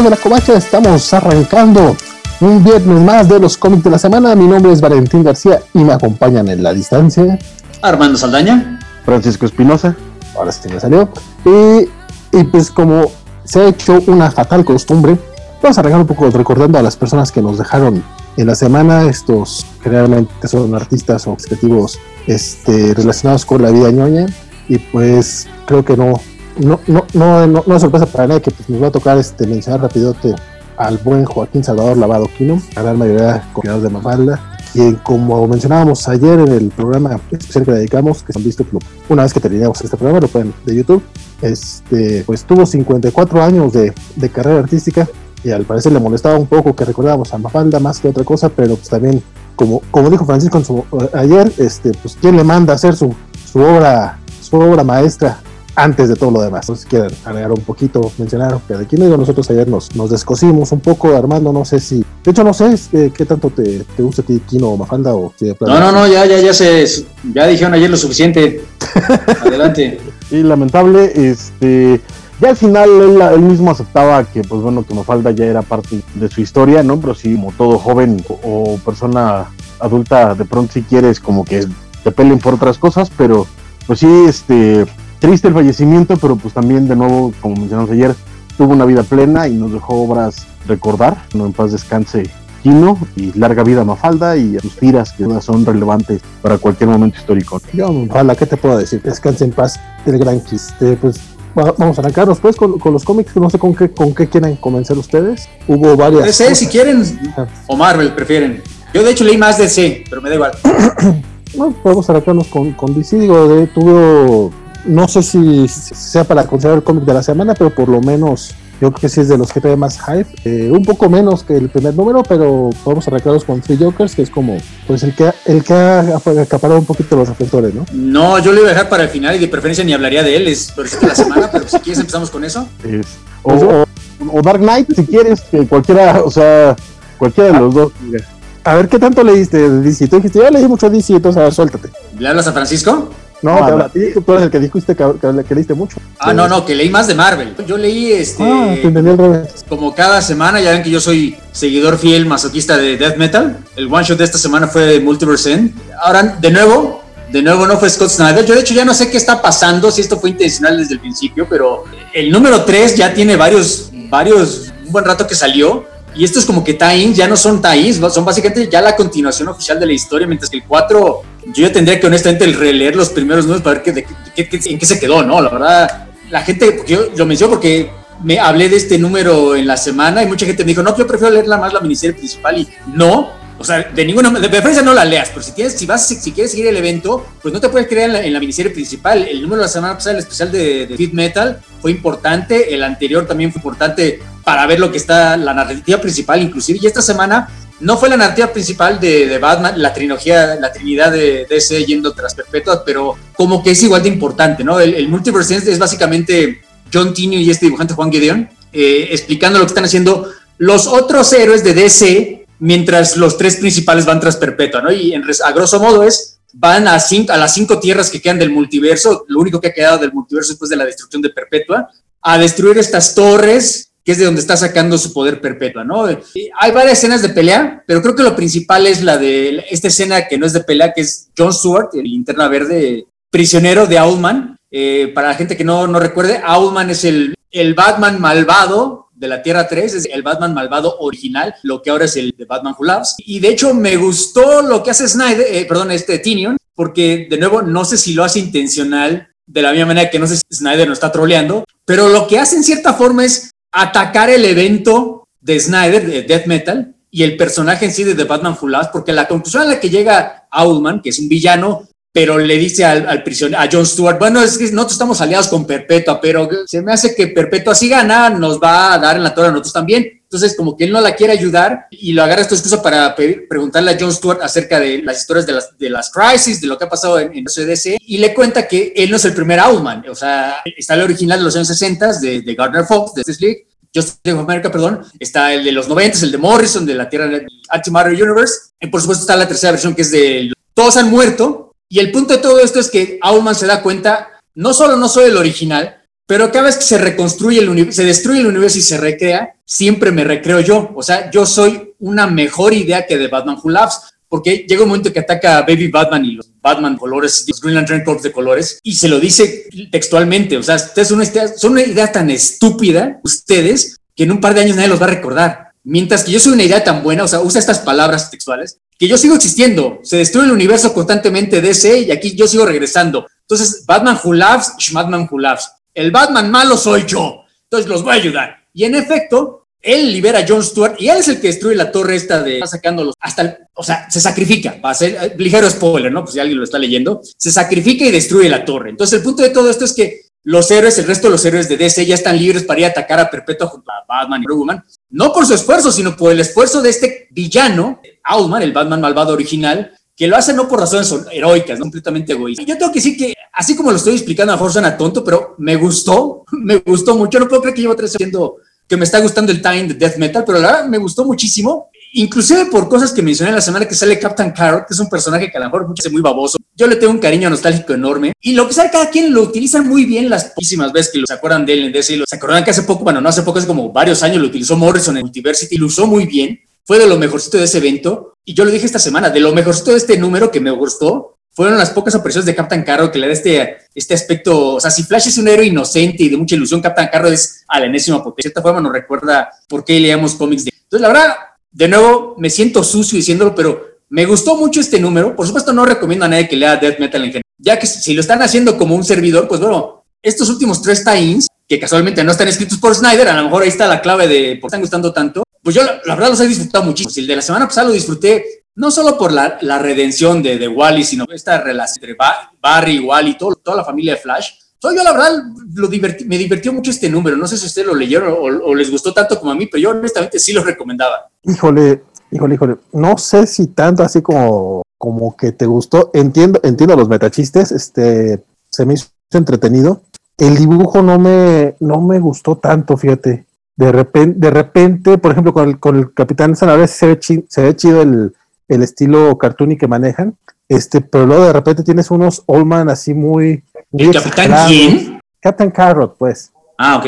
de la Covacha, estamos arrancando un viernes más de los cómics de la semana. Mi nombre es Valentín García y me acompañan en la distancia. Armando Saldaña. Francisco Espinosa. Ahora sí me salió. Y, y, pues como se ha hecho una fatal costumbre, vamos a arrancar un poco recordando a las personas que nos dejaron en la semana. Estos generalmente son artistas o objetivos este, relacionados con la vida ñoña. Y pues creo que no, no, no, no, no, es sorpresa para nadie que pues, nos va a tocar este, mencionar rapidote al buen Joaquín Salvador Lavado Quino, la gran mayoría de Mafalda, quien como mencionábamos ayer en el programa especial que le dedicamos, que se han visto una vez que terminamos este programa, lo pueden de YouTube, este, pues tuvo 54 años de, de carrera artística y al parecer le molestaba un poco que recordábamos a Mafalda más que otra cosa, pero pues también, como, como dijo Francisco en su, ayer, este, pues quién le manda a hacer su, su obra, su obra maestra antes de todo lo demás. si quieren agregar un poquito, mencionar que de digo, nosotros ayer nos, nos descosimos un poco, Armando, no sé si, de hecho no sé eh, qué tanto te, te, gusta a ti Kino o Mafalda o si No, no, no, ya, ya, ya se, ya dijeron ayer lo suficiente. Adelante. Y lamentable, este, ya al final él, mismo aceptaba que, pues bueno, que Mafalda ya era parte de su historia, ¿no? Pero sí, como todo joven o, o persona adulta, de pronto si quieres como que te peleen por otras cosas, pero pues sí, este, triste el fallecimiento, pero pues también de nuevo, como mencionamos ayer, tuvo una vida plena y nos dejó obras recordar, no en paz descanse Kino y larga vida Mafalda y sus tiras que son relevantes para cualquier momento histórico. Yo, Mafalda, ¿qué te puedo decir? Descanse en paz el gran chiste. Pues vamos a arrancarnos pues con, los cómics, no sé con qué, con qué quieran comenzar ustedes. Hubo varias. DC, si quieren, o Marvel prefieren. Yo de hecho leí más DC, pero me da igual. no, podemos arrancarnos con, con DC, digo, de, tuvo no sé si sea para considerar el cómic de la semana, pero por lo menos yo creo que sí es de los que trae más hype. Eh, un poco menos que el primer número, pero podemos arreglarlos con Free Jokers, que es como pues el que, el que ha acaparado un poquito los reflectores, ¿no? No, yo lo iba a dejar para el final y de preferencia ni hablaría de él, es por de la semana, pero si quieres empezamos con eso. o, Dark Knight, si quieres, que cualquiera, o sea, cualquiera de los dos. A ver, ¿qué tanto leíste de DC? Tú dijiste, yo leí mucho DC, entonces a ver, suéltate. ¿Le hablas a Francisco? No, te habla a ti, tú eres el que dijiste que, que, leíste mucho. Ah, no, no, que leí más de Marvel. Yo leí este. Ah, te entendí al revés. Como cada semana, ya ven que yo soy seguidor fiel masoquista de Death Metal. El one shot de esta semana fue Multiverse End. Ahora, de nuevo, de nuevo no fue Scott Snyder. Yo de hecho ya no sé qué está pasando, si esto fue intencional desde el principio, pero el número 3 ya tiene varios, varios, un buen rato que salió. Y esto es como que tie ya no son tie son básicamente ya la continuación oficial de la historia, mientras que el 4, yo ya tendría que honestamente el releer los primeros números para ver qué, en qué se quedó, ¿no? La verdad, la gente, yo lo menciono porque me hablé de este número en la semana y mucha gente me dijo, no, yo prefiero leerla más la miniserie principal y no, o sea, de ninguna de preferencia no la leas, pero si tienes, si vas, si, quieres seguir el evento, pues no te puedes creer en la, miniserie principal. El número de la semana pasada, el especial de, de Metal, fue importante. El anterior también fue importante para ver lo que está la narrativa principal, inclusive. Y esta semana no fue la narrativa principal de, Batman, la trilogía, la trinidad de DC yendo tras perpetuas, pero como que es igual de importante, ¿no? El, multiverse es básicamente John Tino y este dibujante Juan Gideon eh, explicando lo que están haciendo los otros héroes de DC mientras los tres principales van tras perpetua, ¿no? Y en, a grosso modo es, van a, cinco, a las cinco tierras que quedan del multiverso, lo único que ha quedado del multiverso después de la destrucción de perpetua, a destruir estas torres, que es de donde está sacando su poder perpetua, ¿no? hay varias escenas de pelea, pero creo que lo principal es la de esta escena que no es de pelea, que es John Stewart, el linterna verde prisionero de Owlman. Eh, para la gente que no, no recuerde, Owlman es el, el Batman malvado de la Tierra 3, es el Batman malvado original, lo que ahora es el de Batman Who Loves. Y de hecho me gustó lo que hace Snyder, eh, perdón, este Tinion, porque de nuevo no sé si lo hace intencional, de la misma manera que no sé si Snyder no está troleando, pero lo que hace en cierta forma es atacar el evento de Snyder, de Death Metal, y el personaje en sí de The Batman Loves, porque la conclusión a la que llega Owlman, que es un villano, pero le dice al, al prisionero, a John Stewart, bueno, es que nosotros estamos aliados con Perpetua, pero se me hace que Perpetua si gana, nos va a dar en la torre a nosotros también. Entonces, como que él no la quiere ayudar y lo agarra esta excusa para preguntarle a John Stewart acerca de las historias de las, de las crisis, de lo que ha pasado en, en CDC, y le cuenta que él no es el primer Owlman, o sea, está el original de los años 60 de, de Gardner Fox, de Justice League, Justice of America, perdón, está el de los 90, el de Morrison, de la Tierra Antimatter Universe, y por supuesto está la tercera versión que es de Todos han muerto, y el punto de todo esto es que Owlman se da cuenta, no solo no soy el original, pero cada vez que se reconstruye el universo, se destruye el universo y se recrea, siempre me recreo yo. O sea, yo soy una mejor idea que de Batman Who Laughs, porque llega un momento que ataca a Baby Batman y los Batman colores, los Green Lantern Corps de colores, y se lo dice textualmente. O sea, ustedes son una idea, son una idea tan estúpida, ustedes, que en un par de años nadie los va a recordar. Mientras que yo soy una idea tan buena, o sea, usa estas palabras textuales, que yo sigo existiendo. Se destruye el universo constantemente DC y aquí yo sigo regresando. Entonces, Batman Who Laughs, Batman Who Laughs el Batman malo soy yo, entonces los voy a ayudar. Y en efecto, él libera a John Stewart y él es el que destruye la torre esta de sacándolos hasta el, o sea, se sacrifica, va a ser eh, ligero spoiler, ¿no? Pues si alguien lo está leyendo, se sacrifica y destruye la torre. Entonces el punto de todo esto es que los héroes, el resto de los héroes de DC ya están libres para ir a atacar a Perpetua junto a Batman y Woman, no por su esfuerzo, sino por el esfuerzo de este villano, Owlman, el Batman malvado original, que lo hace no por razones heroicas, no completamente egoístas. Yo tengo que decir que, así como lo estoy explicando, a lo mejor tonto, pero me gustó, me gustó mucho. No puedo creer que llevo tres años que me está gustando el time de death metal, pero la verdad me gustó muchísimo. Inclusive por cosas que mencioné la semana que sale Captain Carrot, que es un personaje que a lo mejor es muy baboso. Yo le tengo un cariño nostálgico enorme. Y lo que sabe cada quien lo utiliza muy bien las poquísimas veces que se acuerdan de él en DC. Se acuerdan que hace poco, bueno, no hace poco, hace como varios años lo utilizó Morrison en Multiversity lo usó muy bien. Fue de lo mejorcito de ese evento y yo lo dije esta semana, de lo mejorcito de este número que me gustó, fueron las pocas apariciones de Captain Carro que le da este, este aspecto, o sea, si Flash es un héroe inocente y de mucha ilusión, Captain Carro es a la enésima potencia. De cierta forma nos recuerda por qué leíamos cómics de... Entonces, la verdad, de nuevo, me siento sucio diciéndolo, pero me gustó mucho este número. Por supuesto, no recomiendo a nadie que lea Death Metal en general, ya que si lo están haciendo como un servidor, pues bueno, estos últimos tres tie-ins, que casualmente no están escritos por Snyder, a lo mejor ahí está la clave de por qué están gustando tanto, pues yo la, verdad los he disfrutado muchísimo. El de la semana pasada lo disfruté no solo por la, redención de, de, Wally, sino esta relación entre Barry, Wally, todo, toda la familia de Flash. So, yo la verdad lo me divirtió mucho este número. No sé si ustedes lo leyeron o, les gustó tanto como a mí, pero yo honestamente sí lo recomendaba. Híjole, híjole, híjole. No sé si tanto así como, como que te gustó. Entiendo, entiendo los metachistes. Este, se me hizo entretenido. El dibujo no me, no me gustó tanto, fíjate de repente, de repente, por ejemplo, con el, con el Capitán Zanahoria se ve, se ve chido el, el estilo cartoony que manejan, este, pero luego de repente tienes unos Allman así muy... ¿El Capitán quién? Captain Carrot, pues. Ah, ok.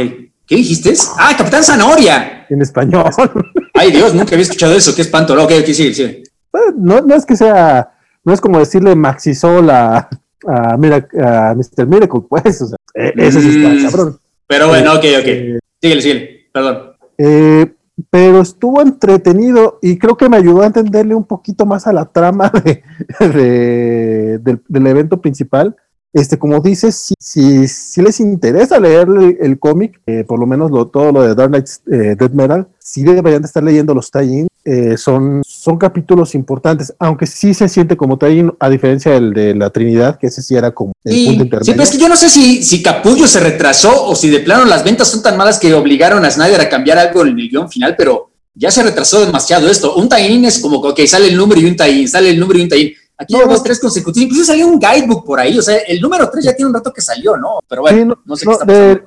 ¿Qué dijiste? Ah, Capitán Zanahoria. En español. Ay, Dios, nunca había escuchado eso. Qué espanto. Ok, ok, sí, sí. Pues, no, no es que sea, no es como decirle Maxisol a, a, mira, a Mr. Miracle, pues. O sea, e, ese sí está mm, cabrón. Pero bueno, ok, ok. Eh, síguele, síguele perdón. Eh, pero estuvo entretenido y creo que me ayudó a entenderle un poquito más a la trama de, del, evento principal. Este, como dices, si, si, les interesa leer el, cómic, eh, por lo menos todo lo de Dark Knight eh, Dead Metal, sí deberían de estar leyendo los tie eh, son, son capítulos importantes, aunque sí se siente como tie a diferencia del de la Trinidad, que ese sí era como el punto intermedio. Sí, pero es que yo no sé si, si Capullo se retrasó o si de plano las ventas son tan malas que obligaron a Snyder a cambiar algo en el guion final, pero ya se retrasó demasiado esto. Un tie es como que sale el número y un tie sale el número y un tie Aquí no, tres consecutivos. Incluso salió un guidebook por ahí. O sea, el número tres ya tiene un rato que salió, ¿no? Pero bueno, no, sé qué está pasando.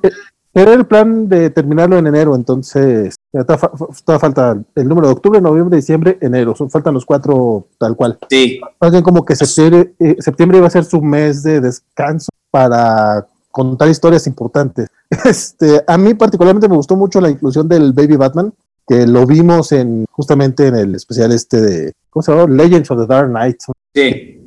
Era el plan de terminarlo en enero, entonces todavía falta el número de octubre, noviembre, diciembre, enero. Faltan los cuatro tal cual. Sí. Más bien como que septiembre, eh, septiembre iba a ser su mes de descanso para contar historias importantes. Este, a mí particularmente me gustó mucho la inclusión del Baby Batman, que lo vimos en justamente en el especial este de, ¿cómo se llama? Legends of the Dark Knight. Sí.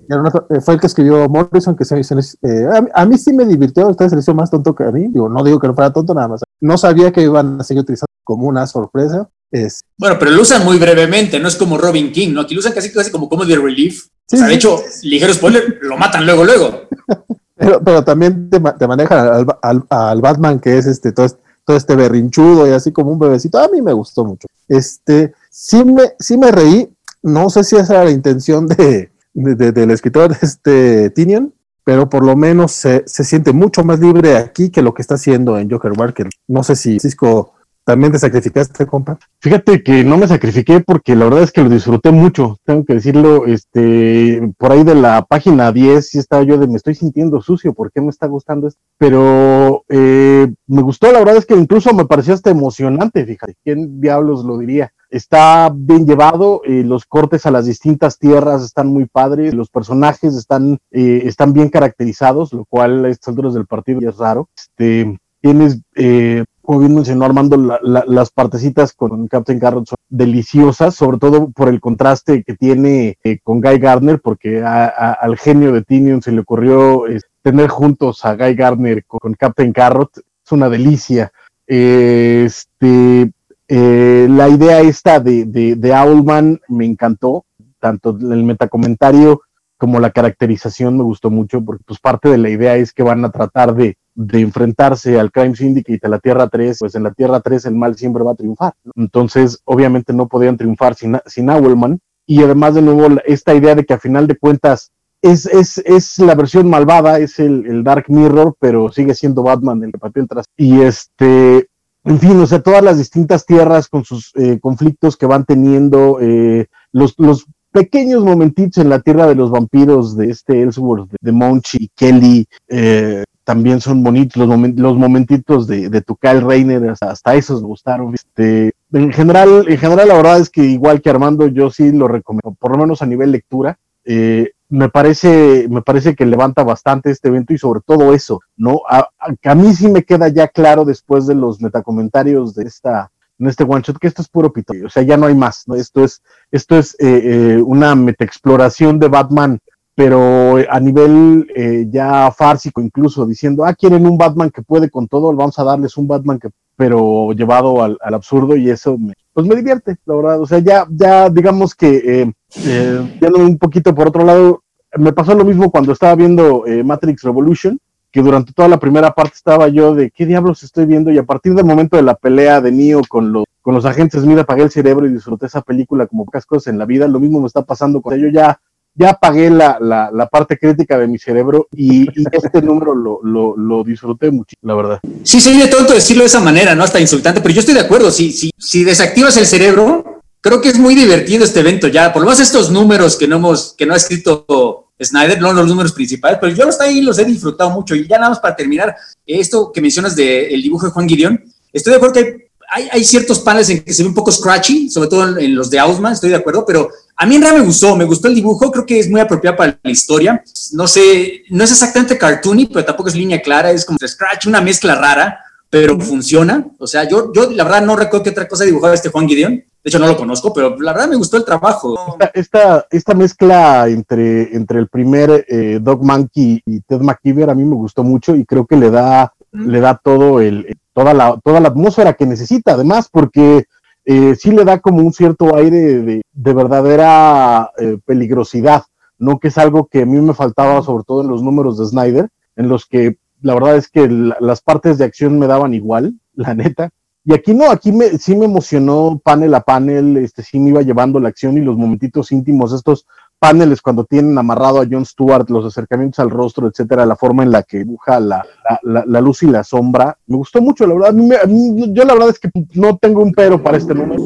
Eh, fue el que escribió Morrison, que se, eh, a, mí sí me divirtió, a ustedes se les hizo más tonto que a mí, digo, no digo que no fuera tonto nada más, no sabía que iban a seguir utilizando como una sorpresa. Es... Bueno, pero lo usan muy brevemente, no es como Robin King, ¿no? Aquí lo usan casi, casi como comedy relief. o sea, de hecho, ligero spoiler, lo matan luego, luego. pero, pero también te, te manejan al, al, Batman, que es este todo, este, todo este berrinchudo y así como un bebecito. A mí me gustó mucho. Este, sí me, sí me reí, no sé si esa era la intención de, del escritor este Tinian, pero por lo menos se, se, siente mucho más libre aquí que lo que está haciendo en Joker Barker. No sé si Cisco también te sacrificaste, compa. Fíjate que no me sacrifiqué porque la verdad es que lo disfruté mucho, tengo que decirlo, este, por ahí de la página 10 sí estaba yo de me estoy sintiendo sucio, ¿por qué me está gustando esto? Pero eh, me gustó, la verdad es que incluso me pareció hasta emocionante, fíjate, ¿quién diablos lo diría? Está bien llevado, eh, los cortes a las distintas tierras están muy padres, los personajes están, eh, están bien caracterizados, lo cual a estas alturas del partido es raro. Este, tienes, eh, como bien mencionó Armando, las partecitas con Captain Carrot son deliciosas, sobre todo por el contraste que tiene eh, con Guy Gardner, porque al genio de Tinion se le ocurrió tener juntos a Guy Gardner con, Captain Carrot, es una delicia. este, eh, la idea esta de, de, de Owlman me encantó, tanto el metacomentario como la caracterización me gustó mucho, porque pues parte de la idea es que van a tratar de, enfrentarse al Crime Syndicate, a la Tierra 3, pues en la Tierra 3 el mal siempre va a triunfar. Entonces, obviamente no podían triunfar sin, sin Owlman. Y además, de nuevo, esta idea de que a final de cuentas es, es, es la versión malvada, es el, Dark Mirror, pero sigue siendo Batman el papel tras. Y este, en fin, o sea, todas las distintas tierras con sus eh, conflictos que van teniendo, eh, los, los pequeños momentitos en la tierra de los vampiros de este Ellsworth, de, Monchi, Kelly, eh, también son bonitos los, los momentitos de, de tu Kyle Reiner, hasta, esos me gustaron. Este, en general, en general la verdad es que igual que Armando, yo sí lo recomiendo, por lo menos a nivel lectura. Eh, me parece, me parece que levanta bastante este evento y sobre todo eso, ¿no? A, a, mí sí me queda ya claro después de los metacomentarios de esta, en este one shot, que esto es puro pito, o sea, ya no hay más, ¿no? Esto es, esto es eh, eh, una de Batman, pero a nivel eh, ya fársico incluso, diciendo, ah, quieren un Batman que puede con todo, vamos a darles un Batman que, pero llevado al, absurdo y eso me, pues me divierte, la verdad, o sea, ya, ya digamos que, eh, un poquito por otro lado, me pasó lo mismo cuando estaba viendo Matrix Revolution, que durante toda la primera parte estaba yo de qué diablos estoy viendo y a partir del momento de la pelea de Neo con los, con los agentes, mira, apagué el cerebro y disfruté esa película como pocas cosas en la vida, lo mismo me está pasando con yo ya ya apagué la, la, parte crítica de mi cerebro y, este número lo, lo, lo, disfruté mucho, la verdad. Sí, sí, de tonto decirlo de esa manera, ¿no? Hasta insultante, pero yo estoy de acuerdo, si, si, si desactivas el cerebro, creo que es muy divertido este evento ya, por lo menos estos números que no hemos, que no ha escrito Snyder, no los números principales, pero yo los, ahí los he disfrutado mucho. Y ya nada más para terminar, esto que mencionas del dibujo de Juan Gideon, estoy de acuerdo que hay, hay, ciertos paneles en que se ve un poco scratchy, sobre todo en, los de Ausman, estoy de acuerdo, pero a mí en realidad me gustó, me gustó el dibujo, creo que es muy apropiado para la historia. No sé, no es exactamente cartoony, pero tampoco es línea clara, es como scratch, una mezcla rara, pero funciona. O sea, yo, yo la verdad no recuerdo qué otra cosa dibujaba este Juan Gideon. De hecho, no lo conozco, pero la verdad me gustó el trabajo. Esta, esta, mezcla entre, entre el primer eh, Dog Monkey y Ted McKeever a mí me gustó mucho y creo que le da, le da todo el, toda, la, toda la atmósfera que necesita, además, porque eh, sí le da como un cierto aire de, de verdadera eh, peligrosidad, ¿no? Que es algo que a mí me faltaba, sobre todo en los números de Snyder, en los que la verdad es que las partes de acción me daban igual, la neta y aquí no, aquí me, sí me emocionó panel a panel, este sí me iba llevando la acción y los momentitos íntimos, estos paneles cuando tienen amarrado a Jon Stewart, los acercamientos al rostro, etcétera, la forma en la que dibuja la, la, luz y la sombra. Me gustó mucho, la verdad. A mí, yo la verdad es que no tengo un pero para este número.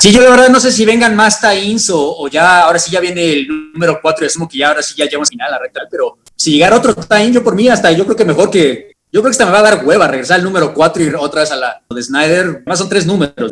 sí, yo la verdad no sé si vengan más tie-ins o, ya, ahora sí ya viene el número 4 y asumo que ya ahora sí ya llevamos final a la recta, pero si llegara otro tie-in, yo por mí hasta yo creo que mejor que yo creo que esta me va a dar hueva regresar al número 4 y otra vez a la de Snyder. Más son tres números.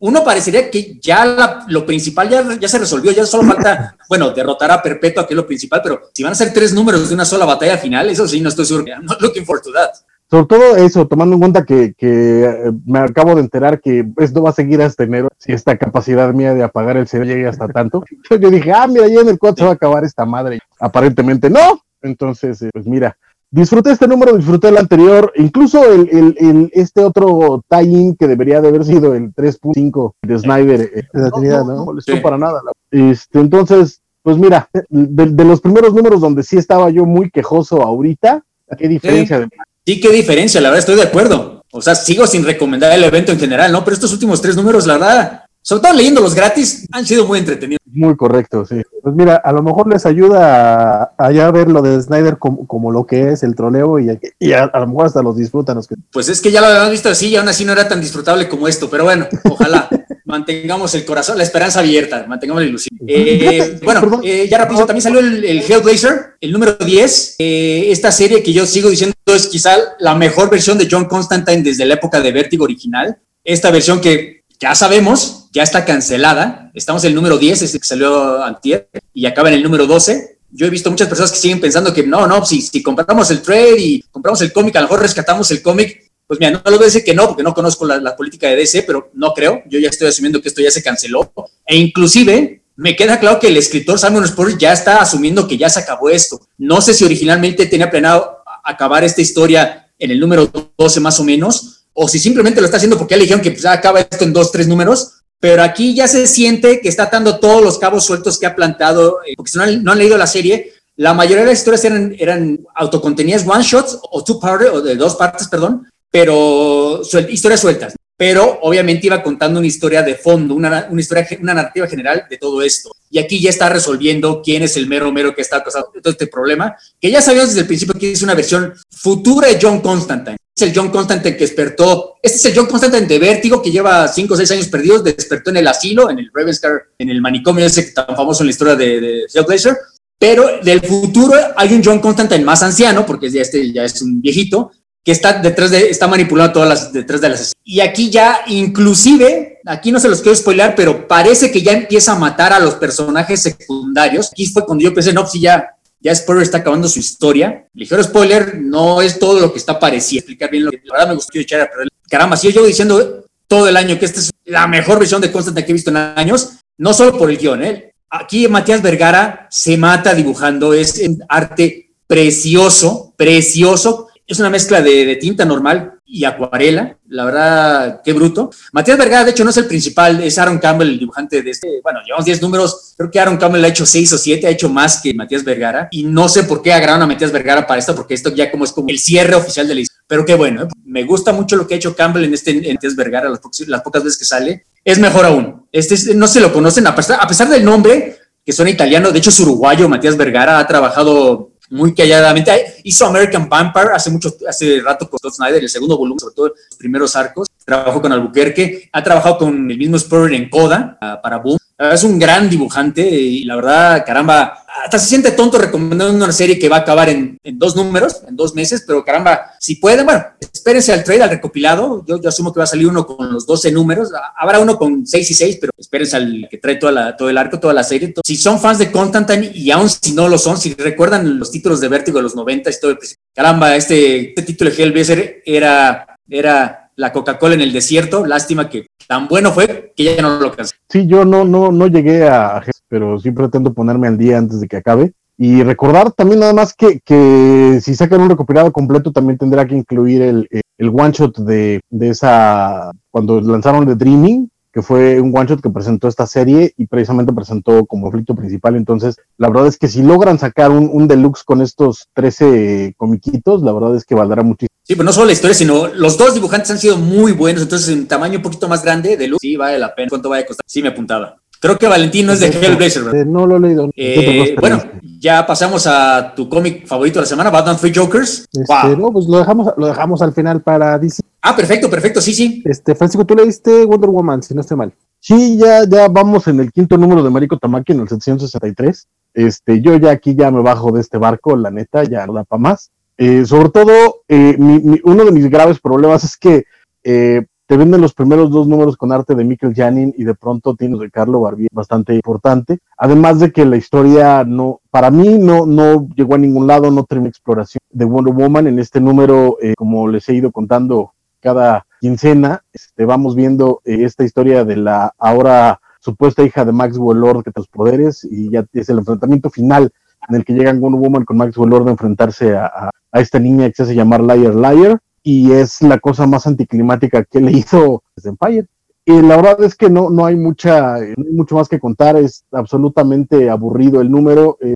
Uno parecería que ya lo principal ya, ya se resolvió, ya solo falta, bueno, derrotar a Perpetua, que es lo principal, pero si van a ser tres números de una sola batalla final, eso sí, no estoy seguro. No looking for to that. Sobre todo eso, tomando en cuenta que, que, eh, me acabo de enterar que esto va a seguir hasta enero, si esta capacidad mía de apagar el cerebro llegue hasta tanto. Yo dije, ah, mira, ya en el 4 se va a acabar esta madre. Aparentemente no. Entonces, eh, pues mira, disfruté este número, disfruté el anterior, incluso el, el, este otro tie-in que debería de haber sido el 3.5 de Snyder. Eh, no, no, molestó para nada. Este, entonces, pues mira, de, los primeros números donde sí estaba yo muy quejoso ahorita, qué diferencia. Sí, qué diferencia, la verdad estoy de acuerdo. O sea, sigo sin recomendar el evento en general, ¿no? Pero estos últimos tres números, la verdad, sobre todo leyendo los gratis, han sido muy entretenidos. Muy correcto, sí. Pues mira, a lo mejor les ayuda a, ya ver lo de Snyder como, lo que es el troleo y, a, lo mejor hasta los disfrutan. Pues es que ya lo habíamos visto así y aún así no era tan disfrutable como esto, pero bueno, ojalá mantengamos el corazón, la esperanza abierta, mantengamos la ilusión. Eh, bueno, eh, ya rápido, también salió el, el, Hellblazer, el número 10, eh, esta serie que yo sigo diciendo es quizá la mejor versión de John Constantine desde la época de Vértigo original. Esta versión que ya sabemos, ya está cancelada. Estamos en el número 10, este que salió antier, y acaba en el número 12. Yo he visto muchas personas que siguen pensando que no, no, si, si compramos el trade y compramos el cómic, a lo mejor rescatamos el cómic. Pues mira, no, lo voy a decir que no, porque no conozco la, la, política de DC, pero no creo. Yo ya estoy asumiendo que esto ya se canceló. E inclusive me queda claro que el escritor Simon Spurrier ya está asumiendo que ya se acabó esto. No sé si originalmente tenía planeado acabar esta historia en el número 12 más o menos, o si simplemente lo está haciendo porque ya le dijeron que pues, acaba esto en dos, tres números, pero aquí ya se siente que está atando todos los cabos sueltos que ha plantado, eh, porque si no, no, han leído la serie, la mayoría de las historias eran, eran autocontenidas one shots o two parts, o de dos partes, perdón, pero historias sueltas. Pero obviamente iba contando una historia de fondo, una, una, historia, una narrativa general de todo esto. Y aquí ya está resolviendo quién es el mero mero que está causando todo este problema, que ya sabíamos desde el principio que es una versión futura de John Constantine es el John Constantine que despertó. Este es el John Constantine de Vértigo que lleva 5 o 6 años perdidos, despertó en el asilo, en el Ravenscar, en el manicomio ese tan famoso en la historia de, Hellblazer. Pero del futuro hay un John Constantine más anciano, porque ya, este, ya es un viejito, que está detrás de, está manipulando todas las, detrás de las... Y aquí ya, inclusive, aquí no se los quiero spoiler, pero parece que ya empieza a matar a los personajes secundarios. Aquí fue cuando yo pensé, no, pues ya, ya Spurrier está acabando su historia. Ligero spoiler, no es todo lo que está pareciendo. Explicar bien lo que la verdad me gustó echar a perder. Caramba, si yo llevo diciendo todo el año que esta es la mejor versión de Constantine que he visto en años, no solo por el guion, ¿eh? Aquí Matías Vergara se mata dibujando, es un arte precioso, precioso. Es una mezcla de tinta normal y acuarela. La verdad, qué bruto. Matías Vergara, de hecho, no es el principal, es Aaron Campbell, el dibujante de este. Bueno, llevamos 10 números. Creo que Aaron Campbell ha hecho 6 o 7, ha hecho más que Matías Vergara. Y no sé por qué agarraron a Matías Vergara para esto, porque esto ya como es como el cierre oficial de la historia. Pero qué bueno, ¿eh? me gusta mucho lo que ha hecho Campbell en este en Matías Vergara, las, pocas veces que sale. Es mejor aún. Este no se lo conocen, a pesar, a pesar del nombre, que suena italiano, de hecho es uruguayo, Matías Vergara ha trabajado muy calladamente. Hizo American Vampire hace mucho, hace rato con Scott Snyder, el segundo volumen, sobre todo los primeros arcos. Trabajó con Albuquerque, ha trabajado con el mismo Spurrier en Coda uh, para Boom. Uh, es un gran dibujante y la verdad, caramba, hasta se siente tonto recomendando una serie que va a acabar en, dos números, en dos meses, pero caramba, si pueden, bueno, espérense al trade, al recopilado. Yo, asumo que va a salir uno con los 12 números. Habrá uno con 6 y 6, pero espérense al que trae toda la, todo el arco, toda la serie. Si son fans de Constantine y aún si no lo son, si recuerdan los títulos de Vértigo de los 90 y todo, pues, caramba, este, este título de Hellblazer era, era la Coca-Cola en el desierto. Lástima que tan bueno fue que ya no lo alcancé. Sí, yo no, no, no llegué a, pero sí pretendo ponerme al día antes de que acabe. Y recordar también nada más que, que si sacan un recopilado completo también tendrá que incluir el, el one shot de, de esa, cuando lanzaron The Dreaming, que fue un one shot que presentó esta serie y precisamente presentó como conflicto principal. Entonces, la verdad es que si logran sacar un, un deluxe con estos 13 comiquitos, la verdad es que valdrá muchísimo. Sí, pero no solo la historia, sino los dos dibujantes han sido muy buenos, entonces en tamaño un poquito más grande de luz, sí, vale la pena. ¿Cuánto va a costar? Sí, me apuntaba. Creo que Valentín no es de Hellblazer, ¿verdad? Eh, no lo he leído. Eh, bueno, ya pasamos a tu cómic favorito de la semana, Batman Free Jokers. Este, wow. No, pues lo dejamos, lo dejamos al final para DC. Ah, perfecto, perfecto, sí, sí. Este, Francisco, tú leíste Wonder Woman, si no estoy mal. Sí, ya, ya vamos en el quinto número de Mariko Tamaki, en el 763. Este, yo ya aquí ya me bajo de este barco, la neta, ya no da para más. Eh, sobre todo, eh, mi, mi, uno de mis graves problemas es que eh, te venden los primeros dos números con arte de Michael Janin y de pronto tienes de Carlo Barbier bastante importante. Además de que la historia no, para mí no, no llegó a ningún lado, no terminó exploración de Wonder Woman. En este número, eh, como les he ido contando cada quincena, este, vamos viendo eh, esta historia de la ahora supuesta hija de Maxwell Lord que los poderes y ya es el enfrentamiento final en el que llegan Wonder Woman con Maxwell Lord a enfrentarse a, a, a esta niña que se hace llamar Liar Liar y es la cosa más anticlimática que le hizo Empire. Y la verdad es que no, no hay mucha, no hay mucho más que contar, es absolutamente aburrido el número. Eh,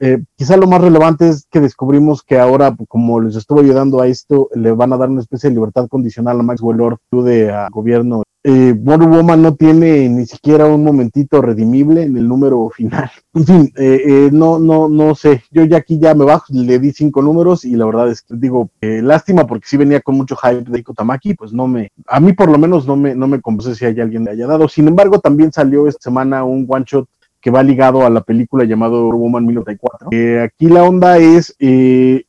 eh, quizá lo más relevante es que descubrimos que ahora, como les estuvo ayudando a esto, le van a dar una especie de libertad condicional a Maxwell Lord de a gobierno. Eh, Wonder Woman no tiene ni siquiera un momentito redimible en el número final. En fin, eh, eh, no, no, no sé. Yo ya aquí ya me bajo, le di cinco números y la verdad es que digo, eh, lástima porque sí venía con mucho hype de Ikotamaki, pues no me, a mí por lo menos no me, no me convence si hay alguien le haya dado. Sin embargo, también salió esta semana un one shot que va ligado a la película llamado Woman 1094. Eh, aquí la onda es, eh,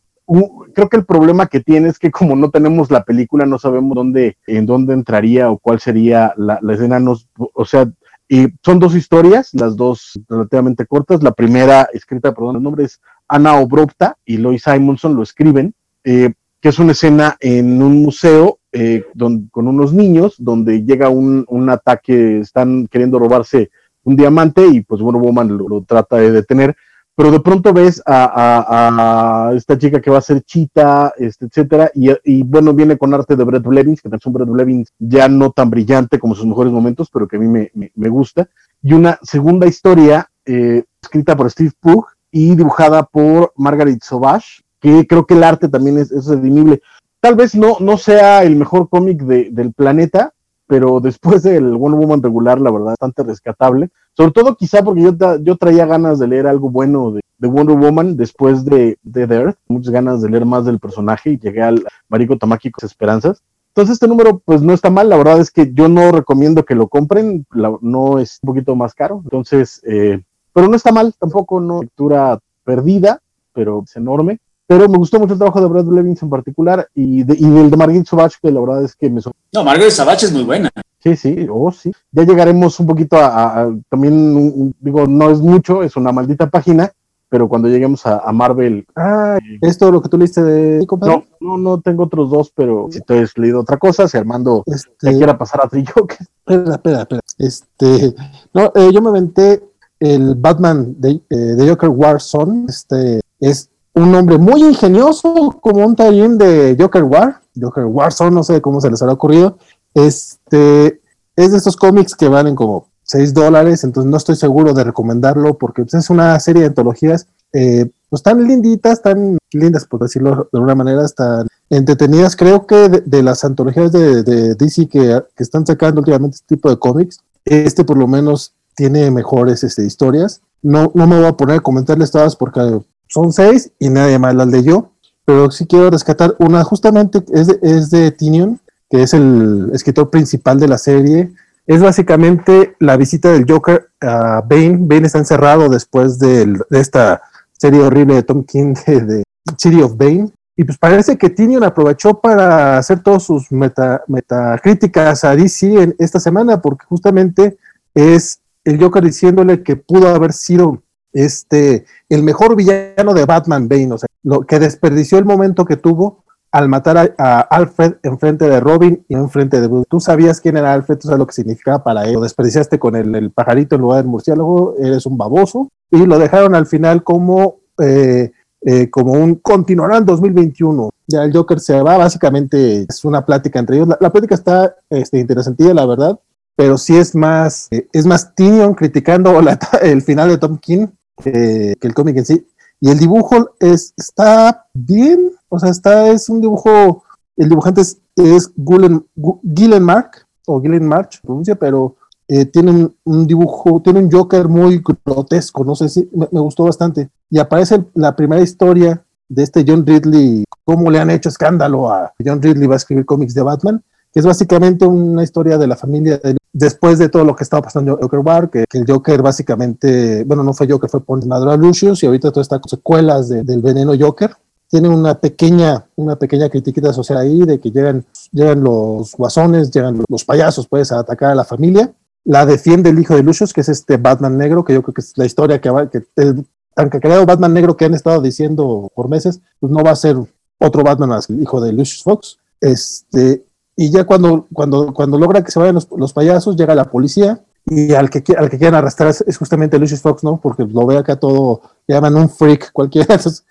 creo que el problema que tiene es que como no tenemos la película, no sabemos dónde, en dónde entraría o cuál sería la, escena, nos, o sea, Y son dos historias, las dos relativamente cortas. La primera, escrita, perdón, el nombre es Ana Obropta y Lois Simonson lo escriben, eh, que es una escena en un museo eh, con unos niños donde llega un, un, ataque, están queriendo robarse un diamante y pues Wonder Woman lo, trata de detener, pero de pronto ves a, esta chica que va a ser chita, este, etcétera, y, bueno, viene con arte de Brett Blevins, que es un Brett Blevins ya no tan brillante como sus mejores momentos, pero que a mí me, gusta, y una segunda historia eh, escrita por Steve Pugh y dibujada por Margaret Sauvage, que creo que el arte también es, es redimible. Tal vez no, no sea el mejor cómic del planeta, pero después del Wonder Woman regular, la verdad, bastante rescatable. Sobre todo quizá porque yo, yo traía ganas de leer algo bueno de, Wonder Woman después de, de The Earth, muchas ganas de leer más del personaje y llegué al Mariko Tamaki con esperanzas. Entonces este número pues no está mal, la verdad es que yo no recomiendo que lo compren, no es un poquito más caro, entonces, eh, pero no está mal, tampoco no lectura perdida, pero es enorme. Pero me gustó mucho el trabajo de Brad Blevins en particular y, de, y del de Margaret Savage, que la verdad es que me... No, Margaret Savage es muy buena. Sí, sí, oh, sí. Ya llegaremos un poquito a, también, digo, no es mucho, es una maldita página, pero cuando lleguemos a, Marvel. Ah, ¿esto lo que tú leíste de No, no, no tengo otros dos, pero si te has leído otra cosa, si Armando este... quiera pasar a Trilloque. Espera, espera, espera. Este, no, eh, yo me aventé el Batman de, eh, de Joker Warzone. Este es un nombre muy ingenioso, como un taller de Joker War, Joker Warzone, no sé cómo se les habrá ocurrido. Este es de estos cómics que valen como 6 dólares, entonces no estoy seguro de recomendarlo porque pues, es una serie de antologías eh, pues tan linditas, tan lindas, por decirlo de alguna manera, tan entretenidas. Creo que de, las antologías de, DC que, están sacando últimamente este tipo de cómics, este por lo menos tiene mejores este, historias. No, no me voy a poner a comentarles todas porque son seis y nadie más las leyó, pero sí quiero rescatar una, justamente es de, es de Tinion, que es el escritor principal de la serie. Es básicamente la visita del Joker a Bane. Bane está encerrado después de esta serie horrible de Tom King de, City of Bane. Y pues parece que Tinion aprovechó para hacer todas sus meta, metacríticas a DC en esta semana, porque justamente es el Joker diciéndole que pudo haber sido este, el mejor villano de Batman, Bane, o sea, lo que desperdició el momento que tuvo al matar a, Alfred en frente de Robin y en frente de Bruce. Tú sabías quién era Alfred, tú sabes lo que significaba para él. Lo desperdiciaste con el, pajarito en lugar del murciélago, eres un baboso. Y lo dejaron al final como, eh, eh, como un continuará en 2021. Ya el Joker se va, básicamente es una plática entre ellos. La, plática está este, interesante, la verdad, pero sí es más, eh, es más Tinion criticando el final de Tom King que, el cómic en sí. Y el dibujo es, está bien, o sea, está, es un dibujo, el dibujante es, es Gillen, Mark, o Gillen March, pronuncia, pero eh, tiene un, dibujo, tiene un Joker muy grotesco, no sé si, me, gustó bastante. Y aparece la primera historia de este John Ridley, cómo le han hecho escándalo a John Ridley, va a escribir cómics de Batman, que es básicamente una historia de la familia de después de todo lo que estaba pasando en Joker War, que, el Joker básicamente, bueno, no fue Joker, fue por a Lucius y ahorita está con secuelas del veneno Joker. Tiene una pequeña, una pequeña critiquita social ahí de que llegan, llegan los guasones, llegan los payasos, pues, a atacar a la familia. La defiende el hijo de Lucius, que es este Batman negro, que yo creo que es la historia que va, que el tan creado Batman negro que han estado diciendo por meses, pues no va a ser otro Batman el hijo de Lucius Fox. Este, y ya cuando, cuando, cuando logra que se vayan los, payasos, llega la policía y al que, al que quieren arrastrar es, justamente Lucius Fox, ¿no? Porque lo ve acá todo, llaman un freak cualquiera. Entonces,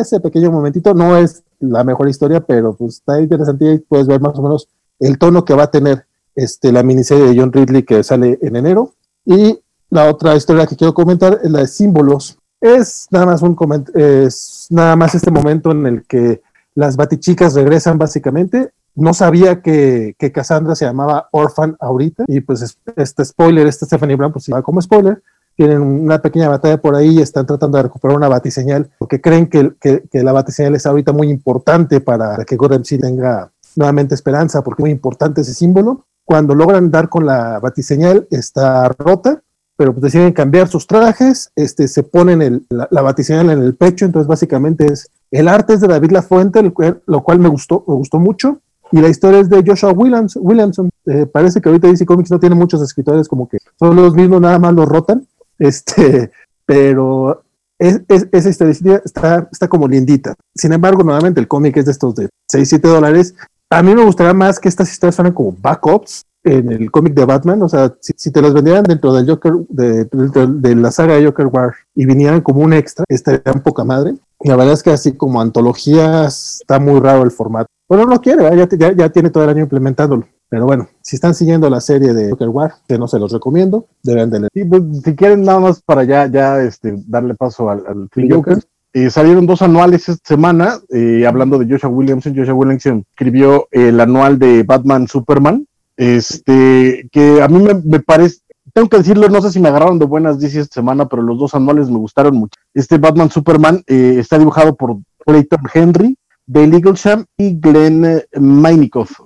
ese pequeño momentito no es la mejor historia, pero pues está interesante y puedes ver más o menos el tono que va a tener este, la miniserie de John Ridley que sale en enero. Y la otra historia que quiero comentar es la de símbolos. Es nada más un es nada más este momento en el que las batichicas regresan básicamente no sabía que, que, Cassandra se llamaba Orphan ahorita, y pues este spoiler, este Stephanie Brown, pues va como spoiler, tienen una pequeña batalla por ahí y están tratando de recuperar una batiseñal, porque creen que, que, la batiseñal es ahorita muy importante para que Gotham City tenga nuevamente esperanza, porque es muy importante ese símbolo. Cuando logran dar con la batiseñal, está rota, pero pues deciden cambiar sus trajes, este, se ponen el, la, la batiseñal en el pecho, entonces básicamente es, el arte es de David Lafuente, lo cual me gustó, me gustó mucho, y la historia es de Joshua Williams, Williamson. Eh, parece que ahorita DC Comics no tiene muchos escritores, como que son los mismos, nada más los rotan. Este, pero es, esa historia está, está como lindita. Sin embargo, nuevamente el cómic es de estos de 6, 7 dólares. A mí me gustaría más que estas historias fueran como backups en el cómic de Batman, o sea, si, te los vendieran dentro del Joker, de, la saga de Joker War y vinieran como un extra, estarían poca madre. La verdad es que así como antologías está muy raro el formato. Bueno, no quiere, ya, ya, tiene todo el año implementándolo. Pero bueno, si están siguiendo la serie de Joker War, que no se los recomiendo, deben de leer. Pues, si quieren nada más para ya, ya este, darle paso al, al Joker. Eh, salieron dos anuales esta semana, eh, hablando de Joshua Williamson. Joshua Williamson escribió el anual de Batman Superman, este, que a mí me, parece, tengo que decirlo, no sé si me agarraron de buenas DC esta semana, pero los dos anuales me gustaron mucho. Este Batman Superman eh, está dibujado por Clayton Henry, Dale Eaglesham y Glenn Meinikoff.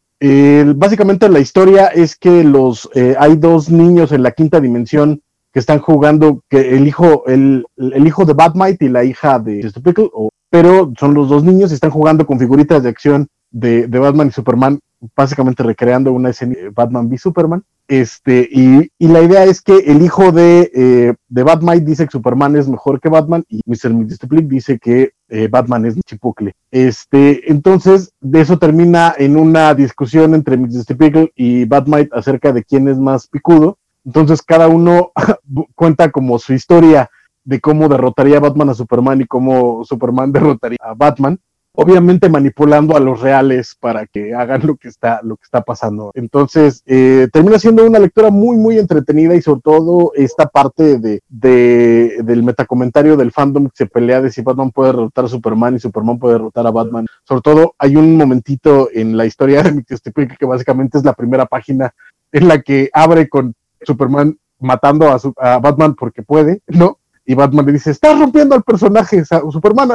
básicamente la historia es que los eh, hay dos niños en la quinta dimensión que están jugando, que el hijo, el, el hijo de Batmite y la hija de Pickle, pero son los dos niños y están jugando con figuritas de acción de, de Batman y Superman básicamente recreando una escena de Batman v Superman. Este, y, la idea es que el hijo de, eh, de Batman dice que Superman es mejor que Batman y Mr. Mistiplik dice que eh, Batman es chipucle. Este, entonces, de eso termina en una discusión entre Mr. y Batman acerca de quién es más picudo. Entonces, cada uno cuenta como su historia de cómo derrotaría Batman a Superman y cómo Superman derrotaría a Batman obviamente manipulando a los reales para que hagan lo que está, lo que está pasando. Entonces, eh, termina siendo una lectura muy, muy entretenida y sobre todo esta parte de, de, del metacomentario del fandom que se pelea de si Batman puede derrotar a Superman y Superman puede derrotar a Batman. Sobre todo, hay un momentito en la historia de Microstipic que básicamente es la primera página en la que abre con Superman matando a, a Batman porque puede, ¿no? Y Batman le dice, estás rompiendo al personaje, Superman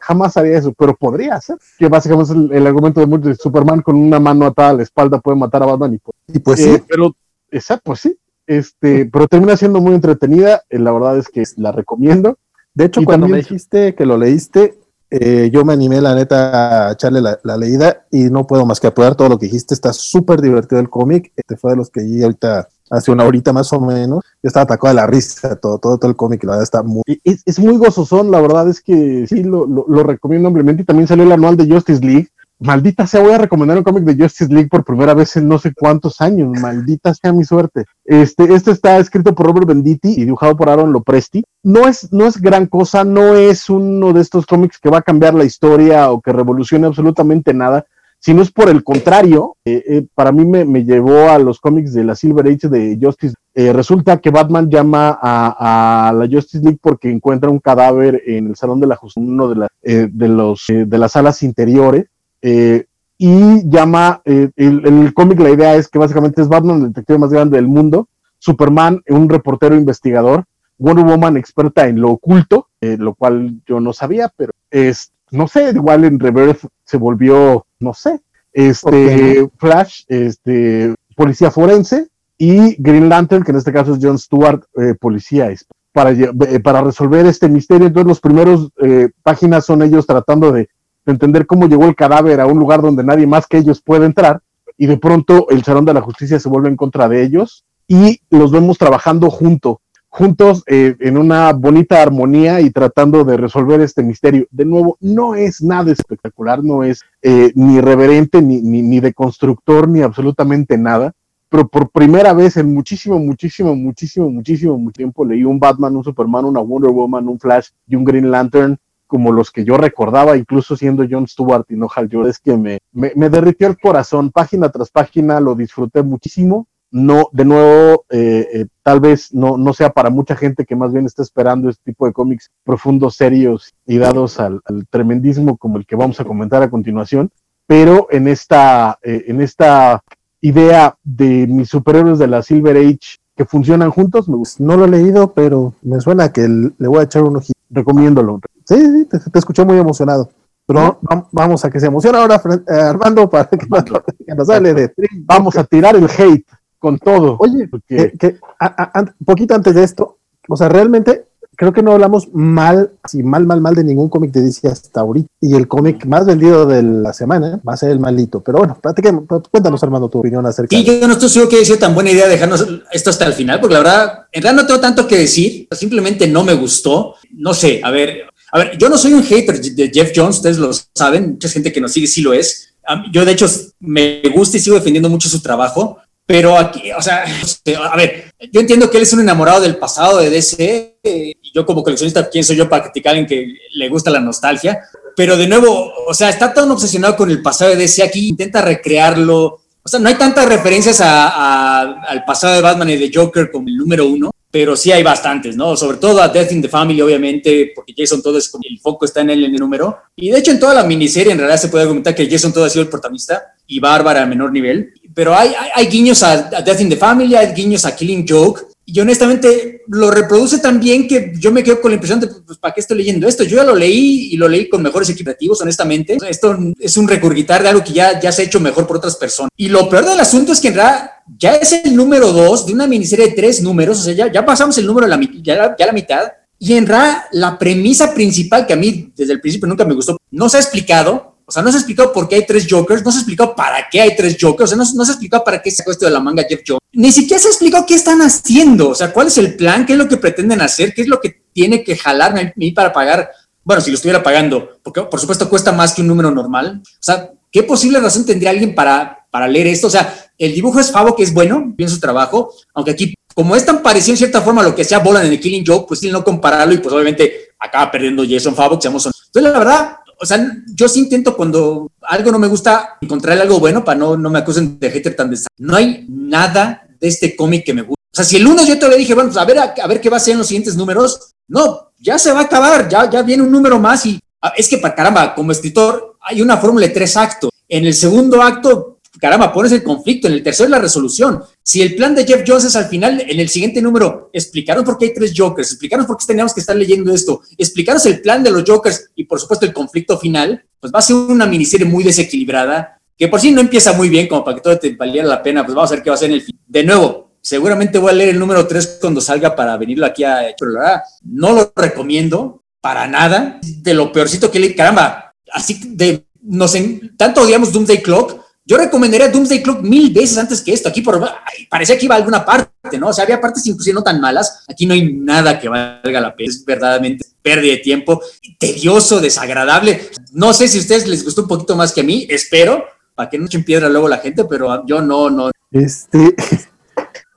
jamás haría eso, pero podría ser, que básicamente es el, argumento de muchos, Superman con una mano atada a la espalda puede matar a Batman y, y pues sí, eh, pero, exacto, pues sí, este, pero termina siendo muy entretenida, eh, la verdad es que la recomiendo. De hecho, cuando me dijiste que lo leíste, eh, yo me animé, la neta, a echarle la, leída y no puedo más que apoyar todo lo que dijiste. Está súper divertido el cómic. Este fue de los que ahorita hace una horita más o menos, yo estaba atacado de la risa, todo, todo, todo el cómic, la verdad está muy... Es, es, muy gozosón, la verdad es que sí, lo, lo, recomiendo ampliamente, y también salió el anual de Justice League, maldita sea, voy a recomendar un cómic de Justice League por primera vez en no sé cuántos años, maldita sea mi suerte. Este, este está escrito por Robert Benditti y dibujado por Aaron Lopresti. No es, no es gran cosa, no es uno de estos cómics que va a cambiar la historia o que revolucione absolutamente nada, si no es por el contrario, eh, eh, para mí me, llevó a los cómics de la Silver Age de Justice. Eh, resulta que Batman llama a, la Justice League porque encuentra un cadáver en el Salón de la Justicia, uno de, de, los, de las salas interiores, y llama, el, el cómic la idea es que básicamente es Batman, el detective más grande del mundo, Superman, un reportero investigador, Wonder Woman experta en lo oculto, lo cual yo no sabía, pero es, no sé, igual en Reverse se volvió no sé, este, Flash, este, policía forense, y Green Lantern, que en este caso es John Stewart, eh, policía, para, eh, para resolver este misterio. Entonces, los primeros eh, páginas son ellos tratando de, entender cómo llegó el cadáver a un lugar donde nadie más que ellos puede entrar, y de pronto el Salón de la Justicia se vuelve en contra de ellos, y los vemos trabajando junto juntos eh, en una bonita armonía y tratando de resolver este misterio. De nuevo, no es nada espectacular, no es eh, ni reverente, ni, ni, de constructor, ni absolutamente nada. Pero por primera vez en muchísimo, muchísimo, muchísimo, muchísimo, mucho tiempo leí un Batman, un Superman, una Wonder Woman, un Flash y un Green Lantern como los que yo recordaba, incluso siendo John Stewart y no Hal Jordan, es que me, me, me derritió el corazón, página tras página, lo disfruté muchísimo no, de nuevo, eh, eh, tal vez no, no sea para mucha gente que más bien está esperando este tipo de cómics profundos, serios y dados al, tremendismo como el que vamos a comentar a continuación, pero en esta, eh, en esta idea de mis superhéroes de la Silver Age que funcionan juntos, me gusta. No lo he leído, pero me suena que le voy a echar un ojito. Recomiéndolo. Sí, sí, te, te escuché muy emocionado. Pero vamos a que se emocione ahora, Armando, para que, nos hable de... Vamos a tirar el hate con todo. Oye, que, un poquito antes de esto, o sea, realmente creo que no hablamos mal, así mal, mal, mal de ningún cómic de DC hasta ahorita. Y el cómic más vendido de la semana va a ser el malito. Pero bueno, cuéntanos, Armando, tu opinión acerca Sí, yo no estoy seguro que haya tan buena idea dejarnos esto hasta el final, porque la verdad, en realidad no tengo tanto que decir, simplemente no me gustó. No sé, a ver, a ver, yo no soy un hater de Jeff Jones, ustedes lo saben, mucha gente que nos sigue sí lo es. Yo, de hecho, me gusta y sigo defendiendo mucho su trabajo, pero aquí, o sea, a ver, yo entiendo que él es un enamorado del pasado de DC, y yo como coleccionista, ¿quién soy yo para criticar alguien que le gusta la nostalgia? Pero de nuevo, o sea, está tan obsesionado con el pasado de DC aquí, intenta recrearlo. O sea, no hay tantas referencias al pasado de Batman y de Joker como el número uno, pero sí hay bastantes, ¿no? Sobre todo a Death in the Family, obviamente, porque Jason todo es como el foco está en él en el número. Y de hecho, en toda la miniserie, en realidad se puede argumentar que Jason todo ha sido el protagonista y Bárbara a menor nivel. Pero hay, hay, guiños a, Death in the Family, hay guiños a Killing Joke, y honestamente lo reproduce tan bien que yo me quedo con la impresión de, pues, ¿para qué estoy leyendo esto? Yo ya lo leí y lo leí con mejores equitativos, honestamente. Esto es un recurgitar de algo que ya, ya se ha hecho mejor por otras personas. Y lo peor del asunto es que en realidad ya es el número dos de una miniserie de tres números, o sea, ya, ya pasamos el número, la, ya, ya la mitad. Y en realidad la premisa principal que a mí desde el principio nunca me gustó, no se ha explicado, o sea, no se explicó por qué hay tres Jokers, no se explicó para qué hay tres Jokers, o sea, no, se explicó para qué sacó esto de la manga Jeff Jones. Ni siquiera se explicó qué están haciendo, o sea, cuál es el plan, qué es lo que pretenden hacer, qué es lo que tiene que jalarme a mí para pagar. Bueno, si lo estuviera pagando, porque por supuesto cuesta más que un número normal. O sea, ¿qué posible razón tendría alguien para, para leer esto? O sea, el dibujo es Favo, que es bueno, bien su trabajo, aunque aquí, como es tan parecido en cierta forma a lo que sea Bolan en el Killing Joke, pues sí, no compararlo y pues obviamente acaba perdiendo Jason Favo, que seamos Entonces, la verdad, o sea, yo sí intento cuando algo no me gusta encontrar algo bueno para no, no me acusen de hater tan desastre. No hay nada de este cómic que me gusta. O sea, si el lunes yo le dije, bueno, pues a ver, a, ver qué va a ser en los siguientes números, no, ya se va a acabar, ya, ya viene un número más y ah, es que para caramba, como escritor hay una fórmula de tres actos. En el segundo acto caramba, pones el conflicto, en el tercero es la resolución. Si el plan de Jeff Jones es al final, en el siguiente número, explicaros por qué hay tres Jokers, explicaros por qué teníamos que estar leyendo esto, explicaros el plan de los Jokers y por supuesto el conflicto final, pues va a ser una miniserie muy desequilibrada, que por sí no empieza muy bien como para que todo te valiera la pena, pues vamos a ver qué va a ser en el. De nuevo, seguramente voy a leer el número 3 cuando salga para venirlo aquí a... Pero no lo recomiendo para nada, de lo peorcito que le... Caramba, así de... Nos en, tanto odiamos Doomsday Clock, yo recomendaría Doomsday Clock mil veces antes que esto. Aquí por, parecía que iba a alguna parte, ¿no? O sea, había partes inclusive no tan malas. Aquí no hay nada que valga la pena. Es verdaderamente pérdida de tiempo, tedioso, desagradable. No sé si a ustedes les gustó un poquito más que a mí, espero, para que no echen piedra luego la gente, pero yo no, no. Este,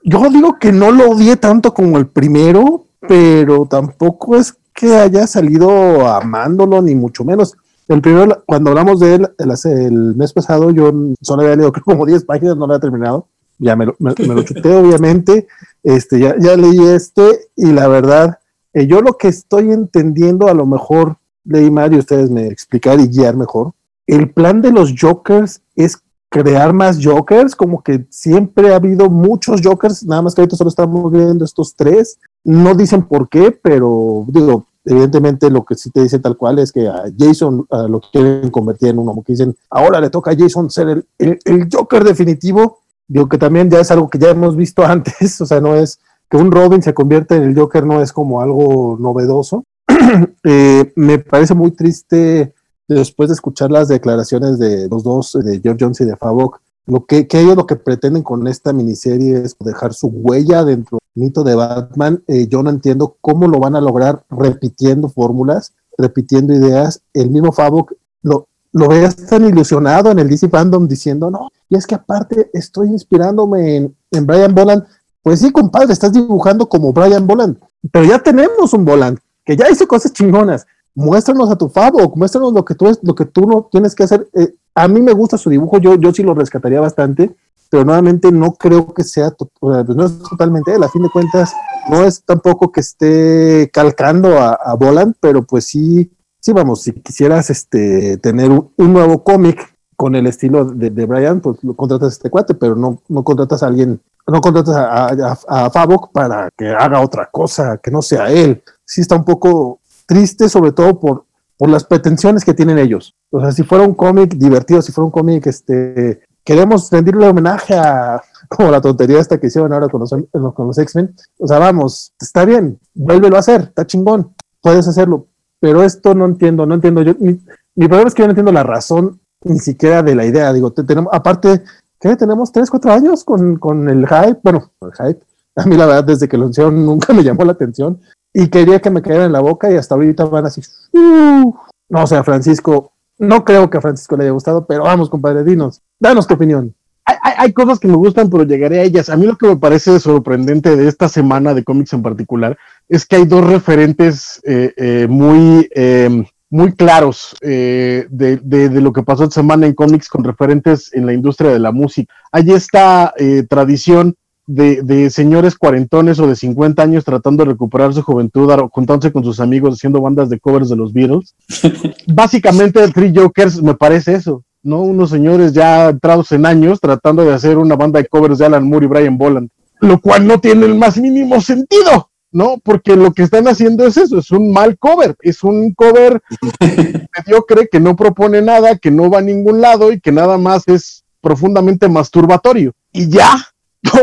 yo digo que no lo odié tanto como el primero, pero tampoco es que haya salido amándolo, ni mucho menos. El primero, cuando hablamos de él el, mes pasado, yo solo había leído como 10 páginas, no lo había terminado. Ya me lo, me, lo chuté, obviamente. Este, ya, ya leí este y la verdad, eh, yo lo que estoy entendiendo, a lo mejor leí mal y ustedes me explicar y guiar mejor. El plan de los Jokers es crear más Jokers, como que siempre ha habido muchos Jokers, nada más que ahorita solo estamos viendo estos tres. No dicen por qué, pero digo, evidentemente lo que sí te dice tal cual es que a Jason lo quieren convertir en uno, que dicen, ahora le toca a Jason ser el, el, Joker definitivo, digo que también ya es algo que ya hemos visto antes, o sea, no es que un Robin se convierta en el Joker, no es como algo novedoso. Eh, me parece muy triste después de escuchar las declaraciones de los dos, de George Jones y de Favok, lo que, que, ellos lo que pretenden con esta miniserie es dejar su huella dentro del mito de Batman. Eh, yo no entiendo cómo lo van a lograr repitiendo fórmulas, repitiendo ideas. El mismo Favok lo, lo tan ilusionado en el DC Fandom diciendo, no, y es que aparte estoy inspirándome en, en Brian Boland. Pues sí, compadre, estás dibujando como Brian Boland, pero ya tenemos un Boland que ya hizo cosas chingonas. Muéstranos a tu Favok, muéstranos lo que tú, lo que tú no tienes que hacer. Eh, a mí me gusta su dibujo, yo, yo sí lo rescataría bastante, pero nuevamente no creo que sea, pues no es totalmente él, a fin de cuentas, no es tampoco que esté calcando a, a Boland, pero pues sí, sí, vamos, si quisieras este, tener un, nuevo cómic con el estilo de, de, Brian, pues lo contratas a este cuate, pero no, no contratas a alguien, no contratas a, a, a Favok para que haga otra cosa, que no sea él. Sí está un poco triste, sobre todo por, por las pretensiones que tienen ellos. O sea, si fuera un cómic divertido, si fuera un cómic, este, queremos rendirle homenaje a, como la tontería esta que hicieron ahora con los, con los X-Men. O sea, vamos, está bien, vuélvelo a hacer, está chingón, puedes hacerlo. Pero esto no entiendo, no entiendo. Yo, mi, problema es que yo no entiendo la razón ni siquiera de la idea. Digo, tenemos, aparte, ¿qué? Tenemos tres, cuatro años con, con el hype. Bueno, el hype. A mí, la verdad, desde que lo hicieron nunca me llamó la atención y quería que me cayera en la boca y hasta ahorita van así. Uh, no, o sea, Francisco, no creo que a Francisco le haya gustado, pero vamos, compadre, dinos, danos tu opinión. Hay, cosas que me gustan, pero llegaré a ellas. A mí lo que me parece sorprendente de esta semana de cómics en particular es que hay dos referentes eh, eh, muy, em, muy claros eh, de, de, lo que pasó esta semana en cómics con referentes en la industria de la música. Hay esta tradición de, señores cuarentones o de 50 años tratando de recuperar su juventud, juntándose con sus amigos haciendo bandas de covers de los Beatles. Básicamente, Three Jokers me parece eso, ¿no? Unos señores ya entrados en años tratando de hacer una banda de covers de Alan Moore y Brian Boland, lo cual no tiene el más mínimo sentido, ¿no? Porque lo que están haciendo es eso, es un mal cover, es un cover mediocre que no propone nada, que no va a ningún lado y que nada más es profundamente masturbatorio. Y ya,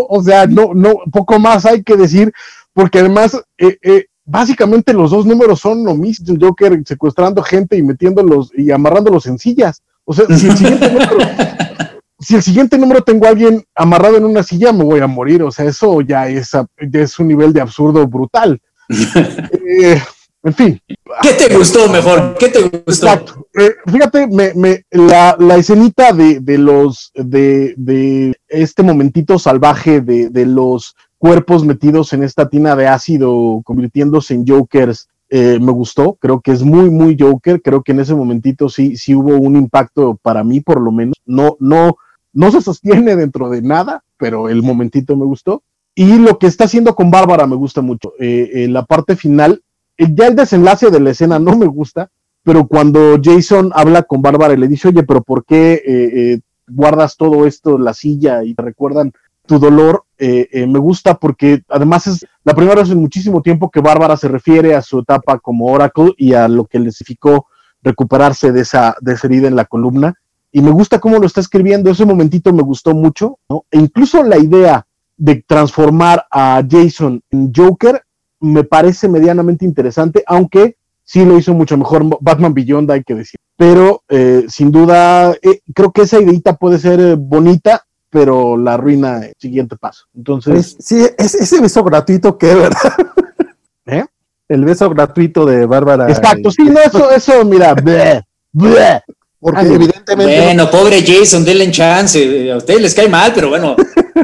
o sea, no, no, poco más hay que decir, porque además, eh, eh, básicamente los dos números son lo mismo, Joker secuestrando gente y metiéndolos y amarrándolos en sillas. O sea, si el siguiente número, si el siguiente número tengo a alguien amarrado en una silla, me voy a morir. O sea, eso ya es, ya es un nivel de absurdo brutal. eh, en fin. ¿Qué te gustó mejor? ¿Qué te gustó? Eh, fíjate, me, la, la, escenita de, de los de, de, este momentito salvaje de, de, los cuerpos metidos en esta tina de ácido, convirtiéndose en Jokers, eh, me gustó. Creo que es muy, muy Joker. Creo que en ese momentito sí, sí hubo un impacto para mí, por lo menos. No, no, no se sostiene dentro de nada, pero el momentito me gustó. Y lo que está haciendo con Bárbara me gusta mucho. Eh, la parte final ya el desenlace de la escena no me gusta, pero cuando Jason habla con Bárbara y le dice, oye, pero ¿por qué eh, eh, guardas todo esto en la silla y te recuerdan tu dolor? Eh, me gusta porque además es la primera vez en muchísimo tiempo que Bárbara se refiere a su etapa como Oracle y a lo que le significó recuperarse de esa, de esa herida en la columna. Y me gusta cómo lo está escribiendo, ese momentito me gustó mucho, ¿no? E incluso la idea de transformar a Jason en Joker me parece medianamente interesante, aunque sí lo hizo mucho mejor Batman Beyond, hay que decir. Pero eh, sin duda, eh, creo que esa ideita puede ser eh, bonita, pero la ruina el siguiente paso. Entonces. sí, es ese beso gratuito que, ¿verdad? ¿Eh? El beso gratuito de Bárbara. Exacto, sí, no, eso, eso, mira, Porque evidentemente. Bueno, pobre Jason, denle chance. A ustedes les cae mal, pero bueno,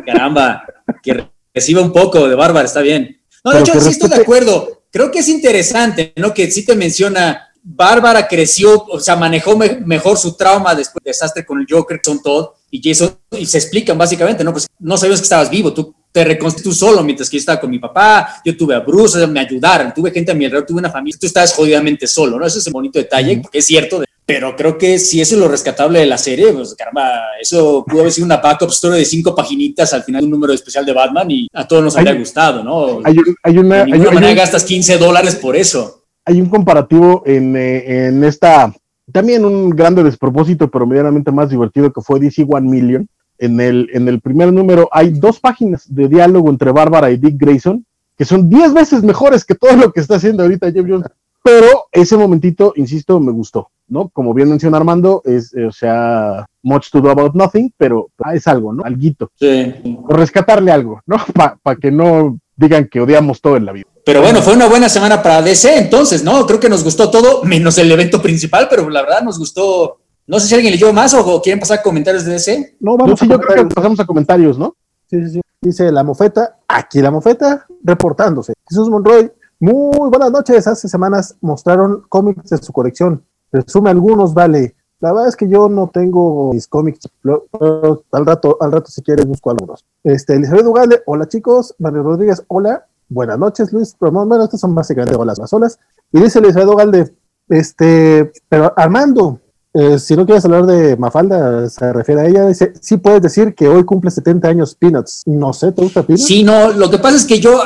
caramba, que reciba un poco de Bárbara, está bien. No, de hecho, sí estoy de acuerdo. Creo que es interesante, ¿no? Que sí te menciona, Bárbara creció, o sea, manejó mejor su trauma después del desastre con el Joker, son todo, y Jason, y se explican básicamente, ¿no? Pues no sabías que estabas vivo, tú te reconstruyes solo, mientras que yo estaba con mi papá, yo tuve a Bruce, me ayudaron, tuve gente a mi alrededor, tuve una familia, tú estabas jodidamente solo, ¿no? Ese es un bonito detalle, es cierto, pero creo que si eso es lo rescatable de la serie, pues caramba, eso pudo haber sido una backup story de cinco paginitas al final de un número especial de Batman y a todos nos habría gustado, ¿no? Hay, hay una. De ninguna manera gastas 15 dólares por eso. Hay un comparativo en, eh, en esta. También un grande despropósito, pero medianamente más divertido que fue DC One Million. En el, en el primer número hay dos páginas de diálogo entre Bárbara y Dick Grayson que son 10 veces mejores que todo lo que está haciendo ahorita Jeff Jones. Pero ese momentito, insisto, me gustó, ¿no? Como bien menciona Armando, es, eh, o sea, much to do about nothing, pero es algo, ¿no? Alguito. Sí. O rescatarle algo, ¿no? Para que no digan que odiamos todo en la vida. Pero bueno, fue una buena semana para DC, entonces, ¿no? Creo que nos gustó todo, menos el evento principal, pero la verdad nos gustó. No sé si alguien leyó más o quieren pasar comentarios de DC. No, vamos yo creo que pasamos a comentarios, ¿no? Sí, sí, sí. Dice la mofeta, aquí la mofeta, reportándose. Jesús Monroy, muy buenas noches. Hace semanas mostraron cómics de su colección. Resume algunos, vale. La verdad es que yo no tengo mis cómics. al rato, al rato si quieres busco algunos. Este, Elizabeth Ugalde, hola chicos. Mario Rodríguez, hola. Buenas noches, Luis. Bueno, estas son básicamente holas más olas. Y dice Elizabeth Ugalde, este, pero Armando, eh, si no quieres hablar de Mafalda, se refiere a ella, dice, sí puedes decir que hoy cumple 70 años Peanuts. No sé, ¿te gusta Peanuts? Sí, no, lo que pasa es que yo,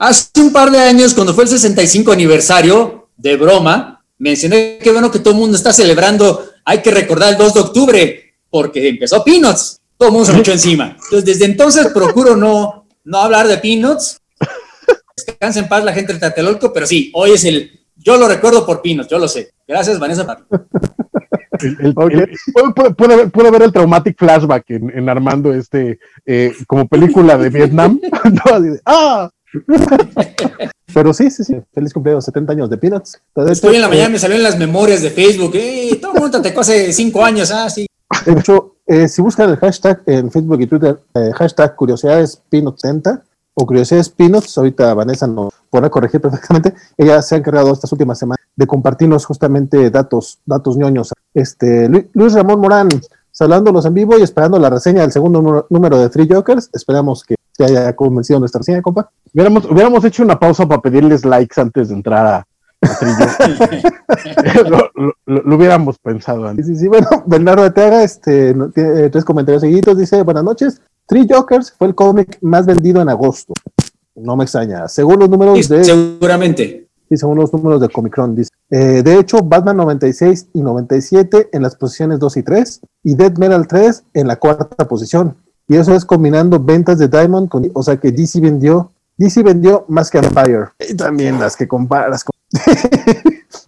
Hace un par de años, cuando fue el 65 aniversario, de broma, mencioné que bueno que todo el mundo está celebrando, hay que recordar el 2 de octubre, porque empezó Peanuts. todo el mundo se echó encima. Entonces, desde entonces procuro no, no hablar de Peanuts. Descansa en paz la gente de Tlatelolco, pero sí, hoy es el. Yo lo recuerdo por Peanuts, yo lo sé. Gracias, Vanessa. El- el- el- puede, puede- puede haber, puede haber el traumatic flashback en, en Armando este eh, como película de Vietnam. No, así de, ¡Ah! Pero sí, sí, sí. Feliz cumpleaños, 70 años de Peanuts. Estoy en la mañana, me salió en las memorias de Facebook. Eh, todo el mundo te hace cinco años. Ah, sí. De hecho, eh, si buscan el hashtag en Facebook y Twitter, eh, hashtag curiosidades Peanuts 70 o curiosidades Peanuts, ahorita Vanessa nos podrá corregir perfectamente. Ella se ha encargado estas últimas semanas de compartirnos justamente datos, datos ñoños. Este, Lu- Luis Ramón Morán, saludándolos en vivo y esperando la reseña del segundo número, número de Three Jokers. Esperamos que te haya convencido nuestra reseña, compa. Hubiéramos, hubiéramos hecho una pausa para pedirles likes antes de entrar a, a Trillo. lo, lo- lo- lo hubiéramos pensado antes. Sí, sí, sí. Bueno, Bernardo Arteaga este, tiene eh, tres comentarios seguidos. Dice: Buenas noches. Three Jokers fue el cómic más vendido en agosto. No me extraña. Según los números Sí, de. seguramente. Sí, según los números de Comicron, dice. Eh, de hecho, Batman 96 y 97 en las posiciones 2 y 3 y Dead Metal 3 en la cuarta posición. Y eso es combinando ventas de Diamond con, o sea que DC vendió, DC vendió más que Empire. Y también las que comparas con.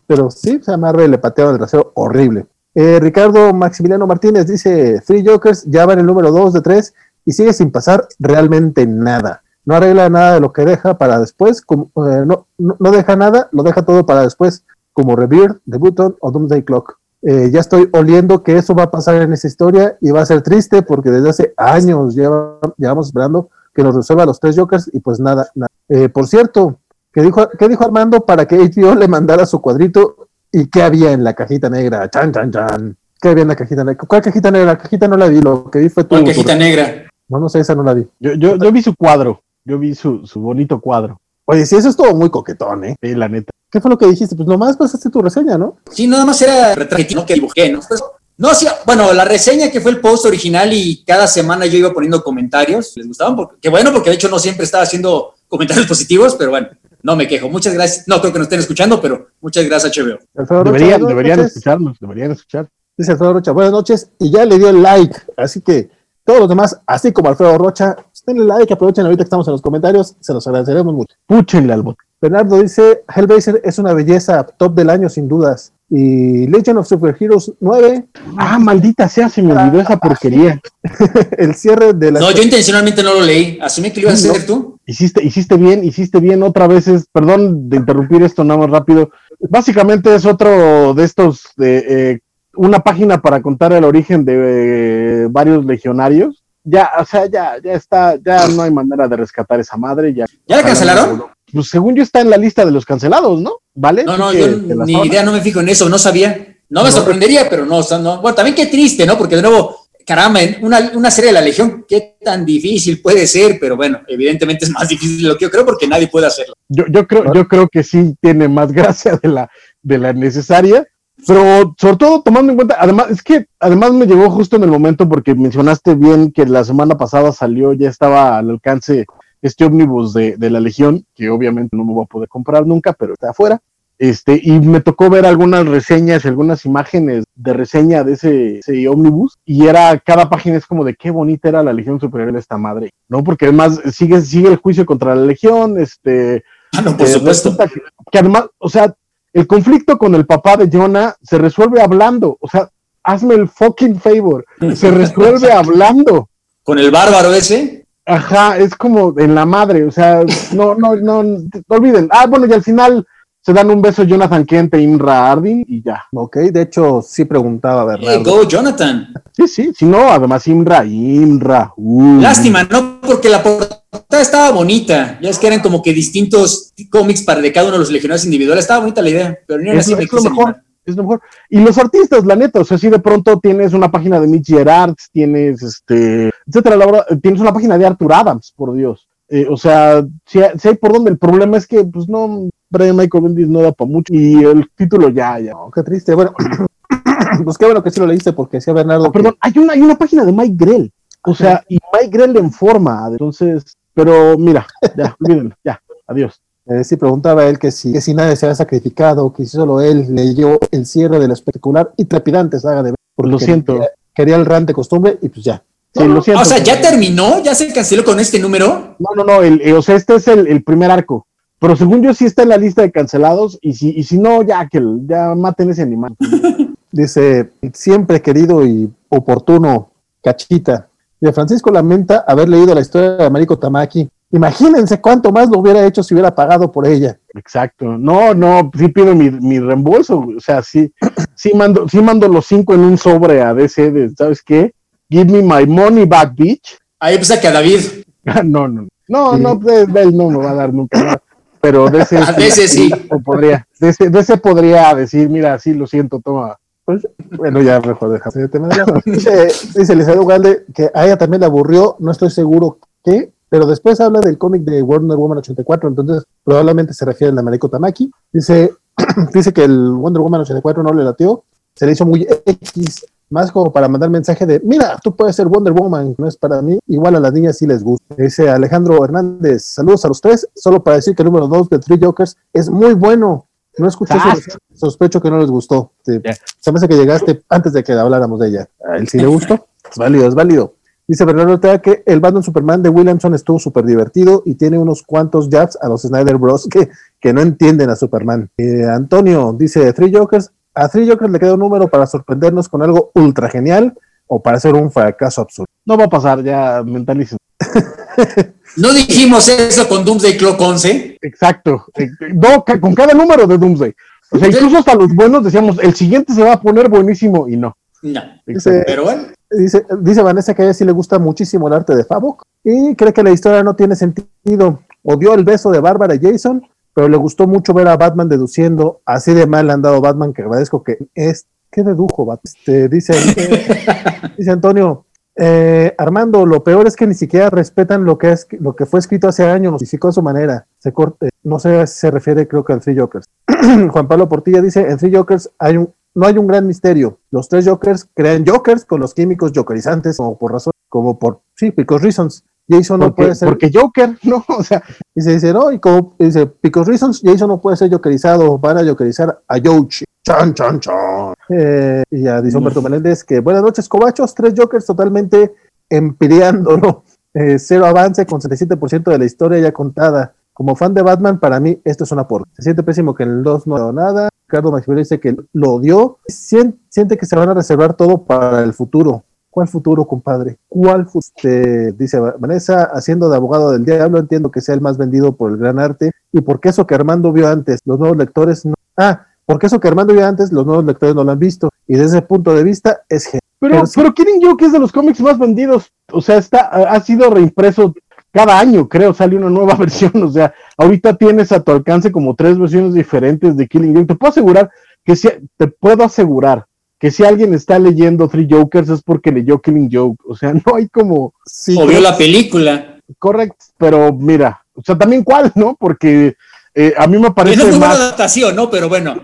Pero sí, o sea, Marvel le pateaba el trasero horrible. Eh, Ricardo Maximiliano Martínez dice: Three Jokers ya va en el número 2 de 3 y sigue sin pasar realmente nada. No arregla nada de lo que deja para después, como, eh, no, no, no deja nada, lo deja todo para después, como Rebirth, The Button o Doomsday Clock. Eh, ya estoy oliendo que eso va a pasar en esa historia y va a ser triste porque desde hace años lleva- llevamos esperando que nos resuelva los tres Jokers y pues nada. nada. Eh, por cierto, ¿qué dijo, ¿qué dijo Armando para que HBO le mandara su cuadrito y qué había en la cajita negra? Chan, chan, chan. ¿Qué había en la cajita negra? ¿Cuál cajita negra? La cajita no la vi, lo que vi fue tu. ¿Cuál tu- cajita negra? No, no sé, esa no la vi. Yo, yo, yo vi su cuadro, yo vi su, su bonito cuadro. Oye, sí, eso es todo muy coquetón, ¿eh? Sí, la neta. ¿Qué fue lo que dijiste? Pues nomás pasaste tu reseña, ¿no? Sí, nada más era retrato ¿no? que dibujé, ¿no? Pues, no, sí, bueno, la reseña que fue el post original y cada semana yo iba poniendo comentarios, les gustaban, porque, que bueno, porque de hecho no siempre estaba haciendo comentarios positivos, pero bueno, no me quejo. Muchas gracias. No creo que nos estén escuchando, pero muchas gracias, HBO. Alfredo Rocha, Deberían, buenas deberían noches. escucharnos, deberían escuchar. Dice Alfredo Rocha, buenas noches. Y ya le dio el like. Así que todos los demás, así como Alfredo Rocha, denle like, aprovechen ahorita que estamos en los comentarios. Se los agradeceremos mucho. Púchenle al bote. Bernardo dice, Hellraiser es una belleza, top del año sin dudas. Y Legend of Superheroes 9, Ah, maldita sea, se me olvidó esa porquería. el cierre de la... No, yo intencionalmente no lo leí. Asumí que lo ibas a hacer tú. Hiciste, hiciste bien, hiciste bien otra vez. Es, perdón de interrumpir esto nada más rápido. Básicamente es otro de estos, de eh, una página para contar el origen de eh, varios legionarios. Ya, o sea, ya, ya está, ya no hay manera de rescatar esa madre. Ya, ¿Ya la cancelaron? Pues según yo está en la lista de los cancelados, ¿no? ¿Vale? No, no, yo ni idea, no me fijo en eso, no sabía. No me No. sorprendería, pero no, o sea, no. Bueno, también qué triste, ¿no? Porque de nuevo, caramba, en una, una serie de la Legión, qué tan difícil puede ser, pero bueno, evidentemente es más difícil de lo que yo creo porque nadie puede hacerlo. Yo, yo creo, yo creo que sí tiene más gracia de la, de la necesaria, pero sobre todo tomando en cuenta, además, es que además me llegó justo en el momento porque mencionaste bien que la semana pasada salió, ya estaba al alcance este ómnibus de, de la Legión, que obviamente no me voy a poder comprar nunca, pero está afuera. Este, y me tocó ver algunas reseñas y algunas imágenes de reseña de ese, ese ómnibus, y era, cada página es como de qué bonita era la Legión Superior de esta madre, ¿no? Porque además sigue, sigue el juicio contra la Legión, este, Ah, no, por eh, supuesto. que, que además, o sea, el conflicto con el papá de Jonah se resuelve hablando. O sea, hazme el fucking favor. Se resuelve hablando. Con el bárbaro ese, Ajá, es como en la madre. O sea, no, no, no, no olviden. Ah, bueno, y al final se dan un beso Jonathan Kent e Imra Ardin y ya. Ok, de hecho sí preguntaba eh, Bernardo. go Jonathan. Sí, sí, si no, además Imra, Imra. uh. Lástima, ¿no? Porque la portada estaba bonita. Ya es que eran como que distintos cómics para de cada uno de los legionarios individuales. Estaba bonita la idea, pero ni aún Es, así lo- me es lo mejor. animar. Es lo mejor. Y los artistas, la neta, o sea, si de pronto tienes una página de Mitch Gerards, tienes este, etcétera, la verdad, tienes una página de Arthur Adams, por Dios. Eh, o sea, si, hay- si hay por donde, el problema es que, pues no, Brian Michael Bendis no da para mucho y el título ya, ya. No, qué triste. Bueno, pues qué bueno que sí lo leíste porque decía Bernardo. Ah, perdón, hay una, hay una página de Mike Grell, o sea, y Mike Grell en forma, entonces, pero mira, ya, olvídenlo, ya, adiós. Eh, sí preguntaba él que si, que si nadie se había sacrificado, que si solo él leyó el cierre de la espectacular y trepidante saga de porque Lo siento. Quería, quería el ran de costumbre y pues ya. Sí, lo siento. o sea, ¿ya terminó? ¿Ya se canceló con este número? No, no, no, el, o sea, este es el, el primer arco. Pero según yo sí está en la lista de cancelados y si, y si no, ya que ya maten ese animal. Dice, siempre querido y oportuno, cachita. De Francisco lamenta haber leído la historia de Américo Tamaki. Imagínense cuánto más lo hubiera hecho si hubiera pagado por ella. Exacto. No, no, sí pido mi, mi reembolso. O sea, sí, sí mando, sí mando los cinco en un sobre a DC de, ¿sabes qué? Give me my money back, bitch. Ahí pasa que a David. no, no, no, no, de, de él no me va a dar nunca nada. Pero ese, De ese sí. podría, de ese podría decir, mira, sí, lo siento, toma. Pues, bueno, ya mejor dejamos tema de. Dice, dice Elizabeth Ugalde que a ella también le aburrió, no estoy seguro qué, pero después habla del cómic de Wonder Woman 84, entonces probablemente se refiere de Américo Tamaki. Dice, dice que el Wonder Woman 84 no le latió, se le hizo muy X, más como para mandar mensaje de, mira, tú puedes ser Wonder Woman, no es para mí, igual a las niñas sí les gusta. Dice Alejandro Hernández, saludos a los tres, solo para decir que el número 2 de Three Jokers es muy bueno. No escuché Ah. sospecho que no les gustó. Te-. Se me hace que llegaste antes de que habláramos de ella. A él sí le gustó. Es válido, es válido. Dice Bernardo Ortega que el Batman Superman de Williamson estuvo súper divertido y tiene unos cuantos jabs a los Snyder Bros. que, que no entienden a Superman. Eh, Antonio dice Three Jokers. A Three Jokers le queda un número para sorprendernos con algo ultra genial o para hacer un fracaso absurdo. No va a pasar, ya mentalicen. No dijimos eso con Doomsday Clock 11. Exacto. Eh, No, con cada número de Doomsday. O sea, incluso hasta los buenos decíamos, el siguiente se va a poner buenísimo y no. No. Dice, Pero bueno, dice, dice Vanessa que a ella sí le gusta muchísimo el arte de Favok y cree que la historia no tiene sentido. Odió el beso de Bárbara y Jason, pero le gustó mucho ver a Batman deduciendo así de mal le han dado Batman que agradezco que es. ¿Qué dedujo, Bat? Este, dice, dice Antonio. eh, Armando, lo peor es que ni siquiera respetan lo que es lo que fue escrito hace años, lo modificó a su manera. Se corte, no sé si se refiere, creo que al Three Jokers. Juan Pablo Portilla dice: En Three Jokers hay un, no hay un gran misterio. Los tres Jokers crean Jokers con los químicos jokerizantes, como por razón, como por, sí, because reasons. Jason no puede ser. porque Joker, no, o sea, Y se dice, no, y como dice, because reasons, Jason no puede ser jokerizado, van a jokerizar a Yoshi. Chan, chan, chan. Eh, y ya dice Humberto Meléndez que buenas noches, Cobachos, tres Jokers totalmente empiriándolo. Eh, cero avance con 77% de la historia ya contada. Como fan de Batman, para mí esto es una porra. Se siente pésimo que en el 2 no ha dado nada. Ricardo Maxwell dice que lo odió. Sien- siente que se van a reservar todo para el futuro. ¿Cuál futuro, compadre? ¿Cuál futuro? dice Vanessa, haciendo de abogado del diablo, entiendo que sea el más vendido por el gran arte. ¿Y por qué eso que Armando vio antes? Los nuevos lectores no. Ah, porque eso que Armando vio antes, los nuevos lectores no lo han visto. Y desde ese punto de vista, es genial. Pero, Pero sí. pero Killing Joke es de los cómics más vendidos. O sea, está, ha sido reimpreso cada año, creo, sale una nueva versión. O sea, ahorita tienes a tu alcance como tres versiones diferentes de Killing Joke. Te puedo asegurar que si, te puedo asegurar que si alguien está leyendo Three Jokers es porque leyó Killing Joke. O sea, no hay como Sí, o vio la película. correcto, pero mira, o sea, también cuál, ¿no? Porque eh, a mí me Que parece no es buena más. adaptación, ¿no? Pero bueno.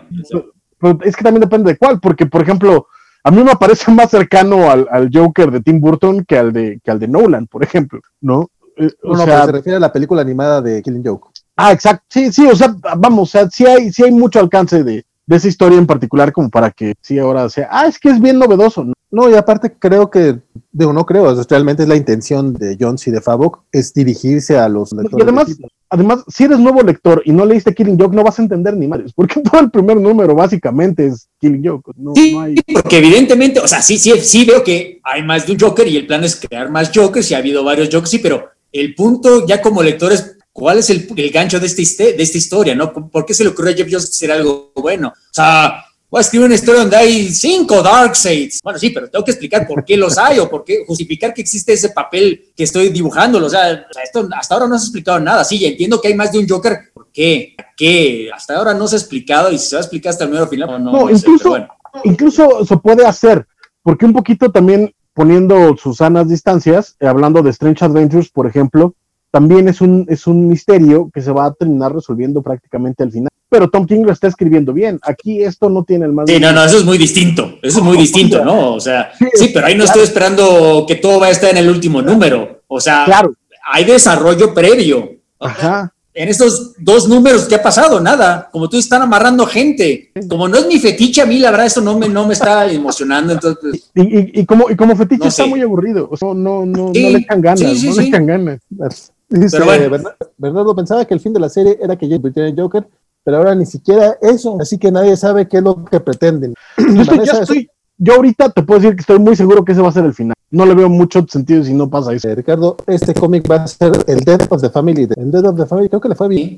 Pero es que también depende de cuál, porque por ejemplo, a mí me parece más cercano al, al Joker de Tim Burton que al de, que al de Nolan, por ejemplo, ¿no? O no, sea, pero se refiere a la película animada de Killing Joke. ah, exacto, sí, sí, o sea, vamos, o sea, sí hay, sí hay mucho alcance de, de esa historia en particular como para que sí ahora sea, ah, es que es bien novedoso, ¿no? Y aparte creo que, digo, no creo, realmente es la intención de Jones y de Favok, es dirigirse a los Y lectores. además, legítimos. además, si eres nuevo lector y no leíste Killing Joke, no vas a entender ni madres, porque todo el primer número básicamente es Killing Joke, no, Sí, no hay... porque evidentemente, o sea, sí, sí, sí veo que hay más de un Joker y el plan es crear más Jokers y ha habido varios Jokers, sí, pero el punto ya como lector es cuál es el, el gancho de esta, histe- de esta historia, ¿no? ¿Por qué se le ocurrió a Jeff Jones hacer algo bueno? O sea, voy a escribir una historia donde hay cinco Darkseids. Bueno, sí, pero tengo que explicar por qué los hay o por qué justificar que existe ese papel que estoy dibujándolo. O sea, esto hasta ahora no se ha explicado nada. Sí, ya entiendo que hay más de un Joker. ¿Por qué? ¿A qué? Hasta ahora no se ha explicado y si se va a explicar hasta el mero final. No, no, No, no sé, incluso- pero bueno. incluso se puede hacer, porque un poquito también poniendo sus sanas distancias, eh, hablando de Strange Adventures, por ejemplo, también es un, es un misterio que se va a terminar resolviendo prácticamente al final. Pero Tom King lo está escribiendo bien. Aquí esto no tiene el más. Sí, no, no, eso es muy distinto. Eso es muy distinto, ¿no? O sea, sí, pero ahí no estoy esperando que todo va a estar en el último número. O sea, Claro, hay desarrollo previo. ajá. En estos dos números, ¿qué ha pasado? Nada. Como tú están amarrando gente. Como no es mi fetiche, a mí la verdad eso no me, no me está emocionando. Entonces, y, y, como, y como fetiche está muy aburrido. O sea, no, no, no le echan ganas. no le echan ganas. Dice, Bernardo pensaba que el fin de la serie era que Jake el Joker, pero ahora ni siquiera eso, así que nadie sabe qué es lo que pretenden. Yo, ahorita te puedo decir que estoy muy seguro que ese va a ser el final. No le veo mucho sentido si no pasa eso. Eh, Ricardo, este cómic va a ser el Death of the Family. El Death of the Family creo que le fue bien.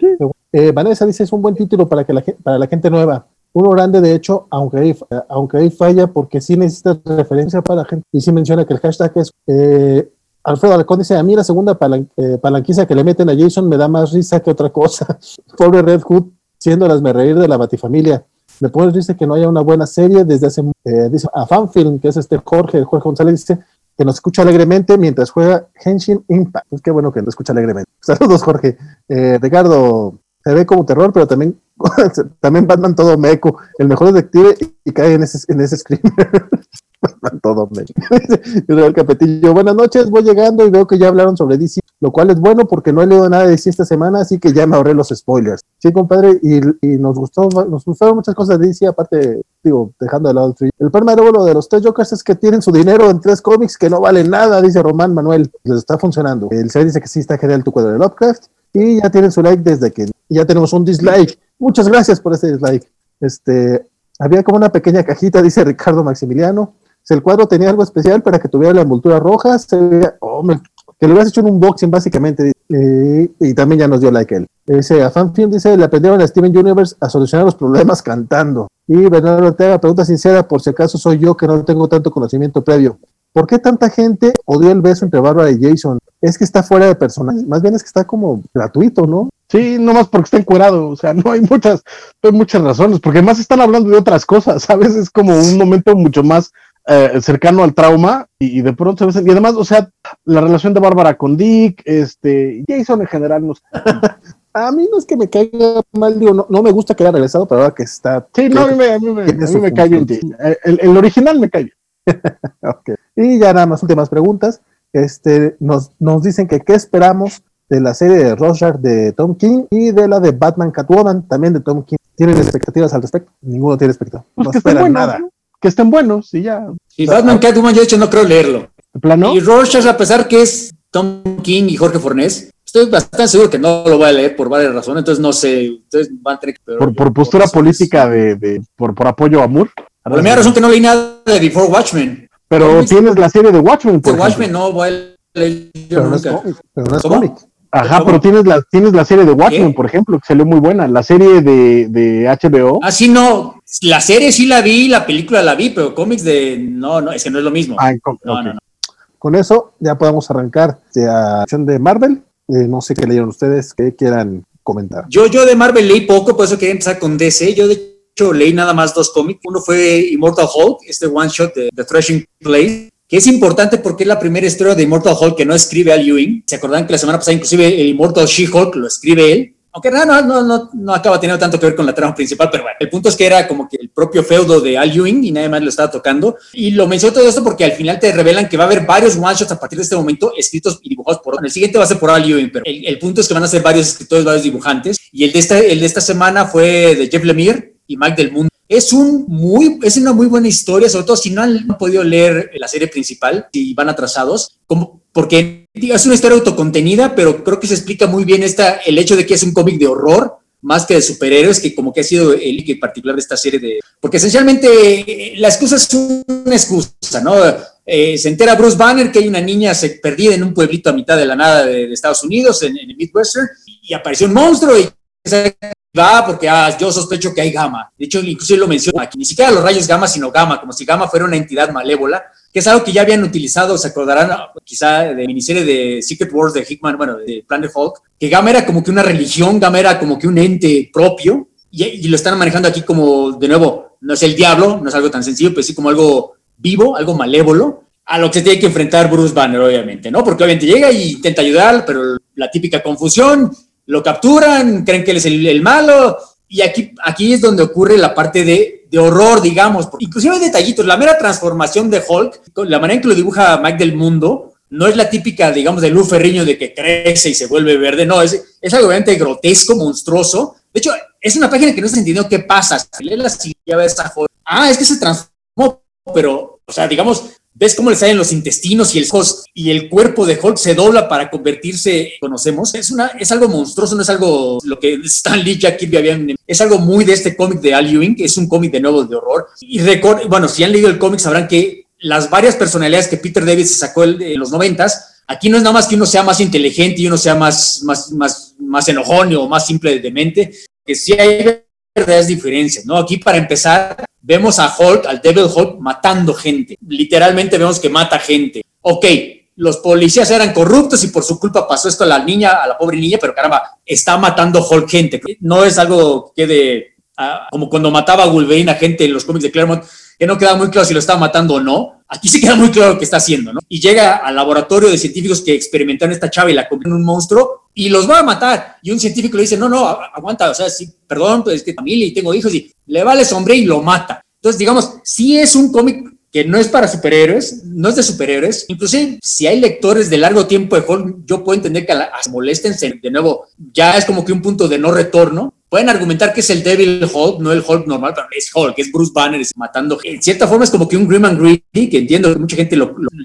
Eh, Vanessa dice es un buen título para, que la, para la gente nueva. Uno grande, de hecho, aunque ahí, aunque ahí falla, porque sí necesita referencia para la gente. Y sí menciona que el hashtag es eh, Alfredo Alcón dice, a mí la segunda eh, palanquiza que le meten a Jason me da más risa que otra cosa. Pobre Red Hood, siendo las me reír de la batifamilia. Me puedes decir que no haya una buena serie desde hace, eh, dice, a Fanfilm, que es este Jorge, Jorge González dice que nos escucha alegremente mientras juega Henshin Impact. Pues qué bueno que nos escucha alegremente. Saludos, Jorge. Eh, Ricardo, se ve como terror, pero también, también Batman todo meco, el mejor detective y, cae en ese, en ese screamer. todo el Capetillo, buenas noches, voy llegando y veo que ya hablaron sobre DC, lo cual es bueno porque no he leído nada de DC esta semana, así que ya me ahorré los spoilers. Sí, compadre, y, nos gustó, nos gustaron muchas cosas de DC, aparte, digo, dejando de lado el El problema de los tres Jokers es que tienen su dinero en tres cómics que no valen nada, dice Román Manuel. Les está funcionando. El ser dice que sí está genial tu cuadro de Lovecraft y ya tienen su like desde que ya tenemos un dislike. Muchas gracias por ese dislike. Este, había como una pequeña cajita, dice Ricardo Maximiliano. Si el cuadro tenía algo especial para que tuviera la envoltura roja, se oh, que le hubieras hecho un unboxing básicamente. y también ya nos dio like él. Ese Fanfilm dice, le aprendieron a Steven Universe a solucionar los problemas cantando. Y Bernardo Ortega, pregunta sincera, por si acaso soy yo que no tengo tanto conocimiento previo. ¿Por qué tanta gente odió el beso entre Bárbara y Jason? Es que está fuera de personaje, más bien es que está como gratuito, ¿no? Sí, nomás porque está encuerado, o sea, no hay muchas, no hay muchas razones, porque además están hablando de otras cosas, ¿sabes? Es como un momento mucho más eh, cercano al trauma y, de pronto se y además, o sea, la relación de Bárbara con Dick, este, Jason en general no A mí no es que me caiga mal, digo, no, no me gusta que haya regresado, pero ahora que está. Sí, no, a mí me, a mí me, me cae bien. El, el, original me cae bien. okay. Y ya nada más últimas preguntas. Este, nos, nos dicen que qué esperamos de la serie de Rorschach de Tom King y de la de Batman Catwoman, también de Tom King. ¿Tienen expectativas al respecto? Ninguno tiene expectativas. Pues no esperan nada que estén buenos y ya. Y Batman Catwoman, yo de hecho no creo leerlo. plano? Y Rorschach, a pesar que es Tom King y Jorge Fornés, estoy bastante seguro que no lo voy a leer por varias razones, entonces no sé, ustedes van a tener que... Por, por postura política de, de, por, por apoyo a Moore. Por la primera razón que no leí nada de Before Watchmen. Pero tienes la serie de Watchmen. Por Watchmen no voy a leer yo nunca. pero no es cómic. Ajá, pero tienes la, tienes la serie de Watchmen, por ejemplo, que salió muy buena. La serie de, de HBO. Ah, sí, no. La serie sí la vi, la película la vi, pero cómics de. No, no, es que no es lo mismo. Ah, no, no, no. Con eso ya podemos arrancar la acción de Marvel. Eh, no sé qué leyeron ustedes, que quieran comentar. Yo, yo de Marvel leí poco, por eso quería empezar con DC. Yo, de hecho, leí nada más dos cómics. Uno fue Immortal Hulk, este one shot de The Threshing Place que es importante porque es la primera historia de Immortal Hulk que no escribe Al Ewing. ¿Se acordan que la semana pasada inclusive el Immortal She-Hulk lo escribe él? Aunque no, no, no, no, acaba teniendo tanto que ver con la trama principal, pero bueno, el punto es que era como que el propio feudo de Al Ewing y nadie más lo estaba tocando. Y lo menciono todo esto porque al final te revelan que va a haber varios one-shots a partir de este momento escritos y dibujados por... El siguiente va a ser por Al Ewing, pero el, punto es que van a ser varios escritores, varios dibujantes. Y el de esta, el de esta semana fue de Jeff Lemire y Mike Del Mundo es, un muy, es una muy buena historia, sobre todo si no han podido leer la serie principal, y van atrasados, como, porque es una historia autocontenida, pero creo que se explica muy bien esta, el hecho de que es un cómic de horror, más que de superhéroes, que como que ha sido el particular de esta serie de... Porque esencialmente la excusa es una excusa, ¿no? Eh, se entera Bruce Banner que hay una niña se, perdida en un pueblito a mitad de la nada de, Estados Unidos, en, en, el Midwestern, y apareció un monstruo y va porque ah, yo sospecho que hay gamma. De hecho, incluso lo menciona aquí, ni siquiera los rayos gamma, sino gamma, como si gamma fuera una entidad malévola, que es algo que ya habían utilizado, se acordarán quizá de miniserie de Secret Wars de Hickman, bueno, de Planet Hulk, que gamma era como que una religión, gamma era como que un ente propio, y, lo están manejando aquí como, de nuevo, no es el diablo, no es algo tan sencillo, pero sí como algo vivo, algo malévolo, a lo que se tiene que enfrentar Bruce Banner, obviamente, ¿no? Porque obviamente llega y intenta ayudar, pero la típica confusión, lo capturan, creen que él es el, malo, y aquí, aquí es donde ocurre la parte de, de, horror, digamos. Inclusive hay detallitos, la mera transformación de Hulk, la manera en que lo dibuja Mike del Mundo, no es la típica, digamos, de Luz Ferriño de que crece y se vuelve verde, no, es, es algo realmente grotesco, monstruoso. De hecho, es una página que no se entendió qué pasa. Si lees la siguiente vez ah, es que se transformó, pero, o sea, digamos, ves cómo le salen los intestinos y el, y el cuerpo de Hulk se dobla para convertirse, conocemos, es, una, es algo monstruoso, no es algo lo que Stan Lee, Jack Kirby habían, es algo muy de este cómic de Al Ewing, es un cómic de nuevo de horror. Y record, bueno, si han leído el cómic sabrán que las varias personalidades que Peter David se sacó en los noventas, aquí no es nada más que uno sea más inteligente y uno sea más, más, más, más enojón o más simple de mente, que sí hay verdaderas diferencias, ¿no? Aquí para empezar, vemos a Hulk, al Devil Hulk, matando gente. Literalmente vemos que mata gente. Ok, los policías eran corruptos y por su culpa pasó esto a la niña, a la pobre niña, pero caramba, está matando Hulk gente. No es algo que de, ah, como cuando mataba a Wolverine a gente en los cómics de Claremont, que no queda muy claro si lo está matando o no. Aquí sí queda muy claro que está haciendo, ¿no? Y llega al laboratorio de científicos que experimentaron esta chava y la convierten en un monstruo y los va a matar. Y un científico le dice, no, no, aguanta, o sea, sí, perdón, pues es que familia y tengo hijos y le vale sombre y lo mata. Entonces, digamos, sí es un cómic que no es para superhéroes, no es de superhéroes. Inclusive, si hay lectores de largo tiempo de Hulk, yo puedo entender que se molesten de nuevo. Ya es como que un punto de no retorno pueden argumentar que es el Devil Hulk, no el Hulk normal, pero es Hulk, es Bruce Banner matando. En cierta forma es como que un Grim and Greedy, que entiendo que mucha gente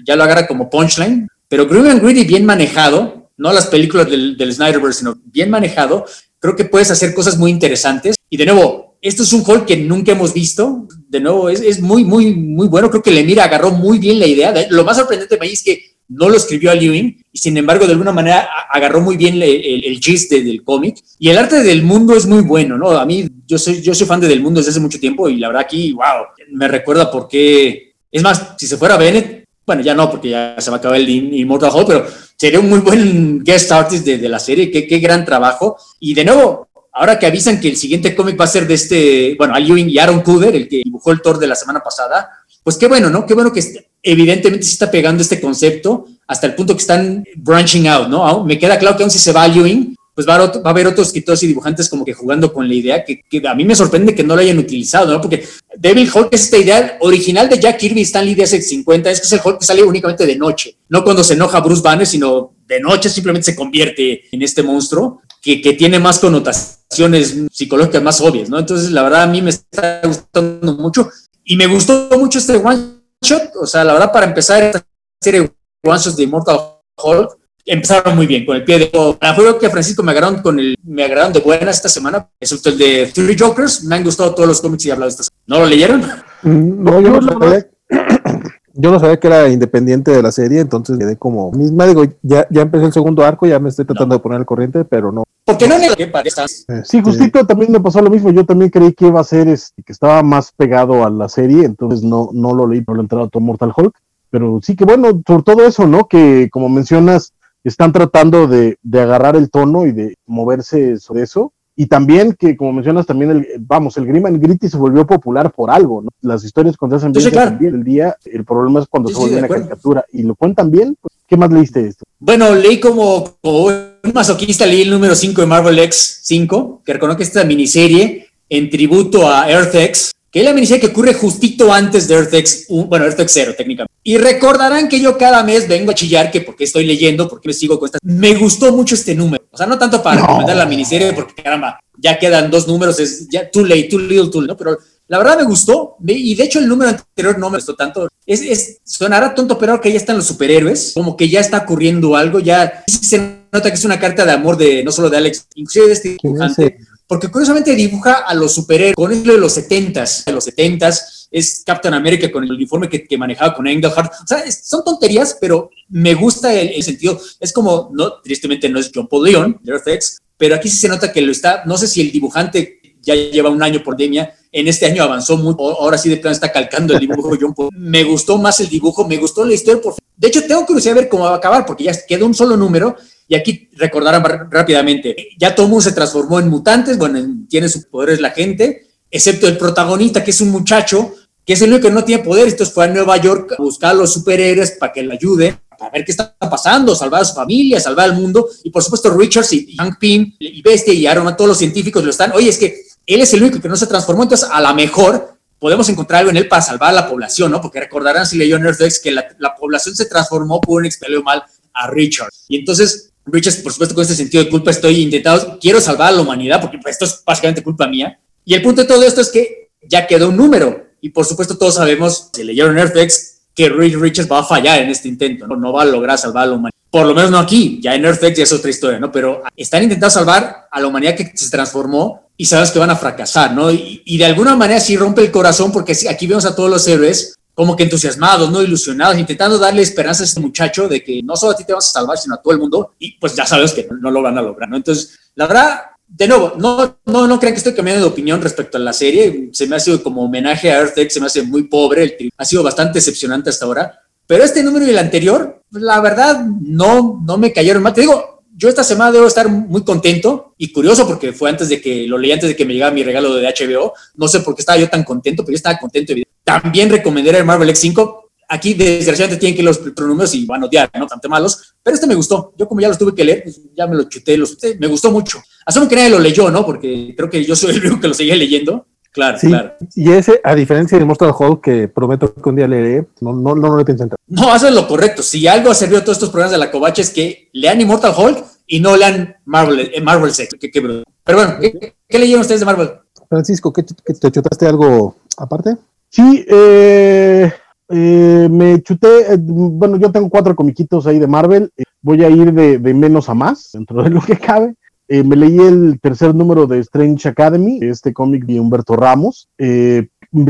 ya lo agarra como punchline, pero Grim and Greedy bien manejado, no las películas del, del Snyderverse, sino bien manejado, creo que puedes hacer cosas muy interesantes. Y de nuevo, esto es un Hulk que nunca hemos visto. De nuevo, es, es muy, muy, muy bueno. Creo que Lemira agarró muy bien la idea. Lo más sorprendente para mí es que no lo escribió a Ewing y sin embargo de alguna manera agarró muy bien el, el, gist del cómic y el arte del mundo es muy bueno, ¿no? A mí yo soy, yo soy fan de del mundo desde hace mucho tiempo y la verdad aquí, wow, me recuerda porque, es más, si se fuera Bennett, bueno, ya no porque ya se va a acabar el Immortal Hulk, pero sería un muy buen guest artist de, la serie, qué, gran trabajo y de nuevo, ahora que avisan que el siguiente cómic va a ser de este, bueno, Al Ewing y Aaron Kuder, el que dibujó el Thor de la semana pasada, pues qué bueno, ¿no? Qué bueno que evidentemente se está pegando este concepto hasta el punto que están branching out, ¿no? Me queda claro que aún si se va a Ewing, pues va a, haber otros escritores y dibujantes como que jugando con la idea que, a mí me sorprende que no lo hayan utilizado, ¿no? Porque Devil Hulk es esta idea original de Jack Kirby y Stan Lee de hace 50, es que es el Hulk que sale únicamente de noche, no cuando se enoja Bruce Banner, sino de noche simplemente se convierte en este monstruo que, que tiene más connotaciones psicológicas más obvias, ¿no? Entonces, la verdad, a mí me está gustando mucho y me gustó mucho este one shot, o sea, la verdad, para empezar esta serie de one shots de Immortal Hulk, empezaron muy bien, con el pie de La juego que Francisco me agarraron con el, me agarraron de buena esta semana, excepto el de Three Jokers, me han gustado todos los cómics y he hablado de esta semana. ¿No lo leyeron? No, yo no, sabía, yo no sabía que era independiente de la serie, entonces quedé como misma, digo, ya, ya empecé el segundo arco, ya me estoy tratando de poner al corriente, pero no. ¿Por qué no le eh, Sí, justito también me pasó lo mismo, yo también creí que iba a ser, este, que estaba más pegado a la serie, entonces no, no lo leí, no lo he entrado a todo Mortal Hulk, pero sí que bueno, por todo eso, ¿no? Que como mencionas, están tratando de, de agarrar el tono y de moverse sobre eso. Y también que, como mencionas, también, el, vamos, el Grim and Gritty se volvió popular por algo, ¿no? Las historias cuando se hacen bien el día, el problema es cuando se vuelve una caricatura. Y lo cuentan bien, pues, ¿qué más leíste esto? Bueno, leí como, un masoquista, leí el número 5 de Marvel X 5, que reconoce esta miniserie en tributo a Earth X, que es la miniserie que ocurre justito antes de Earth X, bueno, Earth X 0 técnicamente. Y recordarán que yo cada mes vengo a chillar que porque estoy leyendo, porque me sigo con estas. Me gustó mucho este número. O sea, no tanto para recomendar la miniserie, porque caramba, ya quedan dos números, es ya too late, too little, too late, ¿no? Pero la verdad me gustó. Y de hecho, el número anterior no me gustó tanto. Es, es sonará tonto, pero que ya están los superhéroes, como que ya está ocurriendo algo, ya se nota que es una carta de amor de no solo de Alex, inclusive de este dibujante porque curiosamente dibuja a los superhéroes con el de los 70s, de los 70s, es Captain America con el uniforme que, manejaba con Engelhardt. O sea, son tonterías, pero me gusta el, sentido. Es como, no, tristemente no es John Paul Leon, Earth X, pero aquí sí se nota que lo está, no sé si el dibujante ya lleva un año por pandemia, en este año avanzó mucho, ahora sí de plano está calcando el dibujo John Paul. Me gustó más el dibujo, me gustó la historia. Por... De hecho, tengo curiosidad de ver cómo va a acabar, porque ya quedó un solo número y aquí recordarán rápidamente, ya todo mundo se transformó en mutantes, bueno, tiene sus poderes la gente, excepto el protagonista, que es un muchacho, que es el único que no tiene poder, entonces fue a Nueva York a buscar a los superhéroes para que le ayuden, a ver qué está pasando, salvar a su familia, salvar al mundo, y por supuesto Richards y Hank Pym y Bestia y Aaron, todos los científicos lo están, oye, es que él es el único que no se transformó, entonces a lo mejor podemos encontrar algo en él para salvar a la población, ¿no? Porque recordarán si leyó en Earth que la, la, población se transformó por un expelió mal a Richard. Y entonces, Richard, por supuesto, con este sentido de culpa estoy intentando, quiero salvar a la humanidad, porque pues, esto es básicamente culpa mía. Y el punto de todo esto es que ya quedó un número. Y por supuesto, todos sabemos, si leyeron Earthx, que Reed Richards va a fallar en este intento, ¿no? va a lograr salvar a la humanidad. Por lo menos no aquí, ya en Earthx ya es otra historia, ¿no? Pero están intentando salvar a la humanidad que se transformó y sabes que van a fracasar, ¿no? Y, y de alguna manera sí rompe el corazón porque aquí vemos a todos los héroes como que entusiasmados, ¿no? Ilusionados, intentando darle esperanza a este muchacho de que no solo a ti te vas a salvar, sino a todo el mundo, y pues ya sabes que no, no lo van a lograr, ¿no? Entonces, la verdad, de nuevo, no, no, no crean que estoy cambiando de opinión respecto a la serie. Se me ha sido como homenaje a Earth X, se me hace muy pobre. El ha sido bastante decepcionante hasta ahora. Pero este número y el anterior, la verdad, no, no me cayeron mal. Te digo, yo esta semana debo estar muy contento y curioso porque fue antes de que lo leí, antes de que me llegara mi regalo de HBO. No sé por qué estaba yo tan contento, pero yo estaba contento. También recomendaré el Marvel X5 aquí desgraciadamente tienen que los pronuncios y van a odiar, ¿no? Tanto malos, pero este me gustó. Yo como ya los tuve que leer, pues ya me lo chuté, los, me gustó mucho. Asumo que nadie lo leyó, ¿no? Porque creo que yo soy el único que lo seguía leyendo. Claro, claro. Y ese, a diferencia de Mortal Hulk, que prometo que un día leeré, no, no, no, no le pienso entrar. No, eso es lo correcto. Si algo ha servido a todos estos programas de la Covacha es que lean Immortal Hulk y no lean Marvel, eh, Marvel Sex. Pero bueno, ¿qué, ¿qué, leyeron ustedes de Marvel? Francisco, ¿qué, te chutaste algo aparte? Sí, eh, eh, me chuté, eh, bueno, yo tengo cuatro comiquitos ahí de Marvel, voy a ir de, de, menos a más, dentro de lo que cabe. Eh, me leí el tercer número de Strange Academy, este cómic de Humberto Ramos.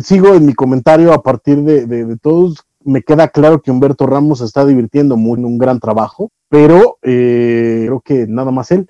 sigo en mi comentario a partir de, todos. Me queda claro que Humberto Ramos está divirtiendo muy un gran trabajo, pero creo que nada más él.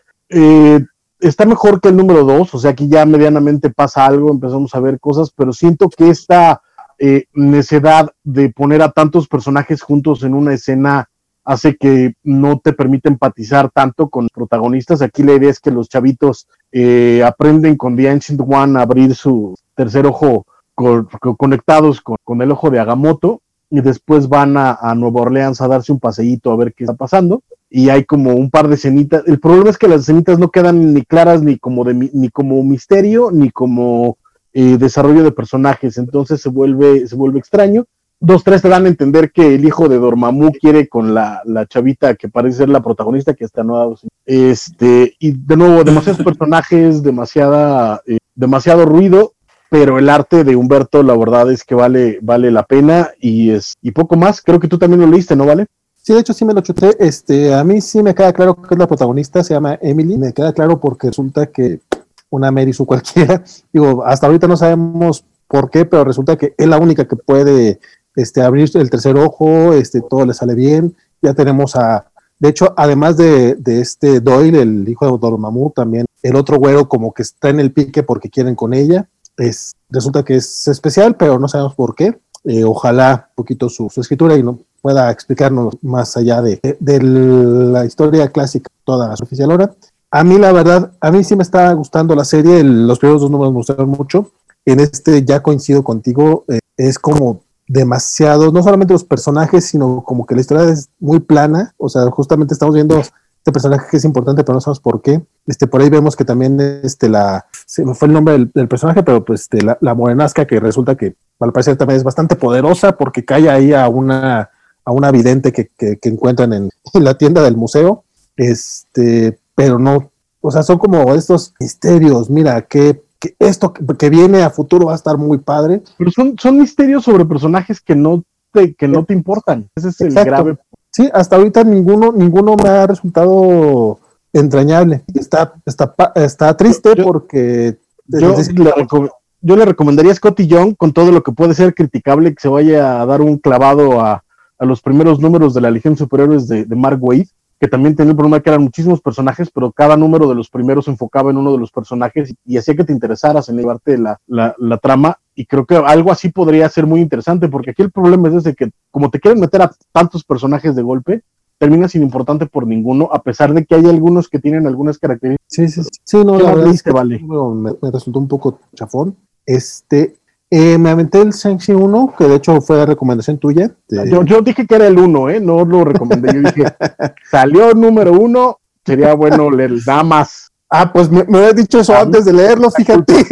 está mejor que el número dos, o sea, aquí ya medianamente pasa algo, empezamos a ver cosas, pero siento que esta eh, necedad de poner a tantos personajes juntos en una escena hace que no te permite empatizar tanto con los protagonistas. Aquí la idea es que los chavitos eh, aprenden con The Ancient One a abrir su tercer ojo con, conectados con, el ojo de Agamotto y después van a, a, Nueva Orleans a darse un paseíto a ver qué está pasando. Y hay como un par de escenitas. El problema es que las escenitas no quedan ni claras ni como, de, ni como misterio ni como eh, desarrollo de personajes, entonces se vuelve, se vuelve extraño. Dos, tres te dan a entender que el hijo de Dormammu quiere con la, la chavita que parece ser la protagonista que está no Este, y de nuevo, demasiados personajes, demasiada, eh, demasiado ruido, pero el arte de Humberto, la verdad es que vale, vale la pena y es, y poco más. Creo que tú también lo leíste, ¿no vale? Sí, de hecho sí me lo chuté. Este, a mí sí me queda claro que es la protagonista, se llama Emily. Me queda claro porque resulta que una Mary su cualquiera. Digo, hasta ahorita no sabemos por qué, pero resulta que es la única que puede este, abrir el tercer ojo, este, todo le sale bien. Ya tenemos a, de hecho, además de, de este Doyle, el hijo de Dormammu, también el otro güero como que está en el pique porque quieren con ella. Es, resulta que es especial, pero no sabemos por qué. Eh, ojalá un poquito su, su, escritura y no pueda explicarnos más allá de, de, de la historia clásica toda oficial ahora. A mí, la verdad, a mí sí me está gustando la serie. El, los primeros dos números me gustaron mucho. En este ya coincido contigo. Eh, es como demasiado, no solamente los personajes, sino como que la historia es muy plana. O sea, justamente estamos viendo este personaje que es importante, pero no sabemos por qué. Este, por ahí vemos que también este, la, se me fue el nombre del, personaje, pero pues este, la, la, morenasca que resulta que al parecer también es bastante poderosa porque cae ahí a una, a una vidente que, que, que encuentran en, la tienda del museo. Este, pero no, o sea, son como estos misterios, mira, que, que esto que, viene a futuro va a estar muy padre. Pero son, son misterios sobre personajes que no te, que no te importan. Ese es Exacto. el grave. Sí, hasta ahorita ninguno, ninguno me ha resultado entrañable. Está, está, está triste yo, porque yo le, yo le, recomendaría a Scotty Young con todo lo que puede ser criticable que se vaya a dar un clavado a, a los primeros números de la Legión Superhéroes de, de Mark Wade que también tenía el problema que eran muchísimos personajes, pero cada número de los primeros se enfocaba en uno de los personajes y hacía que te interesaras en llevarte la, la, la, trama. Y creo que algo así podría ser muy interesante, porque aquí el problema es desde que, como te quieren meter a tantos personajes de golpe, termina sin importante por ninguno, a pesar de que hay algunos que tienen algunas características. Sí, sí, sí. sí no, la verdad es que vale. me, me resultó un poco chafón. Este, eh, me aventé el Shang-Chi 1, que de hecho fue la recomendación tuya. De... Yo, yo, dije que era el 1, ¿eh? No lo recomendé. Yo dije, salió número 1, sería bueno leer nada más. Ah, pues me, me habías dicho eso antes de leerlo, fíjate.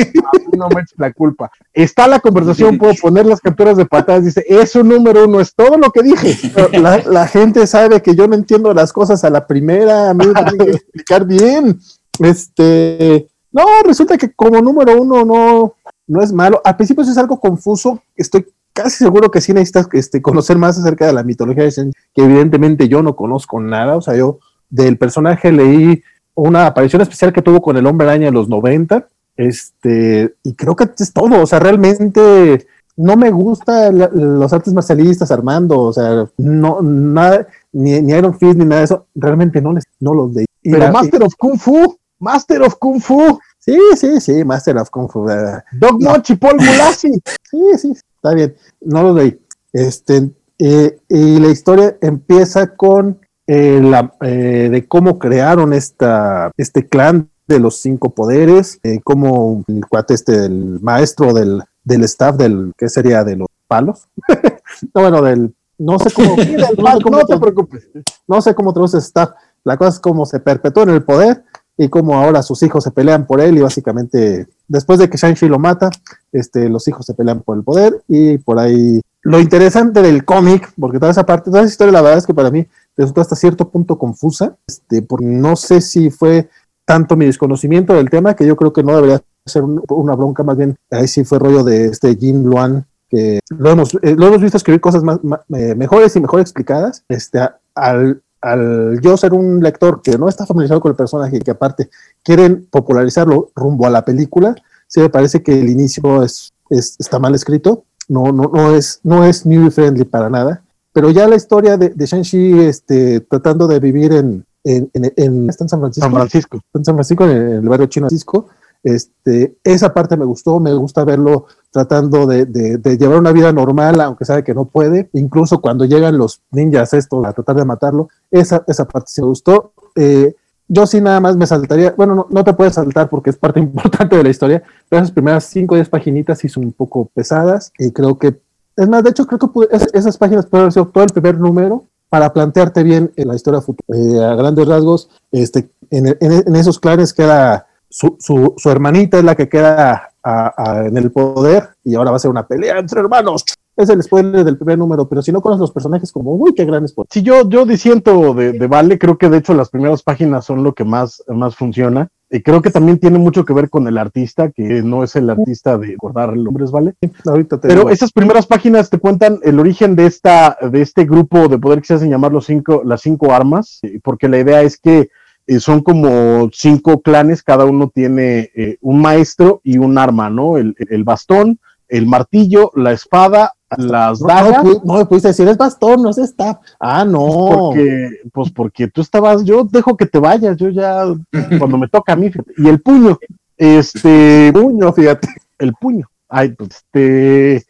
no me eches la culpa. Está la conversación, puedo poner las capturas de patadas, dice, es un número uno, es todo lo que dije. La, la, gente sabe que yo no entiendo las cosas a la primera, a mí me tienen que explicar bien. Este, no, resulta que como número uno no, no es malo. Al principio es algo confuso, estoy casi seguro que sí necesitas este, conocer más acerca de la mitología de Shen, que evidentemente yo no conozco nada, o sea, yo del personaje leí una aparición especial que tuvo con el hombre araña en los 90, este, y creo que es todo, o sea, realmente no me gusta los artes marcialistas, Armando, o sea, no, nada, ni, ni, Iron Fist ni nada de eso, realmente no, les, no los leí. Pero Master of Kung Fu, Master of Kung Fu. Sí, sí, sí, Master of Kung Fu. Doc no. y Paul Mulassi. sí, sí, está bien, no los leí. Este, eh, y la historia empieza con eh, la, eh, de cómo crearon esta, este clan de los cinco poderes, eh, como el cuate este, el maestro del, del staff del, ¿qué sería? De los palos. no, bueno, del, no sé cómo, no, te preocupes. No sé cómo traduce staff. La cosa es cómo se perpetuó en el poder y cómo ahora sus hijos se pelean por él y básicamente después de que Shang-Chi lo mata, este, los hijos se pelean por el poder y por ahí lo interesante del cómic, porque toda esa parte, toda esa historia la verdad es que para mí resultó hasta cierto punto confusa, este, porque no sé si fue tanto mi desconocimiento del tema, que yo creo que no debería ser una bronca, más bien ahí sí fue rollo de este Jin Luan, que lo hemos, eh, lo hemos visto escribir cosas más, eh, mejores y mejor explicadas, este, al, al yo ser un lector que no está familiarizado con el personaje y que aparte quieren popularizarlo rumbo a la película, sí me parece que el inicio es, es está mal escrito, no, no, no, es, no es new friendly para nada pero ya la historia de, de Shang-Chi este, tratando de vivir en, en, en, está en San Francisco. San Francisco. En San Francisco, en el barrio chino Francisco. Este, esa parte me gustó, me gusta verlo tratando de, llevar una vida normal, aunque sabe que no puede, incluso cuando llegan los ninjas estos a tratar de matarlo, esa, esa parte sí me gustó. Eh, yo sí nada más me saltaría, bueno, no, no, te puedes saltar porque es parte importante de la historia, pero esas primeras 5 o 10 paginitas sí son un poco pesadas y creo que es más, de hecho, creo que esas páginas pueden haber sido todo el primer número para plantearte bien la historia futura. Eh, a grandes rasgos, este, en, esos clanes queda su, su, hermanita, es la que queda en el poder y ahora va a ser una pelea entre hermanos. Es el spoiler del primer número, pero si no conoces los personajes, como, uy, qué gran spoiler. Si yo, yo disiento de, de Vale, creo que de hecho las primeras páginas son lo que más, más funciona. Y creo que también tiene mucho que ver con el artista, que no es el artista de recordar nombres, ¿vale? Ahorita te Pero digo. esas primeras páginas te cuentan el origen de esta, de este grupo de poder que se hacen llamar los cinco, las cinco armas, porque la idea es que eh, son como cinco clanes, cada uno tiene eh, un maestro y un arma, ¿no? El, el bastón, el martillo, la espada, las dagas. No, no, me pudiste decir, es bastón, no es staff. Ah, no. Porque, pues porque tú estabas, yo dejo que te vayas, yo ya, cuando me toca a mí, fíjate. y el puño, este. Puño, fíjate. El puño. Ay, pues este.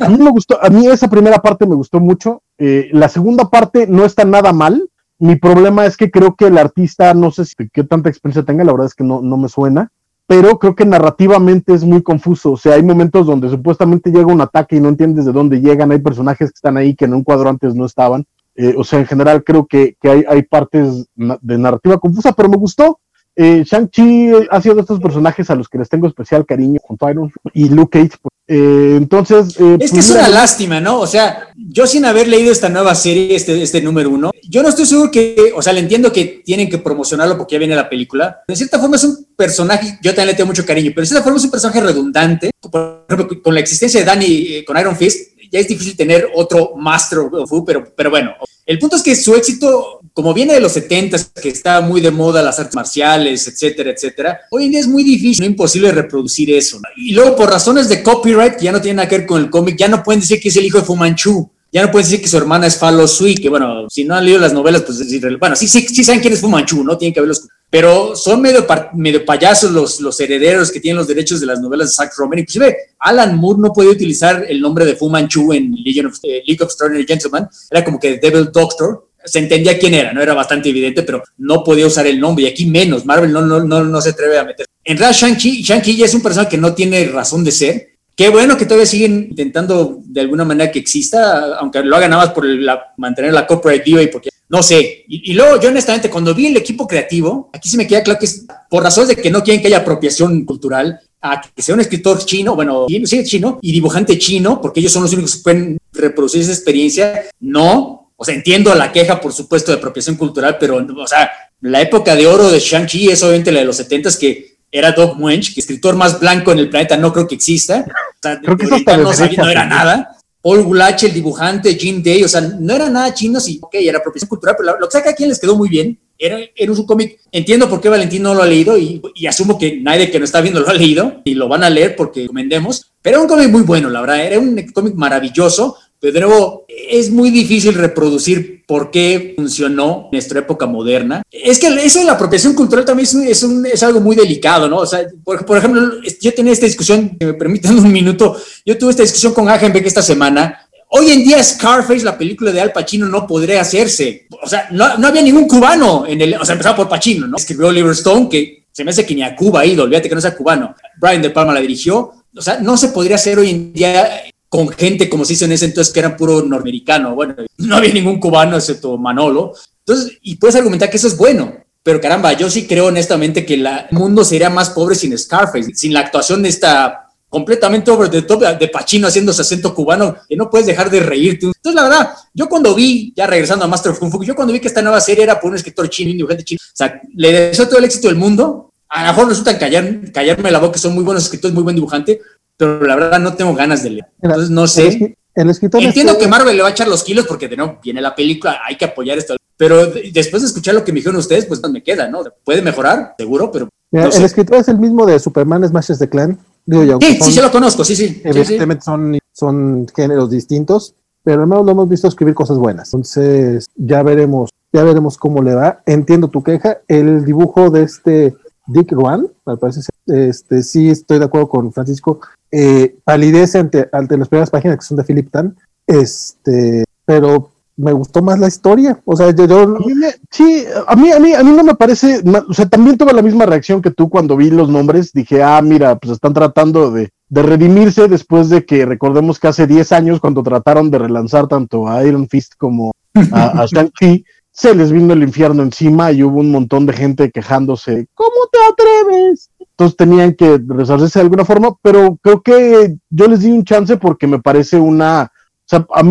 A mí me gustó, a mí esa primera parte me gustó mucho. Eh, la segunda parte no está nada mal. Mi problema es que creo que el artista, no sé si qué tanta experiencia tenga, la verdad es que no, no me suena pero creo que narrativamente es muy confuso. O sea, hay momentos donde supuestamente llega un ataque y no entiendes de dónde llegan. Hay personajes que están ahí que en un cuadro antes no estaban. Eh, o sea, en general creo que, que hay, hay, partes de narrativa confusa, pero me gustó. Eh, Shang-Chi ha sido de estos personajes a los que les tengo especial cariño junto a Iron y Luke Cage. Eh, entonces. es que pues, es una lástima, ¿no? O sea, yo sin haber leído esta nueva serie, este, este número uno, yo no estoy seguro que, o sea, le entiendo que tienen que promocionarlo porque ya viene la película. De cierta forma es un personaje, yo también le tengo mucho cariño, pero de cierta forma es un personaje redundante. Por ejemplo, con la existencia de Danny con Iron Fist, ya es difícil tener otro Master of Fu, pero, pero bueno, el punto es que su éxito, como viene de los 70 que está muy de moda las artes marciales, etcétera, etcétera, hoy en día es muy difícil, no imposible reproducir eso. Y luego, por razones de copyright, que ya no tienen nada que ver con el cómic, ya no pueden decir que es el hijo de Fu Manchu. Ya no pueden decir que su hermana es Falo Sui, que bueno, si no han leído las novelas, pues bueno, sí, sí, sí saben quién es Fu Manchu, ¿no? Tienen que verlos. Pero son medio, medio payasos los, los herederos que tienen los derechos de las novelas de Zack Roman. Inclusive, Alan Moore no podía utilizar el nombre de Fu Manchu en Legion of, eh, League of Extraordinary Gentlemen. Era como que Devil Doctor. Se entendía quién era, no era bastante evidente, pero no podía usar el nombre. Y aquí menos. Marvel no, no, no, no se atreve a meter. En realidad, Shang-Chi Shang ya es un personaje que no tiene razón de ser. Qué bueno que todavía siguen intentando de alguna manera que exista, aunque lo hagan nada más por mantener la copyright viva y porque no sé. Y, luego yo honestamente cuando vi el equipo creativo, aquí se me queda claro que es por razones de que no quieren que haya apropiación cultural, a que sea un escritor chino, bueno, sí, chino, y dibujante chino, porque ellos son los únicos que pueden reproducir esa experiencia, no. O sea, entiendo la queja, por supuesto, de apropiación cultural, pero, o sea, la época de oro de Shang-Chi es obviamente la de los 70 que era Doug Muench, que escritor más blanco en el planeta no creo que exista. O sea, creo que no, no era nada. Paul Gulach, el dibujante, Jim Day, o sea, no era nada chino, sí, ok, era apropiación cultural, pero lo que sea que a quien les quedó muy bien, era, era un cómic, entiendo por qué Valentín no lo ha leído y, asumo que nadie que no está viendo lo ha leído y lo van a leer porque recomendemos, pero era un cómic muy bueno, la verdad, era un cómic maravilloso, pero de nuevo, es muy difícil reproducir por qué funcionó en nuestra época moderna. Es que eso de la apropiación cultural también es, es, algo muy delicado, ¿no? O sea, por, por, ejemplo, yo tenía esta discusión, si me permiten un minuto, yo tuve esta discusión con Agenbeck esta semana. Hoy en día Scarface, la película de Al Pacino, no podría hacerse. O sea, no, no había ningún cubano en el... O sea, empezaba por Pacino, ¿no? Escribió Oliver Stone, que se me hace que ni a Cuba ha ido, olvídate que no sea cubano. Brian De Palma la dirigió. O sea, no se podría hacer hoy en día con gente, como se hizo en ese entonces, que era puro norteamericano. Bueno, no había ningún cubano excepto Manolo. Entonces, y puedes argumentar que eso es bueno. Pero caramba, yo sí creo honestamente que el mundo sería más pobre sin Scarface, sin la actuación de esta completamente over the top de Pacino haciendo ese acento cubano, que no puedes dejar de reírte. Entonces, la verdad, yo cuando vi, ya regresando a Master of Kung Fu, yo cuando vi que esta nueva serie era por un escritor chino, un dibujante chino, o sea, le deseo todo el éxito del mundo. A lo mejor resulta callar, callarme la boca, son muy buenos escritores, muy buen dibujante, pero la verdad no tengo ganas de leer. Entonces no sé. El escritor Entiendo que Marvel le va a echar los kilos porque de no viene la película, hay que apoyar esto. Pero después de escuchar lo que me dijeron ustedes, pues me queda, ¿no? Puede mejorar, seguro, pero. el escritor es el mismo de Superman Smashes the Clan. Digo yo, sí, sí, lo conozco, sí, sí. Evidentemente Son, son géneros distintos, pero al menos lo hemos visto escribir cosas buenas. Entonces, ya veremos, ya veremos cómo le va. Entiendo tu queja. El dibujo de este Dick Ruan, me parece, este, sí estoy de acuerdo con Francisco, eh, palidece ante, ante las primeras páginas que son de Philip Tan, este, pero me gustó más la historia. O sea, yo, sí, a mí, a mí, a mí no me parece, o sea, también tuve la misma reacción que tú cuando vi los nombres. Dije, ah, mira, pues están tratando de, de redimirse después de que recordemos que hace 10 años, cuando trataron de relanzar tanto a Iron Fist como a, a Shang-Chi, se les vino el infierno encima y hubo un montón de gente quejándose, ¿cómo te atreves? Entonces tenían que resarcirse de alguna forma, pero creo que yo les di un chance porque me parece una, a,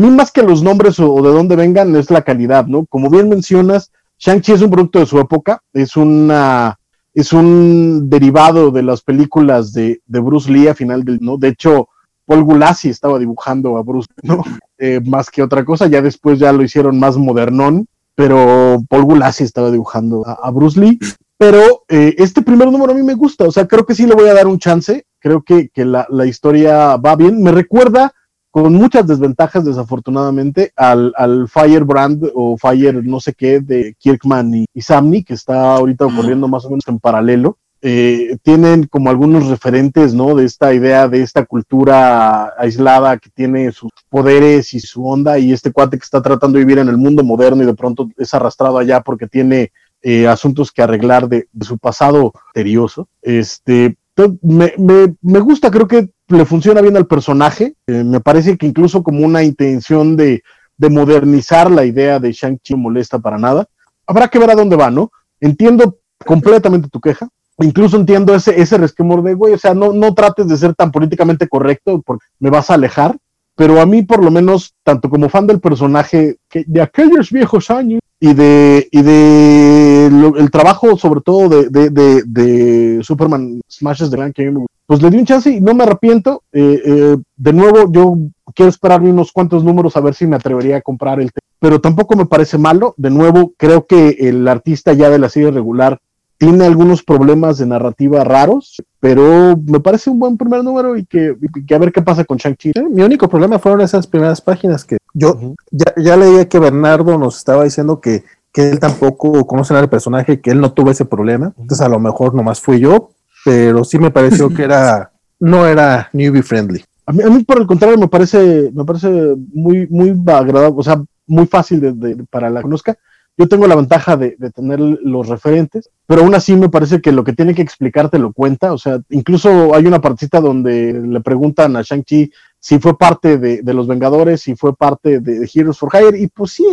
mí más que los nombres o, de dónde vengan es la calidad, ¿no? Como bien mencionas, Shang-Chi es un producto de su época, es una, es un derivado de las películas de, de Bruce Lee a final del, ¿no? De hecho, Paul Gulassi estaba dibujando a Bruce, ¿no? Eh, más que otra cosa, ya después ya lo hicieron más modernón, pero Paul Gulassi estaba dibujando a, Bruce Lee, pero eh, este primer número a mí me gusta, o sea, creo que sí le voy a dar un chance, creo que, que la, la, historia va bien, me recuerda con muchas desventajas desafortunadamente al, al Firebrand o Fire no sé qué de Kirkman y, y Samney, que está ahorita ocurriendo más o menos en paralelo, eh, tienen como algunos referentes, ¿no? De esta idea, de esta cultura aislada que tiene sus poderes y su onda, y este cuate que está tratando de vivir en el mundo moderno y de pronto es arrastrado allá porque tiene eh, asuntos que arreglar de, su pasado misterioso. Este, me, me, me, gusta, creo que le funciona bien al personaje. Eh, me parece que incluso como una intención de, de modernizar la idea de Shang-Chi molesta para nada. Habrá que ver a dónde va, ¿no? Entiendo completamente tu queja incluso entiendo ese, ese resquemor de, güey, o sea, no, no trates de ser tan políticamente correcto porque me vas a alejar, pero a mí por lo menos, tanto como fan del personaje que de aquellos viejos años y de, y de el trabajo sobre todo de, de, de, Superman Smashes de Gran que pues le di un chance y no me arrepiento. Eh, eh, de nuevo, yo quiero esperarme unos cuantos números a ver si me atrevería a comprar el pero tampoco me parece malo. De nuevo, creo que el artista ya de la serie regular tiene algunos problemas de narrativa raros, pero me parece un buen primer número y que, a ver qué pasa con Shang-Chi. Mi único problema fueron esas primeras páginas que yo ya, ya leía que Bernardo nos estaba diciendo que, que él tampoco conoce al personaje, que él no tuvo ese problema. Entonces a lo mejor nomás fui yo, pero sí me pareció que era no era newbie friendly. A mí, a mí por el contrario me parece me parece muy muy agradable, o sea, muy fácil de, para la conozca yo tengo la ventaja de, tener los referentes, pero aún así me parece que lo que tiene que explicarte lo cuenta. O sea, incluso hay una partita donde le preguntan a Shang-Chi si fue parte de, los Vengadores, si fue parte de, Heroes for Hire, y pues sí,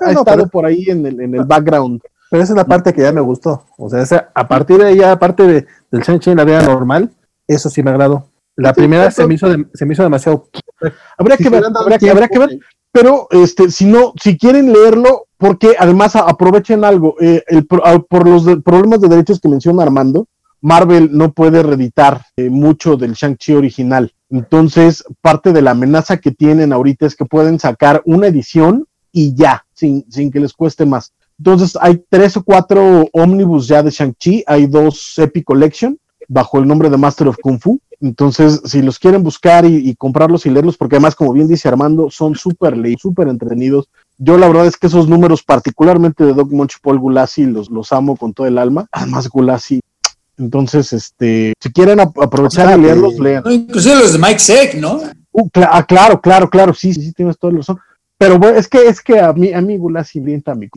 ha estado por ahí en el, en el background. Pero esa es la parte que ya me gustó. O sea, a partir de ahí, aparte de, del Shang-Chi en la vida normal, Eso sí me agradó. La primera se me hizo, se me hizo demasiado. Habría que ver, habría que, habría que ver. Pero este, si no, si quieren leerlo, porque además aprovechen algo, eh, el, por los problemas de derechos que menciona Armando, Marvel no puede reeditar eh, mucho del Shang-Chi original. Entonces, parte de la amenaza que tienen ahorita es que pueden sacar una edición y ya, sin, sin que les cueste más. Entonces, hay tres o cuatro ómnibus ya de Shang-Chi, hay dos Epic Collection bajo el nombre de Master of Kung Fu. Entonces, si los quieren buscar y, comprarlos y leerlos, porque además, como bien dice Armando, son súper súper entretenidos. Yo la verdad es que esos números, particularmente de Doc Munch Paul Gulassi, los, los amo con todo el alma. Además, Gulassi entonces, este, si quieren aprovechar y leerlos, lean. inclusive los de Mike Seck, ¿no? Uh, ah, claro, claro, claro, sí, sí, sí, tienes todo el razón. Pero bueno, es que es que a mí, a mí Gulassi brienta mi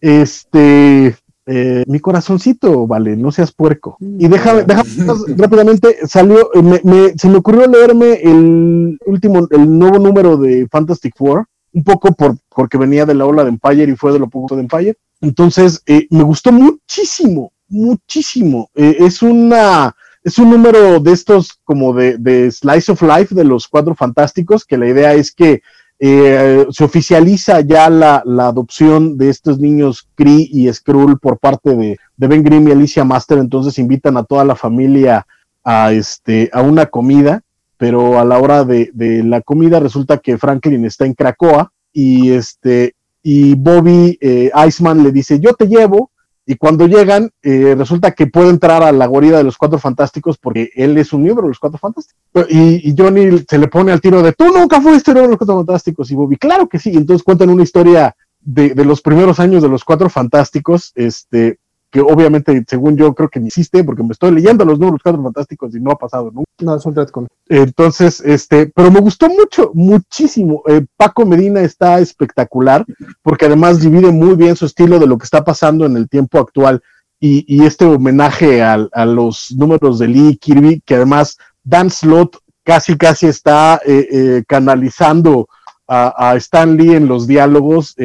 Este, eh, mi corazoncito, vale, no seas puerco. Y déjame, déjame rápidamente, salió, eh, me, se me ocurrió leerme el último, el nuevo número de Fantastic Four, un poco por, porque venía de la ola de Empire y fue de lo poco de Empire. Entonces, eh, me gustó muchísimo, muchísimo. Eh, es una es un número de estos como de, Slice of Life de los Cuatro Fantásticos, que la idea es que eh, se oficializa ya la, adopción de estos niños Cree y Skrull por parte de, Ben Grimm y Alicia Master, entonces invitan a toda la familia a, este, a una comida, pero a la hora de, la comida resulta que Franklin está en Cracoa y, este, y Bobby eh, Iceman le dice, yo te llevo, y cuando llegan, eh, resulta que puede entrar a la guarida de los Cuatro Fantásticos porque él es un miembro de los Cuatro Fantásticos. Y, Johnny se le pone al tiro de, tú nunca fuiste uno de los Cuatro Fantásticos. Y Bobby, claro que sí. Entonces cuentan una historia de, de los primeros años de los Cuatro Fantásticos, este, que obviamente, según yo, creo que ni existe, porque me estoy leyendo los números cuatro fantásticos y no ha pasado nunca. No, es un retcon. Entonces, este, pero me gustó mucho, muchísimo. Eh, Paco Medina está espectacular, porque además divide muy bien su estilo de lo que está pasando en el tiempo actual y, este homenaje a, los números de Lee Kirby, que además Dan Slott casi, casi está eh, eh, canalizando a, Stan Lee en los diálogos,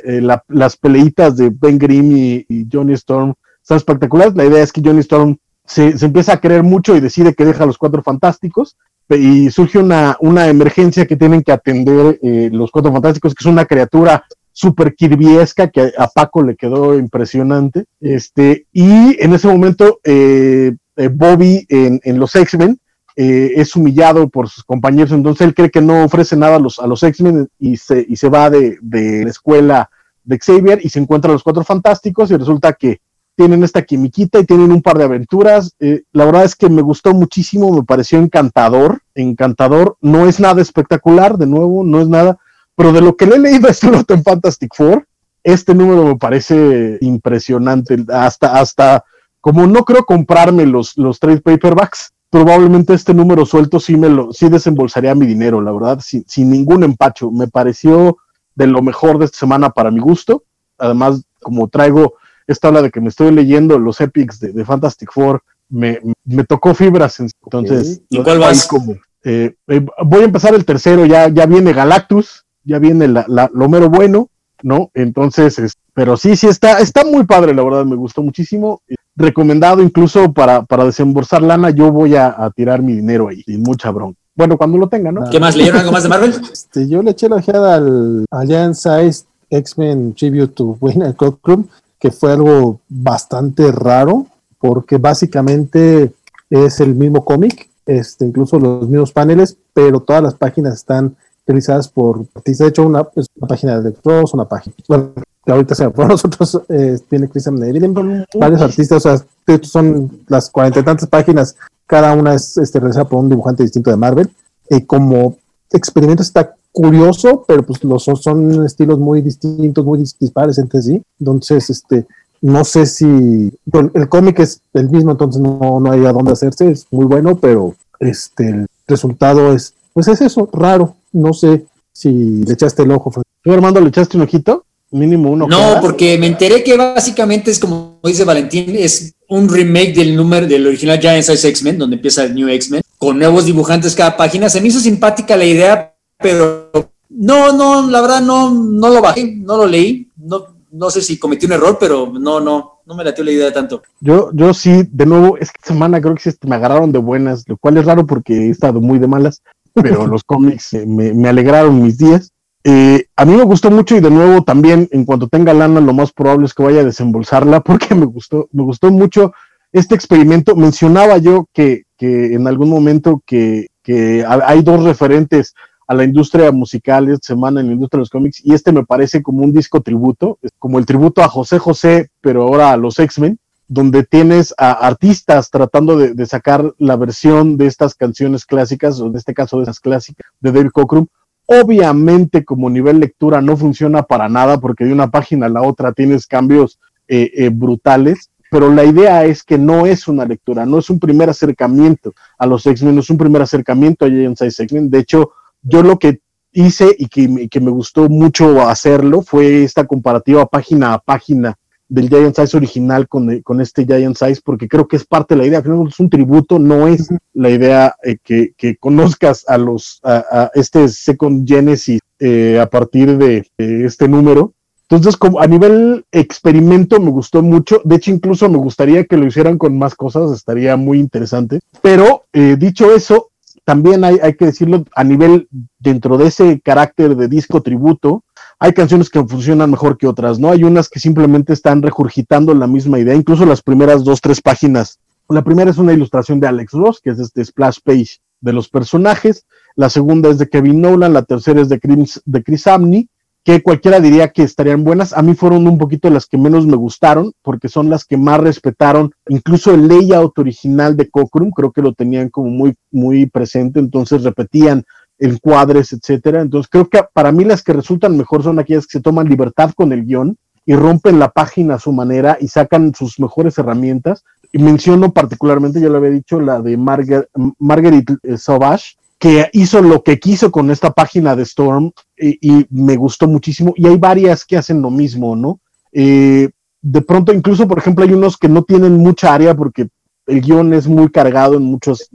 las peleitas de Ben Grimm y Johnny Storm están espectaculares. La idea es que Johnny Storm se, empieza a creer mucho y decide que deja a los cuatro fantásticos y surge una, una emergencia que tienen que atender eh, los cuatro fantásticos, que es una criatura super kirbyesca que a Paco le quedó impresionante. Este, y en ese momento, eh, eh, Bobby en, los X-Men es humillado por sus compañeros, entonces él cree que no ofrece nada a los, a los X-Men y se, y se va de, de la escuela de Xavier y se encuentra a los cuatro fantásticos y resulta que tienen esta quimiquita y tienen un par de aventuras. Eh, la verdad es que me gustó muchísimo, me pareció encantador, encantador. No es nada espectacular, de nuevo, no es nada, pero de lo que le he leído a este en Fantastic Four, este número me parece impresionante. Hasta, hasta, como no creo comprarme los, los trade paperbacks, probablemente este número suelto sí me lo, sí desembolsaría mi dinero, la verdad, sin, sin ningún empacho. Me pareció de lo mejor de esta semana para mi gusto. Además, como traigo esta habla de que me estoy leyendo los epics de, Fantastic Four, me, tocó fibras. Entonces, ¿Y cuál vas? Como, eh, eh, voy a empezar el tercero, ya, ya viene Galactus, ya viene la, lo mero bueno, ¿no? Entonces, pero sí, sí, está, está muy padre, la verdad, me gustó muchísimo. Recomendado incluso para, para desembolsar lana, yo voy a, tirar mi dinero ahí, sin mucha bronca. Bueno, cuando lo tenga, ¿no? ¿Qué más? ¿Leyeron algo más de Marvel? Este, yo le eché la ojeada al Alianza X-Men Tribute to Wayne Cockrum que fue algo bastante raro, porque básicamente es el mismo cómic, este, incluso los mismos paneles, pero todas las páginas están realizadas por artistas. De hecho, una, pues, una página de Ross, una página. Bueno, que ahorita se por nosotros, eh, tiene Christian Neville, varios artistas, o sea, son las cuarenta y tantas páginas, cada una es este, realizada por un dibujante distinto de Marvel. Y como experimento está curioso, pero pues los son estilos muy distintos, muy dispares entre sí. Entonces, este, no sé si el cómic es el mismo, entonces no, no hay a dónde hacerse, es muy bueno, pero este el resultado es, pues es eso, raro. No sé si le echaste el ojo. ¿Tú, Armando, le echaste un ojito? Mínimo uno. No, porque me enteré que básicamente es como dice Valentín, es un remake del número del original Giant Size X-Men, donde empieza el New X-Men, con nuevos dibujantes cada página. Se me hizo simpática la idea pero no, no, la verdad no, no lo bajé, no lo leí, no, no sé si cometí un error, pero no, no, no me latió la idea tanto. Yo, yo sí, de nuevo, esta semana creo que sí me agarraron de buenas, lo cual es raro porque he estado muy de malas, pero los cómics eh, me, me, alegraron mis días. Eh, a mí me gustó mucho y de nuevo también en cuanto tenga lana lo más probable es que vaya a desembolsarla porque me gustó, me gustó mucho este experimento. Mencionaba yo que, que en algún momento que, que hay dos referentes a la industria musical esta semana en la industria de los cómics y este me parece como un disco tributo, como el tributo a José José, pero ahora a los X-Men, donde tienes a artistas tratando de, sacar la versión de estas canciones clásicas, o en este caso de esas clásicas de David Cockrum. Obviamente como nivel lectura no funciona para nada porque de una página a la otra tienes cambios eh, eh, brutales, pero la idea es que no es una lectura, no es un primer acercamiento a los X-Men, no es un primer acercamiento a Giant Size X-Men. De hecho, yo lo que hice y que, me gustó mucho hacerlo fue esta comparativa página a página del Giant Size original con, con, este Giant Size, porque creo que es parte de la idea, que es un tributo, no es la idea eh, que, que, conozcas a los a, este Second Genesis eh, a partir de, este número. Entonces, como a nivel experimento me gustó mucho, de hecho incluso me gustaría que lo hicieran con más cosas, estaría muy interesante. Pero eh, dicho eso, también hay, hay que decirlo a nivel dentro de ese carácter de disco tributo, hay canciones que funcionan mejor que otras, ¿no? Hay unas que simplemente están regurgitando la misma idea, incluso las primeras dos, tres páginas. La primera es una ilustración de Alex Ross, que es este splash page de los personajes. La segunda es de Kevin Nolan, la tercera es de Chris, de Chris Amney, que cualquiera diría que estarían buenas. A mí fueron un poquito las que menos me gustaron, porque son las que más respetaron, incluso el layout original de Cockrum, creo que lo tenían como muy, muy presente, entonces repetían encuadres, etcétera. Entonces creo que para mí las que resultan mejor son aquellas que se toman libertad con el guion y rompen la página a su manera y sacan sus mejores herramientas. Y menciono particularmente, ya lo había dicho, la de Margaret, Marguerite eh, Sauvage, que hizo lo que quiso con esta página de Storm y, me gustó muchísimo. Y hay varias que hacen lo mismo, ¿no? Eh, de pronto, incluso, por ejemplo, hay unos que no tienen mucha área porque el guion es muy cargado en muchos,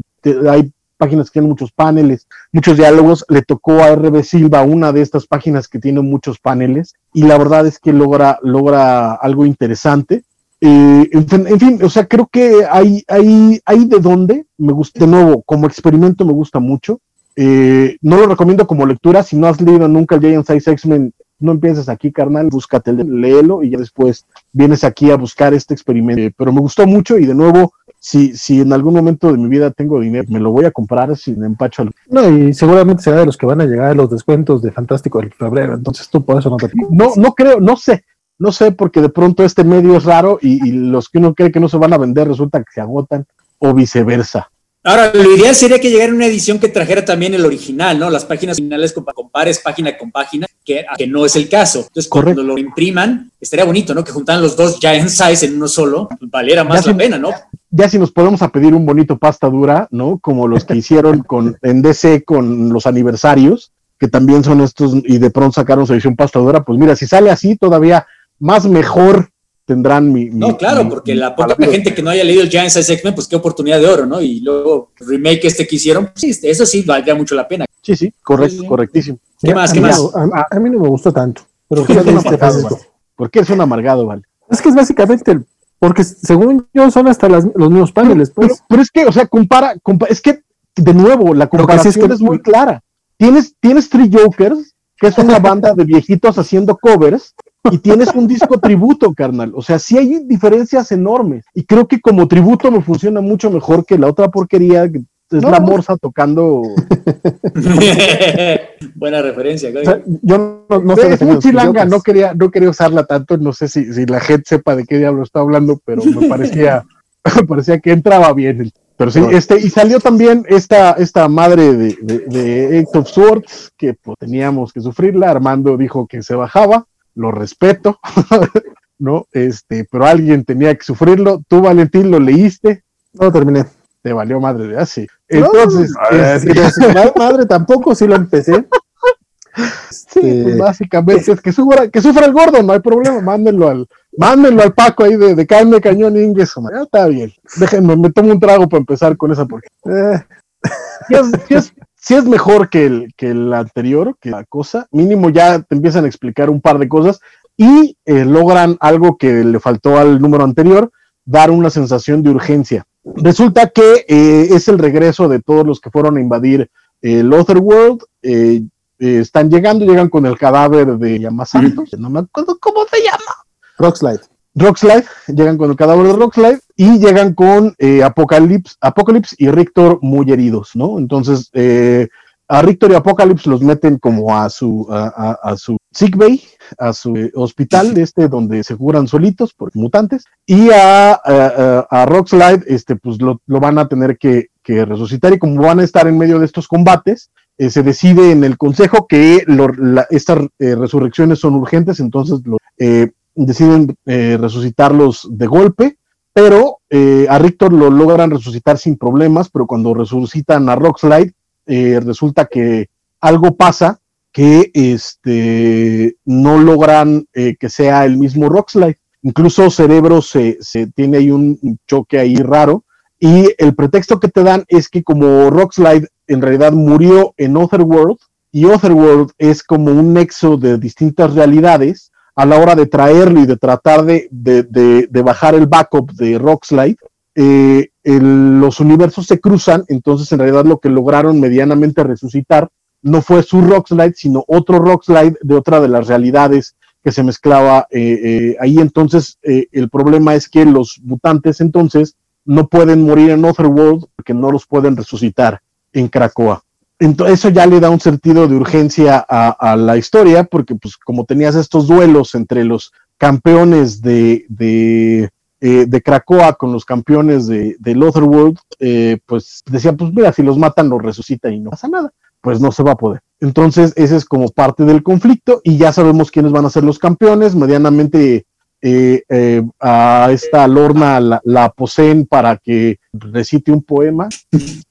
hay páginas que tienen muchos paneles, muchos diálogos. Le tocó a RB Silva una de estas páginas que tiene muchos paneles y la verdad es que logra, logra algo interesante. Eh, en, fin, o sea, creo que hay, hay, hay de dónde, me gusta, de nuevo, como experimento me gusta mucho. Eh, no lo recomiendo como lectura, si no has leído nunca el Giant Size X-Men, no empieces aquí, carnal, búscate, léelo y ya después vienes aquí a buscar este experimento. Eh, pero me gustó mucho y de nuevo, si, si en algún momento de mi vida tengo dinero, me lo voy a comprar sin empacho. No, y seguramente será de los que van a llegar a los descuentos de Fantástico del febrero, entonces tú por eso no te... No, no creo, no sé, no sé, porque de pronto este medio es raro y, los que uno cree que no se van a vender resulta que se agotan o viceversa. Ahora, lo ideal sería que llegara una edición que trajera también el original, ¿no? Las páginas originales compares página con página, que, que no es el caso. Entonces, cuando lo impriman, estaría bonito, ¿no? Que juntaran los dos giant size en uno solo, valiera más la pena, ¿no? Ya si nos podemos a pedir un bonito pasta dura, ¿no? Como los que hicieron con, en DC con los aniversarios, que también son estos, y de pronto sacaron su edición pasta dura, pues mira, si sale así, todavía más mejor tendrán mi... no, claro, porque la poca gente que no haya leído el Giant Size X-Men, pues qué oportunidad de oro, ¿no? Y luego remake este que hicieron, pues, sí, eso sí valdría mucho la pena. Sí, sí, correcto, correctísimo. ¿Qué más? ¿Qué más? A, mí no me gustó tanto. Pero ¿Por qué, es un ¿Por qué es un amargado, vale? Es que es básicamente el, porque según yo son hasta los mismos paneles. Pues. Pero, es que, o sea, compara, es que, de nuevo, la comparación es, muy clara. Tienes, tienes Three Jokers, que es una banda de viejitos haciendo covers, y tienes un disco tributo, carnal. O sea, sí hay diferencias enormes. Y creo que como tributo me funciona mucho mejor que la otra porquería que es la morsa tocando. Buena referencia, yo no, no sé. Es muy chilanga, no quería, no quería usarla tanto. No sé si, si la gente sepa de qué diablo está hablando, pero me parecía, me parecía que entraba bien. Pero sí, este, y salió también esta, esta madre de, de, de Eight of Swords, que pues, teníamos que sufrirla. Armando dijo que se bajaba lo respeto, ¿no? Este, pero alguien tenía que sufrirlo. Tú, Valentín, lo leíste. No terminé. Te valió madre de así. Entonces, no, madre tampoco, sí lo empecé. Sí, pues este, básicamente es que sufra, que sufra el gordo, no hay problema, mándenlo al, mándenlo al Paco ahí de, de carne cañón inglés, ya está bien. Déjenme, me tomo un trago para empezar con esa porque eh, es, si es mejor que el, que el anterior, que la cosa, mínimo ya te empiezan a explicar un par de cosas. y eh, logran algo que le faltó al número anterior, dar una sensación de urgencia. Resulta que eh, es el regreso de todos los que fueron a invadir el Otherworld. Eh, están llegando, llegan con el cadáver de Yamasato, no me acuerdo cómo se llama. Rockslide. Rockslide, llegan con el cadáver de Rockslide y llegan con Apocalypse, Apocalypse y Rictor muy heridos, ¿no? Entonces, a Rictor y Apocalypse los meten como a su, a, a, su sick bay, a su eh, hospital, este, donde se curan solitos por mutantes, y a, a, Rockslide, este, pues lo, lo, van a tener que, que, resucitar, y como van a estar en medio de estos combates, eh, se decide en el consejo que lo, la, estas eh, resurrecciones son urgentes, entonces lo, eh, deciden resucitarlos de golpe, pero a Rictor lo logran resucitar sin problemas, pero cuando resucitan a Rockslide, eh, resulta que algo pasa que este, no logran eh, que sea el mismo Rockslide. Incluso Cerebro se, se, tiene ahí un choque ahí raro. Y el pretexto que te dan es que como Rockslide en realidad murió en Otherworld, y Otherworld es como un nexo de distintas realidades, a la hora de traerlo y de tratar de, de, de, bajar el backup de Rockslide, eh, los universos se cruzan, entonces en realidad lo que lograron medianamente resucitar no fue su Rockslide, sino otro Rockslide de otra de las realidades que se mezclaba eh, eh, ahí. Entonces, eh, el problema es que los mutantes entonces no pueden morir en Otherworld porque no los pueden resucitar en Krakoa. Entonces, eso ya le da un sentido de urgencia a, la historia, porque pues como tenías estos duelos entre los campeones de, de eh, de con los campeones de, del Otherworld, eh, pues decían, pues mira, si los matan, los resucitan y no pasa nada. Pues no se va a poder. Entonces, ese es como parte del conflicto y ya sabemos quiénes van a ser los campeones. Medianamente eh, eh a esta Lorna la, poseen para que recite un poema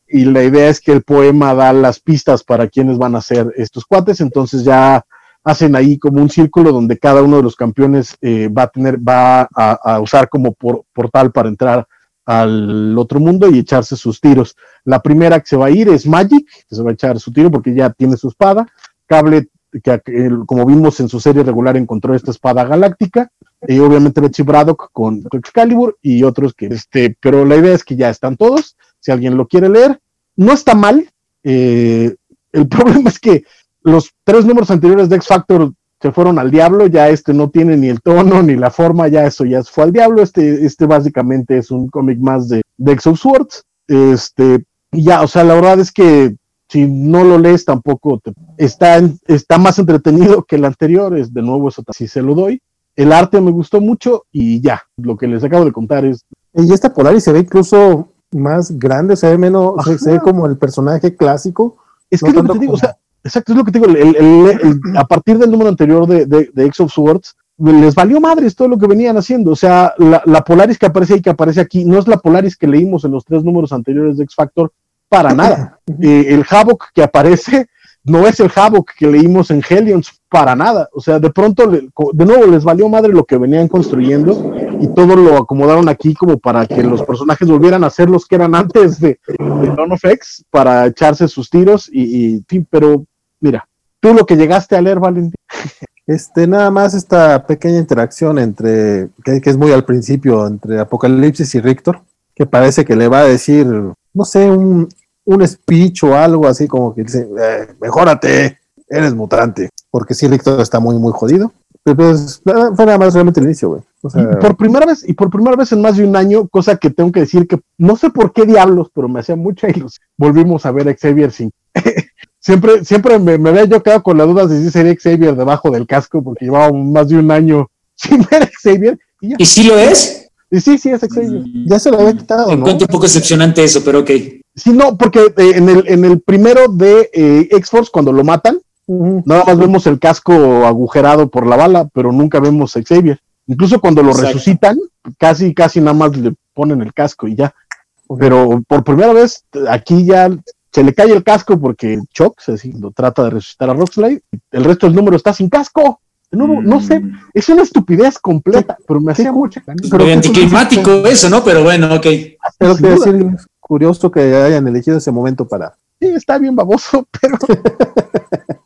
y la idea es que el poema da las pistas para quiénes van a ser estos cuates. Entonces ya hacen ahí como un círculo donde cada uno de los campeones eh, va a tener, va a, usar como por, portal para entrar al otro mundo y echarse sus tiros. La primera que se va a ir es Magic, que se va a echar su tiro porque ya tiene su espada. Cable, que, como vimos en su serie regular, encontró esta espada galáctica. Y obviamente Betsy Braddock con Excalibur y otros que, este, pero la idea es que ya están todos. Si alguien lo quiere leer, no está mal. Eh, el problema es que los tres números anteriores de X Factor se fueron al diablo, ya este no tiene ni el tono ni la forma, ya eso ya fue al diablo, este, este básicamente es un cómic más de, de X of Swords, este, y ya, o sea, la verdad es que si no lo lees tampoco te, está, está más entretenido que el anterior, es de nuevo eso sí se lo doy, el arte me gustó mucho y ya, lo que les acabo de contar es... Y esta Polaris se ve incluso más grande, se ve menos, se, se, ve como el personaje clásico. Es que no es lo que te digo, como... o sea, Exacto, es lo que te digo, el, el, el, a partir del número anterior de, de, de, X of Swords, les valió madres todo lo que venían haciendo. O sea, la, la, Polaris que aparece ahí, que aparece aquí, no es la Polaris que leímos en los tres números anteriores de X Factor, para nada. Eh, el Havoc que aparece no es el Havoc que leímos en Hellions, para nada. O sea, de pronto, de nuevo, les valió madre lo que venían construyendo y todo lo acomodaron aquí como para que los personajes volvieran a ser los que eran antes de, de Dawn of X, para echarse sus tiros y, pero mira, tú lo que llegaste a leer, Valentín. Este, nada más esta pequeña interacción entre, que, que, es muy al principio, entre Apocalipsis y Rictor, que parece que le va a decir, no sé, un, un speech o algo así como que dice, eh, mejórate, eres mutante. Porque sí, Rictor está muy, muy jodido. Pues, fue nada más realmente el inicio, güey. O sea, y por primera vez, y por primera vez en más de un año, cosa que tengo que decir que no sé por qué diablos, pero me hacía mucha ilusión. Volvimos a ver a Xavier sin siempre, siempre me, me, había yo quedado con la duda de si sería Xavier debajo del casco, porque llevaba más de un año sin ver a Xavier. ¿Y, ¿Y sí lo es? Y sí, sí es Xavier. Mm. Ya se lo había quitado. Encuentro ¿no? un poco decepcionante eso, pero ok. Sí, no, porque eh, en, el, en el primero de eh, X-Force, cuando lo matan, uh -huh. nada más vemos el casco agujerado por la bala, pero nunca vemos a Xavier. Incluso cuando lo Exacto. resucitan, casi, casi nada más le ponen el casco y ya. Pero por primera vez, aquí ya se le cae el casco porque Chuck se lo trata de resucitar a Rockslide, el resto del número está sin casco. Mm. no sé, es una estupidez completa, sí, pero me hacía sí, mucha Pero anticlimático eso, ¿no? Pero bueno, ok. Pero que decir, curioso que hayan elegido ese momento para. Sí, está bien baboso, pero.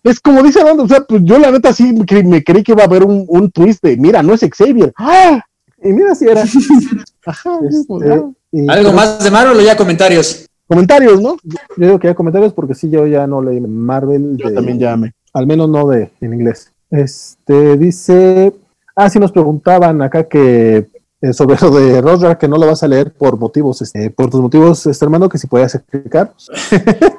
Es como dice o sea, pues yo la neta sí me creí que iba a haber un, un twist de, mira, no es Xavier. ¡Ah! Y mira si era. Ajá, este, ¿Algo más de Marvel o ya comentarios? Comentarios, ¿no? Yo digo que ya comentarios porque sí, yo ya no leí Marvel. Yo también ya me. Al menos no de en inglés. Este dice. Ah, sí nos preguntaban acá que eh, sobre lo de Roger, que no lo vas a leer por motivos, este, por tus motivos, este hermano, que si puedes explicar.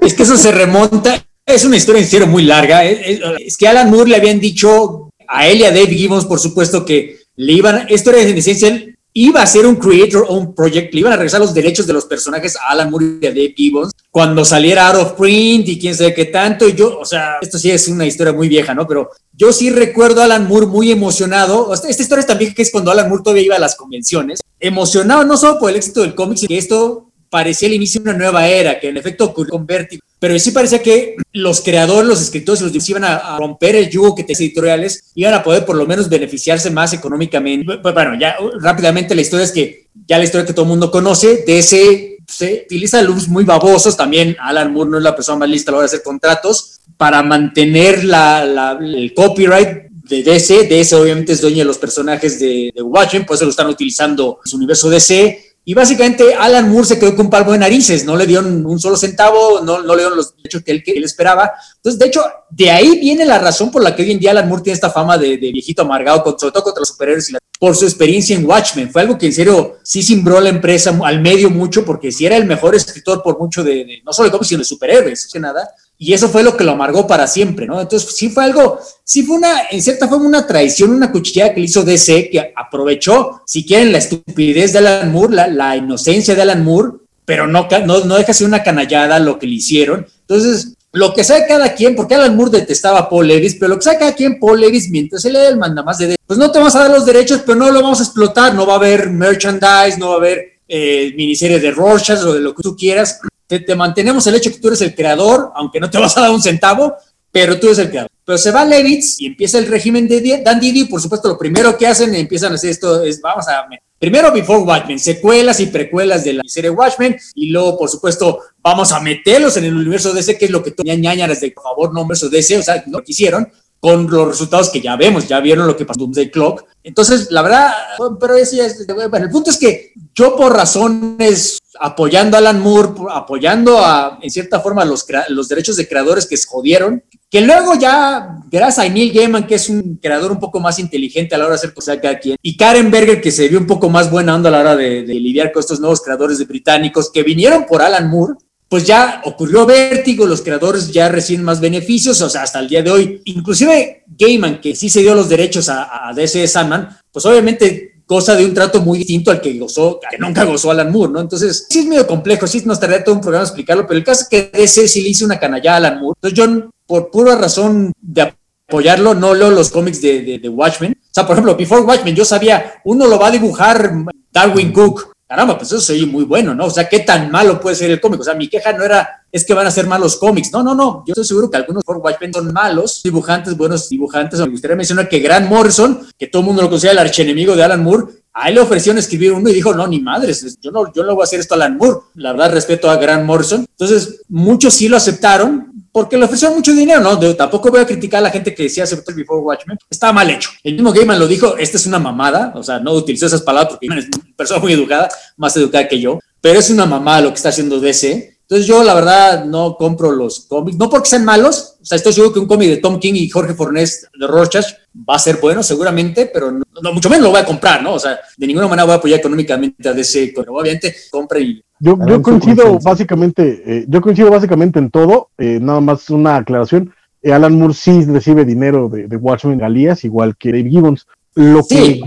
es que eso se remonta, es una historia serio muy larga. Es, que Alan Moore le habían dicho a él y a Dave Gibbons, por supuesto, que le iban, esto era en esencia, iba a ser un creator own project, le iban a regresar los derechos de los personajes a Alan Moore y a Dave Gibbons cuando saliera out of print y quién sabe qué tanto. Y yo, o sea, esto sí es una historia muy vieja, ¿no? Pero yo sí recuerdo a Alan Moore muy emocionado. Esta historia es también que es cuando Alan Moore todavía iba a las convenciones, emocionado no solo por el éxito del cómic, sino que esto parecía el inicio de una nueva era, que en efecto ocurrió con Vertigo. Pero sí parecía que los creadores, los escritores y los iban a, romper el yugo que tenía editoriales, iban a poder por lo menos beneficiarse más económicamente. Bueno, ya rápidamente la historia es que ya la historia que todo el mundo conoce, de ese se utiliza luz muy babosos, también Alan Moore no es la persona más lista a la hora de hacer contratos, para mantener la, el copyright de DC. DC obviamente es dueño de los personajes de, de Watchmen, por eso lo están utilizando en su universo DC y básicamente Alan Moore se quedó con un palmo de narices, no le dieron un solo centavo, no, no le dieron los derechos que él, que él esperaba. Entonces, de hecho, de ahí viene la razón por la que hoy en día Alan Moore tiene esta fama de, viejito amargado, sobre todo contra los superhéroes, y por su experiencia en Watchmen. Fue algo que en serio sí simbró la empresa al medio mucho, porque si era el mejor escritor por mucho de, no solo de cómics, sino de superhéroes, que nada. Y eso fue lo que lo amargó para siempre, ¿no? Entonces, sí fue algo, sí fue una, en cierta forma, una traición, una cuchillada que le hizo DC, que aprovechó, si quieren, la estupidez de Alan Moore, la, la inocencia de Alan Moore, pero no, no, no deja ser una canallada lo que le hicieron. Entonces, lo que sabe cada quien, porque Alan Moore detestaba a Paul Levis, pero lo que sabe cada quien, Paul Levis, mientras él le el más de, pues no te vamos a dar los derechos, pero no lo vamos a explotar, no va a haber merchandise, no va a haber eh, miniseries de Rorschach o de lo que tú quieras, te, mantenemos el hecho que tú eres el creador, aunque no te vas a dar un centavo, pero tú eres el creador. Pero se va Levitz y empieza el régimen de Dan Didi, por supuesto, lo primero que hacen, empiezan a hacer esto, es vamos a... Primero Before Watchmen, secuelas y precuelas de la serie Watchmen, y luego, por supuesto, vamos a meterlos en el universo DC, que es lo que tú ñañaras de por favor, no universo DC, o sea, no quisieron, con los resultados que ya vemos, ya vieron lo que pasó en Doomsday Clock. Entonces, la verdad, pero eso ya es, bueno, el punto es que yo por razones apoyando a Alan Moore, apoyando a, en cierta forma, los, los derechos de creadores que se jodieron, que luego ya, gracias a Neil Gaiman, que es un creador un poco más inteligente a la hora de hacer cosas cada quien, y Karen Berger, que se vio un poco más buena onda a la hora de, de lidiar con estos nuevos creadores de británicos que vinieron por Alan Moore, pues ya ocurrió vértigo, los creadores ya reciben más beneficios, o sea, hasta el día de hoy, inclusive Gaiman, que sí se dio los derechos a, a DC Sandman, pues obviamente goza de un trato muy distinto al que gozó, que nunca gozó Alan Moore, ¿no? Entonces, sí es medio complejo, sí nos tardaría todo un programa explicarlo, pero el caso es que DC sí le hizo una canallada a Alan Moore. Entonces, yo, por pura razón de apoyarlo, no leo los cómics de, de Watchmen. O sea, por ejemplo, Before Watchmen, yo sabía, uno lo va a dibujar Darwin Cook, caramba, pues eso soy muy bueno, ¿no? O sea, ¿qué tan malo puede ser el cómic? O sea, mi queja no era, es que van a ser malos cómics. No, no, no. Yo estoy seguro que algunos por Watchmen son malos dibujantes, buenos dibujantes. Me gustaría mencionar que Grant Morrison, que todo el mundo lo considera el archienemigo de Alan Moore, a él le ofrecieron escribir uno y dijo, no, ni madres, yo no, yo no voy a hacer esto a Alan Moore. La verdad, respeto a Grant Morrison. Entonces, muchos sí lo aceptaron, porque le ofrecieron mucho dinero, ¿no? tampoco voy a criticar a la gente que decía aceptar Before Watchmen. Estaba mal hecho. El mismo Gaiman lo dijo, esta es una mamada, o sea, no utilizó esas palabras porque es una persona muy educada, más educada que yo, pero es una mamada lo que está haciendo DC. Entonces yo la verdad no compro los cómics, no porque sean malos, o sea, estoy seguro que un cómic de Tom King y Jorge Fornés de Rorschach va a ser bueno seguramente, pero no, mucho menos lo voy a comprar, ¿no? O sea, de ninguna manera voy a apoyar económicamente a DC, pero obviamente compre y yo, yo coincido básicamente, eh, yo coincido básicamente en todo, eh, nada más una aclaración. Eh, Alan Moore sí recibe dinero de, de Watchmen Galías, igual que Dave Gibbons. Lo que,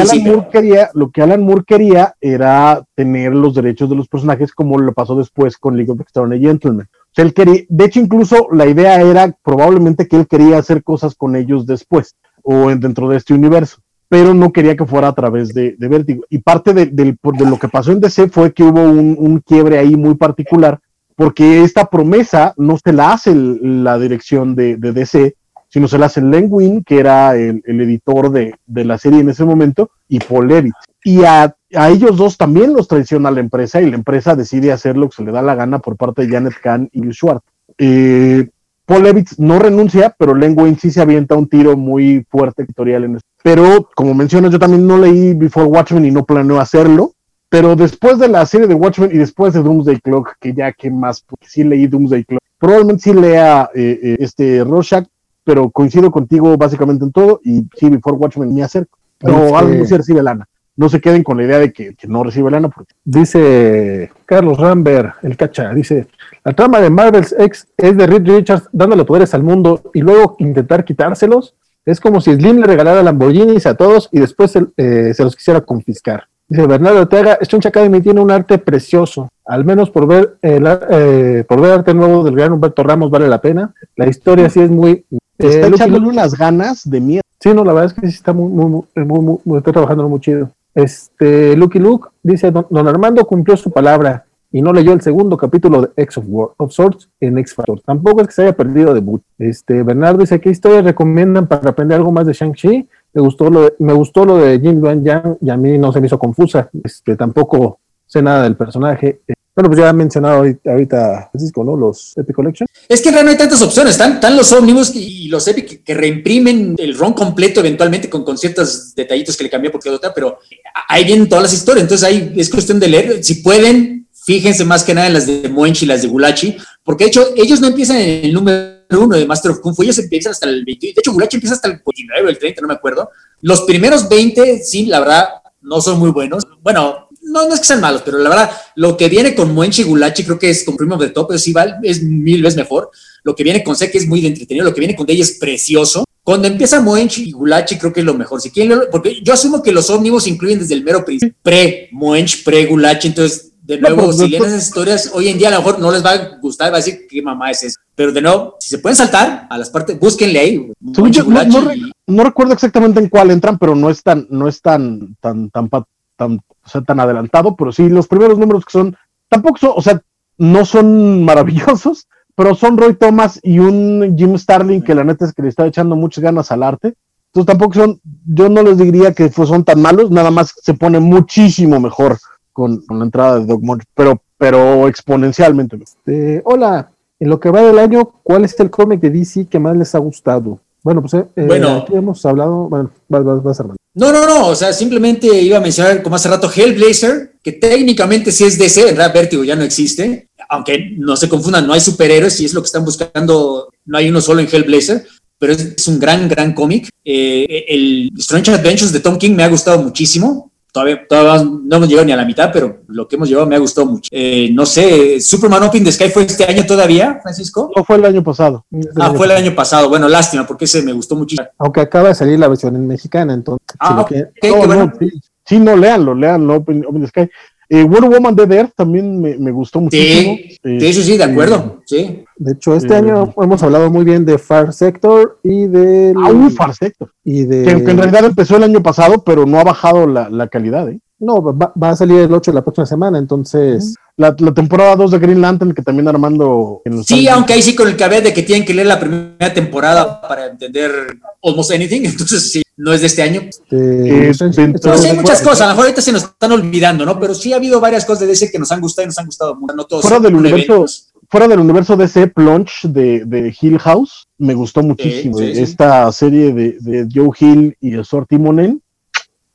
Alan Moore quería, lo que Alan Moore quería era tener los derechos de los personajes como lo pasó después con League of Extraordinary Gentlemen. O sea, él quería, de hecho, incluso la idea era probablemente que él quería hacer cosas con ellos después o dentro de este universo pero no quería que fuera a través de, de Vértigo. Y parte de, de, lo que pasó en DC fue que hubo un, quiebre ahí muy particular, porque esta promesa no se la hace la dirección de, DC, sino se la hace Len Wein, que era el, editor de, la serie en ese momento, y Paul Levitt. Y a, ellos dos también los traiciona la empresa, y la empresa decide hacer lo que se le da la gana por parte de Janet Kahn y Schwartz. Eh, Paul Levitz no renuncia, pero Len Wayne sí se avienta un tiro muy fuerte editorial en esto. Pero, como mencionas, yo también no leí Before Watchmen y no planeo hacerlo. Pero después de la serie de Watchmen y después de Doomsday Clock, que ya que más, porque sí leí Doomsday Clock, probablemente sí lea eh, eh, este Rorschach, pero coincido contigo básicamente en todo y sí, Before Watchmen me acerco. Pero Este- algo sí recibe lana. No se queden con la idea de que, que no recibe lana, porque Dice Carlos Rambert, el cacha, dice, la trama de Marvel's X es de Reed Richards dándole poderes al mundo y luego intentar quitárselos. Es como si Slim le regalara Lamborghinis a todos y después se, eh, se los quisiera confiscar. Dice Bernardo Ortega, Strange Academy tiene un arte precioso, al menos por ver, el eh, por ver arte nuevo del gran Humberto Ramos vale la pena. La historia sí es muy... está eh, Lucky echándole unas ganas de miedo. Sí, no, la verdad es que sí está muy, muy, está trabajando muy chido. Este, Lucky Luke dice, don, Armando cumplió su palabra y no leyó el segundo capítulo de X of, War, of Swords en X Factor. Tampoco es que se haya perdido de. Este, Bernardo dice, ¿qué historias recomiendan para aprender algo más de Shang-Chi? Me gustó lo de, me gustó lo de Jin Luan Yang y a mí no se me hizo confusa. Este, tampoco sé nada del personaje. Bueno, pues ya ha mencionado ahorita, Francisco, ¿no? Los Epic Collection. Es que en no hay tantas opciones. Están, están los ómnibus y los Epic que, reimprimen el ron completo eventualmente con, ciertos detallitos que le cambié porque otra, pero ahí vienen todas las historias. Entonces ahí es cuestión de leer. Si pueden, fíjense más que nada en las de Moenchi y las de Gulachi, porque de hecho ellos no empiezan en el número uno de Master of Kung Fu, ellos empiezan hasta el 20. De hecho, Gulachi empieza hasta el 29 o el 30, no me acuerdo. Los primeros 20, sí, la verdad, no son muy buenos. Bueno, no, no es que sean malos, pero la verdad, lo que viene con Moenchi y Gulachi creo que es con Primo de Top, pero sí va- es mil veces mejor. Lo que viene con Seki es muy de entretenido, lo que viene con Dey es precioso. Cuando empieza Moenchi y Gulachi creo que es lo mejor. Si quieren, porque yo asumo que los ómnibus incluyen desde el mero principio, pre-Moenchi, pre-Gulachi, entonces de nuevo, si leen esas historias, hoy en día a lo mejor no les va a gustar, va a decir qué mamá es eso. Pero de nuevo, si se pueden saltar a las partes, búsquenle ahí. Yo, no, no y- re- no recuerdo exactamente en cuál entran, pero no es tan, no es tan, tan, tan, tan, tan adelantado, pero sí, los primeros números que son, tampoco son, o sea, no son maravillosos, pero son Roy Thomas y un Jim Starling que la neta es que le está echando muchas ganas al arte. Entonces tampoco son, yo no les diría que son tan malos, nada más se pone muchísimo mejor con, la entrada de Doug Munch, pero, pero exponencialmente. Este, hola, en lo que va del año, ¿cuál es el cómic de DC que más les ha gustado? Bueno, pues eh, eh, Bueno. aquí hemos hablado, bueno, vas, vas, vas, Armando. No, no, no, o sea, simplemente iba a mencionar como hace rato Hellblazer, que técnicamente sí es DC, en realidad Vértigo ya no existe, aunque no se confundan, no hay superhéroes, si es lo que están buscando, no hay uno solo en Hellblazer, pero es, es un gran, gran cómic. Eh, el Strange Adventures de Tom King me ha gustado muchísimo. Todavía, todavía no hemos llegado ni a la mitad, pero lo que hemos llevado me ha gustado mucho. Eh, no sé, Superman Open the Sky fue este año todavía, Francisco. No fue el año pasado. Ah, fue el año pasado. Bueno, lástima, porque ese me gustó muchísimo. Aunque acaba de salir la versión en mexicana, entonces. Ah, si No, bueno. no, sí, sí, no, léanlo, léanlo, Open, Open the Sky. Eh, Wonder Woman Dead Earth también me, me gustó muchísimo. Sí, Eh, sí, sí, sí, de acuerdo. Sí. De hecho, este Eh. año hemos hablado muy bien de Far Sector y de. Ah, un Far Sector, y de que, que en realidad empezó el año pasado, pero no ha bajado la, la calidad. ¿eh? No, va, va a salir el 8 la próxima semana, entonces. La, la temporada 2 de Green Lantern, que también Armando... en los Sí, años- aunque ahí sí con el caveat de que tienen que leer la primera temporada para entender almost anything, entonces sí, no es de este año. este, Eh, Pero sí hay bueno, muchas cosas, a lo mejor ahorita se nos están olvidando, ¿no? Pero sí ha habido varias cosas de DC que nos han gustado y nos han gustado mucho, no todos Fuera del universo, eventos. fuera del universo DC, Plunge de, de Hill House, me gustó muchísimo. sí, sí. Esta serie de, de Joe Hill y el Sor Timonen.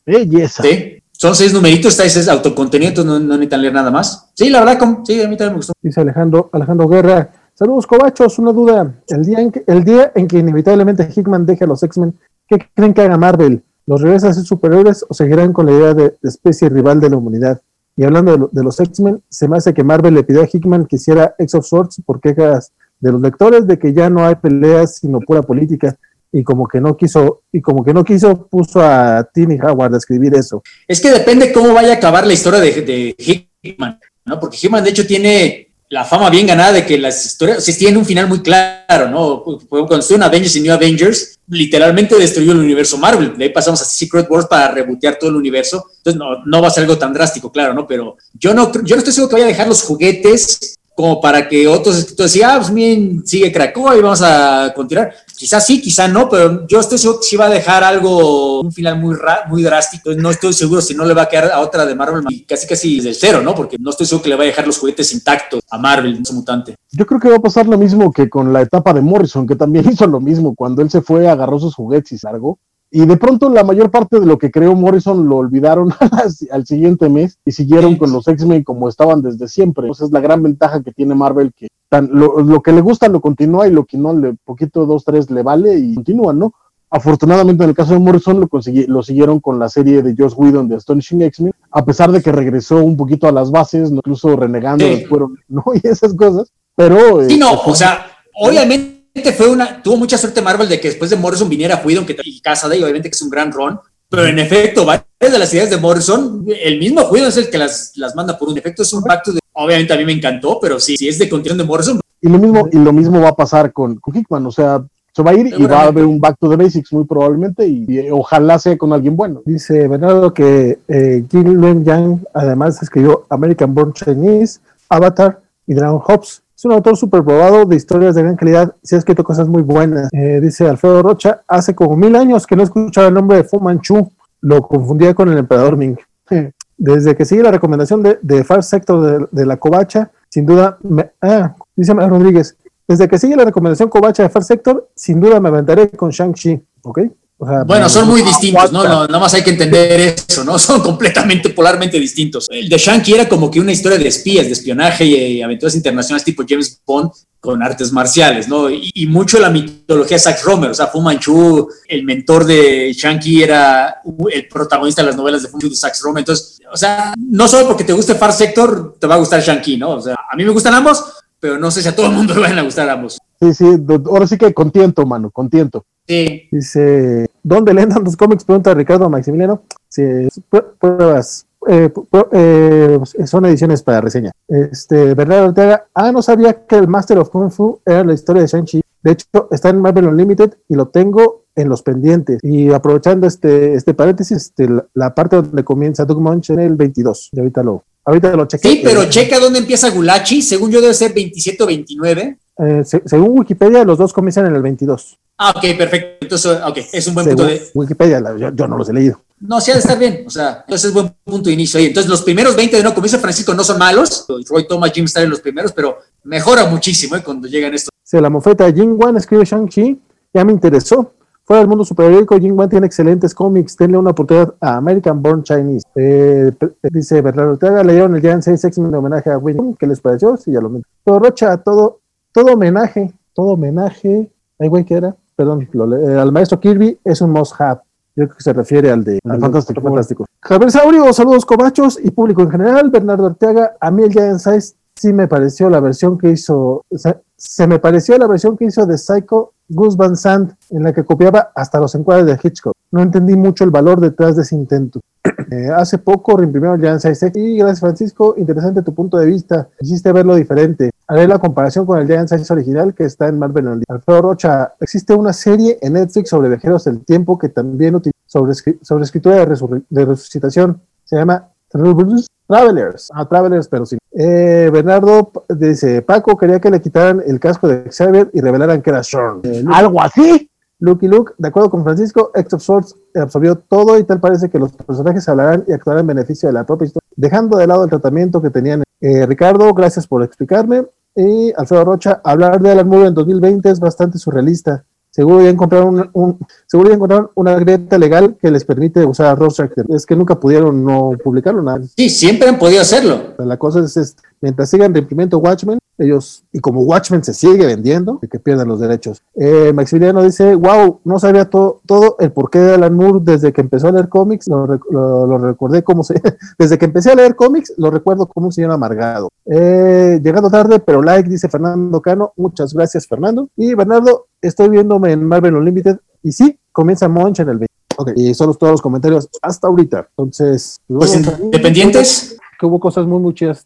Belleza. Sí, son seis numeritos, está ese es autocontenido, entonces no, no necesitan leer nada más. Sí, la verdad, sí, a mí también me gustó. Dice Alejandro, Alejandro Guerra. Saludos, Cobachos. Una duda. El día, en que, el día en que inevitablemente Hickman deje a los X-Men, ¿qué creen que haga Marvel? ¿Los regresa a ser superiores o seguirán con la idea de, especie rival de la humanidad? Y hablando de, lo- de los X-Men, se me hace que Marvel le pidió a Hickman que hiciera X of Swords por quejas de los lectores de que ya no hay peleas sino pura política. Y como que no quiso, y como que no quiso, puso a Timmy Howard a escribir eso. Es que depende cómo vaya a acabar la historia de, de Hickman, ¿no? Porque Hickman, de hecho, tiene la fama bien ganada de que las historias, o sea, tienen un final muy claro, ¿no? Cuando estuvo en Avengers y New Avengers, literalmente destruyó el universo Marvel. De ahí pasamos a Secret Wars para rebotear todo el universo. Entonces, no, no va a ser algo tan drástico, claro, ¿no? Pero yo no, yo no estoy seguro que vaya a dejar los juguetes como para que otros escritores digan, ah, pues bien, sigue Krakoa y vamos a continuar. Quizás sí, quizás no, pero yo estoy seguro que sí va a dejar algo, un final muy, muy drástico. No estoy seguro si no le va a quedar a otra de Marvel casi casi desde cero, ¿no? Porque no estoy seguro que le va a dejar los juguetes intactos a Marvel, su mutante. Yo creo que va a pasar lo mismo que con la etapa de Morrison, que también hizo lo mismo. Cuando él se fue, agarró sus juguetes y largó. Y de pronto la mayor parte de lo que creó Morrison lo olvidaron al siguiente mes y siguieron con los X-Men como estaban desde siempre. Esa es la gran ventaja que tiene Marvel, que tan, lo, que le gusta lo continúa y lo que no, le poquito, dos, tres le vale y continúan, ¿no? Afortunadamente en el caso de Morrison lo, lo siguieron con la serie de Joss Whedon de Astonishing X-Men, a pesar de que regresó un poquito a las bases, incluso renegando, fueron, ¿no? Y esas cosas, pero... Sí, no, este, o sea, obviamente fue una, tuvo mucha suerte Marvel de que después de Morrison viniera Whedon que y casa de obviamente que es un gran ron, pero en efecto, varias de las ideas de Morrison, el mismo Whedon es el que las, las manda por un efecto, es un pacto de, obviamente a mí me encantó, pero sí, si es de continuación de Morrison. Y lo mismo, y lo mismo va a pasar con, con Hickman, o sea, se va a ir y va a haber un back to the basics muy probablemente y, ojalá sea con alguien bueno. Dice Bernardo que eh, Luen Yang además escribió American Born Chinese, Avatar y Dragon Hops es un autor súper probado de historias de gran calidad y se ha escrito cosas muy buenas. Eh, dice Alfredo Rocha, hace como mil años que no escuchaba el nombre de Fu Manchu. Lo confundía con el emperador Ming. Desde que sigue la recomendación de, de Far Sector de, la Covacha, sin duda, me, ah, dice Rodríguez, desde que sigue la recomendación Covacha de Far Sector, sin duda me aventaré con Shang-Chi, ¿ok? Bueno, son muy distintos, ¿no? ¿no? Nada más hay que entender eso, ¿no? Son completamente, polarmente distintos. El de Shanky era como que una historia de espías, de espionaje y, aventuras internacionales tipo James Bond con artes marciales, ¿no? Y, mucho la mitología de Zack Romer, o sea, Fu Manchu, el mentor de Shanky era el protagonista de las novelas de Fu Manchu de Zack Romer. Entonces, o sea, no solo porque te guste Far Sector, te va a gustar Shanky, ¿no? O sea, a mí me gustan ambos, pero no sé si a todo el mundo le van a gustar ambos. Sí, sí, ahora sí que contento, mano, contento. Sí. Dice, ¿dónde leen los cómics? Pregunta Ricardo Maximiliano. Sí, pruebas. Eh, eh, son ediciones para reseña. Este, Bernardo Ortega, ah, no sabía que el Master of Kung Fu era la historia de Shang-Chi. De hecho, está en Marvel Unlimited y lo tengo en los pendientes. Y aprovechando este, este paréntesis, este, la, parte donde comienza Doug Munch en el 22. Y ahorita lo, ahorita lo chequé. Sí, pero checa dónde empieza Gulachi. Según yo debe ser 27 o 29. Eh, según Wikipedia, los dos comienzan en el 22. Ah, ok, perfecto. Entonces, ok, es un buen punto de. Wikipedia, yo, no los he leído. No, sí ha de estar bien. O sea, entonces es buen punto de inicio. Entonces, los primeros 20 de no comienzo Francisco no son malos. Roy Thomas, Jim Starr en los primeros, pero mejora muchísimo ¿eh? cuando llegan estos. Sí, la mofeta Jim Wan escribe Shang-Chi. Ya me interesó. Fuera del mundo superhéroico, Jim Wan tiene excelentes cómics. Denle una oportunidad a American Born Chinese. Eh, dice Bernardo Ortega, leyeron el Jan 6 X-Men de homenaje a William. ¿Qué les pareció? Sí, ya lo. Todo Rocha, todo, todo homenaje, todo homenaje. Ay, güey, ¿qué era? Perdón, eh, al maestro Kirby es un must have. Yo creo que se refiere al de Fantástico. Fantástico. Javier Saurio, saludos cobachos y público en general. Bernardo Ortega, a mí el Giant Size sí me pareció la versión que hizo, se me pareció la versión que hizo de Psycho Gus Van Sant, en la que copiaba hasta los encuadres de Hitchcock. No entendí mucho el valor detrás de ese intento. Eh, hace poco reimprimieron Jan Size y gracias Francisco, interesante tu punto de vista. Hiciste verlo diferente. Haré la comparación con el Giant Size original que está en Marvel. Alfredo Rocha, existe una serie en Netflix sobre viajeros del tiempo que también utiliza sobre, sobre escritura de, de resucitación. Se llama Travelers. Ah, Travelers, pero sí. Eh, Bernardo dice, Paco quería que le quitaran el casco de Xavier y revelaran que era Sean. Eh, ¿Algo así? Lucky Luke, de acuerdo con Francisco, X of Swords absorbió todo y tal parece que los personajes hablarán y actuarán en beneficio de la propia historia, dejando de lado el tratamiento que tenían. Eh, Ricardo, gracias por explicarme. Y Alfredo Rocha, hablar de Alan Moore en 2020 es bastante surrealista. Seguro ya encontraron, un, seguro ya encontraron una grieta legal que les permite usar a Ross Es que nunca pudieron no publicarlo nada. Sí, siempre han podido hacerlo. La cosa es, mientras sigan reimprimiendo Watchmen, ellos, y como Watchmen se sigue vendiendo, de que pierdan los derechos. Eh, Maximiliano dice, wow, no sabía todo, todo el porqué de Alan Moore desde que empezó a leer cómics, lo, recordé como se, desde que empecé a leer cómics, lo recuerdo como un señor amargado. Eh, llegando tarde, pero like, dice Fernando Cano, muchas gracias Fernando. Y Bernardo, estoy viéndome en Marvel Unlimited, y sí, comienza Monch en el 20. Ok, y son todos los comentarios hasta ahorita. Entonces, pues, independientes. Que hubo cosas muy, muy chidas.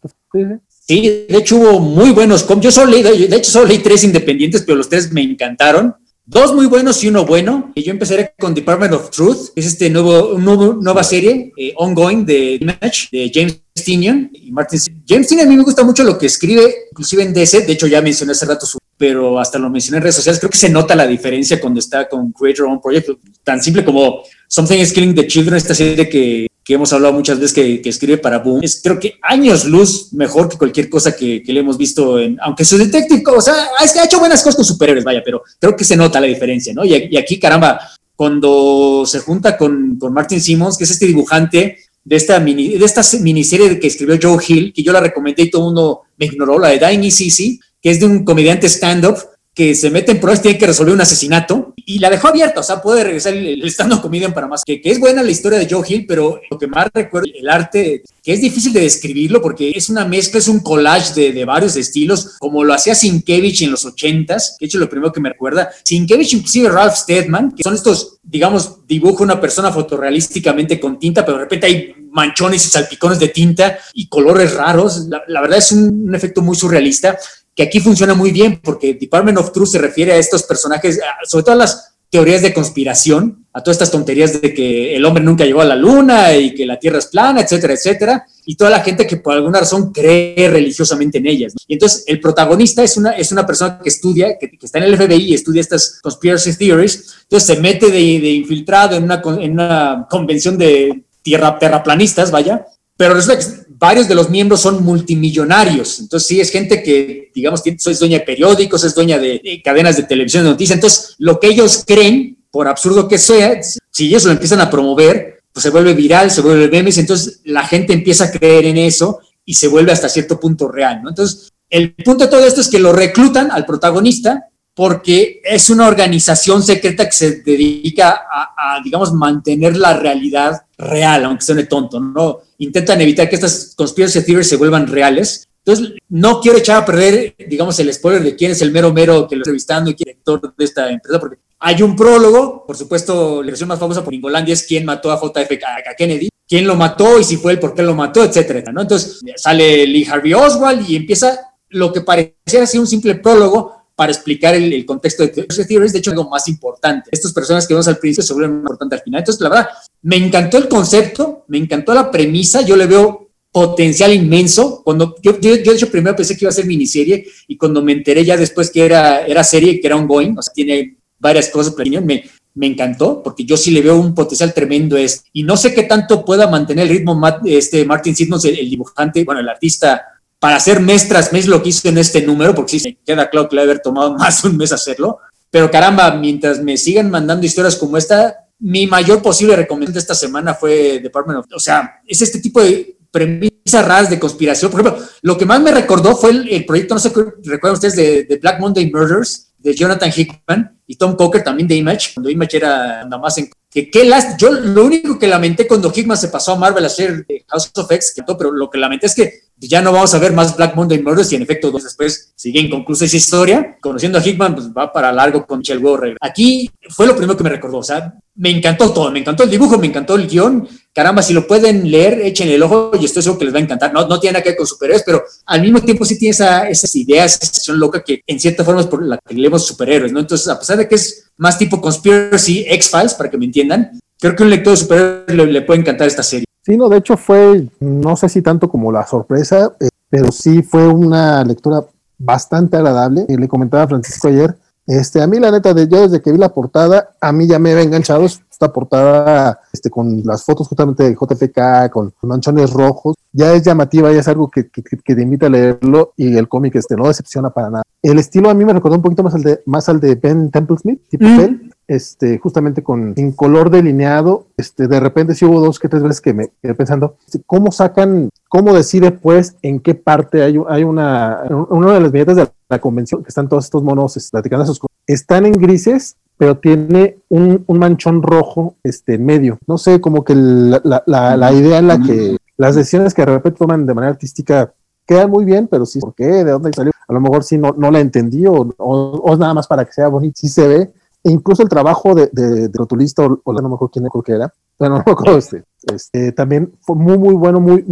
¿Sí? De hecho hubo muy buenos. Yo solo leí, de hecho solo leí tres independientes, pero los tres me encantaron. dos muy buenos y uno bueno. Y yo empezaré con Department of Truth, es este nuevo, nueva serie eh, ongoing de Image de James Tinian y Martin. James Tinian a mí me gusta mucho lo que escribe, inclusive en DC. De hecho, ya mencioné hace rato su pero hasta lo mencioné en redes sociales, creo que se nota la diferencia cuando está con Creator On Project, tan simple como Something is Killing the Children, esta serie que, que hemos hablado muchas veces que, que, escribe para Boom, es creo que años luz mejor que cualquier cosa que, que le hemos visto en, aunque su detective, o sea, ha hecho buenas cosas con superhéroes, vaya, pero creo que se nota la diferencia, ¿no? Y, aquí, caramba, cuando se junta con, con Martin Simmons, que es este dibujante de esta, mini, de esta miniserie que escribió Joe Hill, que yo la recomendé y todo el mundo me ignoró, la de Dying Easy, que es de un comediante stand-up que se mete en pruebas, tiene que resolver un asesinato y la dejó abierta, o sea, puede regresar el, stand-up comedian para más. Que, que, es buena la historia de Joe Hill, pero lo que más recuerdo, el arte, que es difícil de describirlo porque es una mezcla, es un collage de, de varios estilos, como lo hacía Sienkiewicz en los 80s, que hecho lo primero que me recuerda. Sienkiewicz, inclusive Ralph Steadman, que son estos, digamos, dibuja una persona fotorrealísticamente con tinta, pero de repente hay manchones y salpicones de tinta y colores raros. La, la verdad es un efecto muy surrealista que aquí funciona muy bien porque Department of Truth se refiere a estos personajes, sobre todo a las teorías de conspiración, a todas estas tonterías de que el hombre nunca llegó a la luna y que la Tierra es plana, etcétera, etcétera, y toda la gente que por alguna razón cree religiosamente en ellas. Y entonces el protagonista es una, es una persona que estudia, que, está en el FBI y estudia estas conspiracy theories, entonces se mete de, de infiltrado en una, en una convención de tierra, terraplanistas, vaya, pero resulta que varios de los miembros son multimillonarios. Entonces, sí, es gente que, digamos, es dueña de periódicos, es dueña de, de cadenas de televisión de noticias. Entonces, lo que ellos creen, por absurdo que sea, si ellos lo empiezan a promover, pues se vuelve viral, se vuelve memes. Entonces, la gente empieza a creer en eso y se vuelve hasta cierto punto real. Entonces, el punto de todo esto es que lo reclutan al protagonista porque es una organización secreta que se dedica a, a, digamos, mantener la realidad real, aunque suene tonto, ¿no? Intentan evitar que estas conspiracy theories se vuelvan reales. Entonces, no quiero echar a perder, digamos, el spoiler de quién es el mero mero que lo está entrevistando y quién es el director de esta empresa, porque hay un prólogo, por supuesto, la versión más famosa por Ingolandia es quién mató a JFK, Kennedy, quién lo mató y si fue él, por qué lo mató, etcétera, ¿no? Entonces, sale Lee Harvey Oswald y empieza lo que parecía ser un simple prólogo, para explicar el, contexto de Theories, de hecho, algo más importante. Estas personas que vemos al principio se vuelven importantes al final. Entonces, la verdad, me encantó el concepto, me encantó la premisa, yo le veo potencial inmenso. Cuando yo, yo, yo, de hecho, primero pensé que iba a ser miniserie y cuando me enteré ya después que era, era serie, que era ongoing, o sea, tiene varias cosas, me, me encantó porque yo sí le veo un potencial tremendo es y no sé qué tanto pueda mantener el ritmo este Martin Simmons el, el, dibujante bueno el artista para hacer mes tras mes lo que hizo en este número, porque sí me queda claro que le haber tomado más de un mes hacerlo. Pero caramba, mientras me sigan mandando historias como esta, mi mayor posible recomendación de esta semana fue Department of... O sea, es este tipo de premisas raras de conspiración. Por ejemplo, lo que más me recordó fue el, el proyecto, no sé qué recuerdan ustedes, de, de, Black Monday Murders, de Jonathan Hickman y Tom Coker, también de Image, cuando Image era nada más en que last yo lo único que lamenté cuando Hickman se pasó a Marvel a hacer House of X, pero lo que lamenté es que ya no vamos a ver más Black Monday Murders y en efecto dos después sigue inconclusa esa historia. Conociendo a Hickman, pues va para largo con Michelle Warren. Aquí fue lo primero que me recordó, o sea, me encantó todo, me encantó el dibujo, me encantó el guion. Caramba, si lo pueden leer, échenle el ojo y estoy seguro que les va a encantar. No, no tiene nada que ver con superhéroes, pero al mismo tiempo sí tiene esa, esas ideas, esa sensación loca que en cierta forma es por la que leemos superhéroes, ¿no? Entonces, a pesar de que es más tipo conspiracy, X-Files, para que me entiendan, creo que un lector de superhéroes le, puede encantar esta serie. Sí, no, de hecho fue, no sé si tanto como la sorpresa, eh, pero sí fue una lectura bastante agradable. Y le comentaba a Francisco ayer, este, a mí la neta, de, yo desde que vi la portada, a mí ya me había enganchado esta portada este, con las fotos justamente de JFK, con manchones rojos, ya es llamativa, ya es algo que, que, que te invita a leerlo y el cómic este, no decepciona para nada. El estilo a mí me recordó un poquito más al de, más al de Ben Temple Smith, tipo mm. Pell, este, justamente con en color delineado, este, de repente sí hubo dos que tres veces que me quedé pensando, ¿cómo sacan, cómo decide pues en qué parte hay, hay una, una de las viñetas de la convención, que están todos estos monos este, platicando sus cosas, están en grises, pero tiene un, manchón rojo este, en medio. No sé, como que la idea en la que las decisiones que de repente toman de manera artística quedan muy bien, pero sí, ¿por qué? ¿De dónde salió? A lo mejor sí no, no la entendí o, o, o nada más para que sea bonito, sí se ve, e incluso el trabajo de, de, de rotulista, o, o no me acuerdo quién que era, bueno, no me acuerdo este, Este, también fue muy, muy bueno, muy,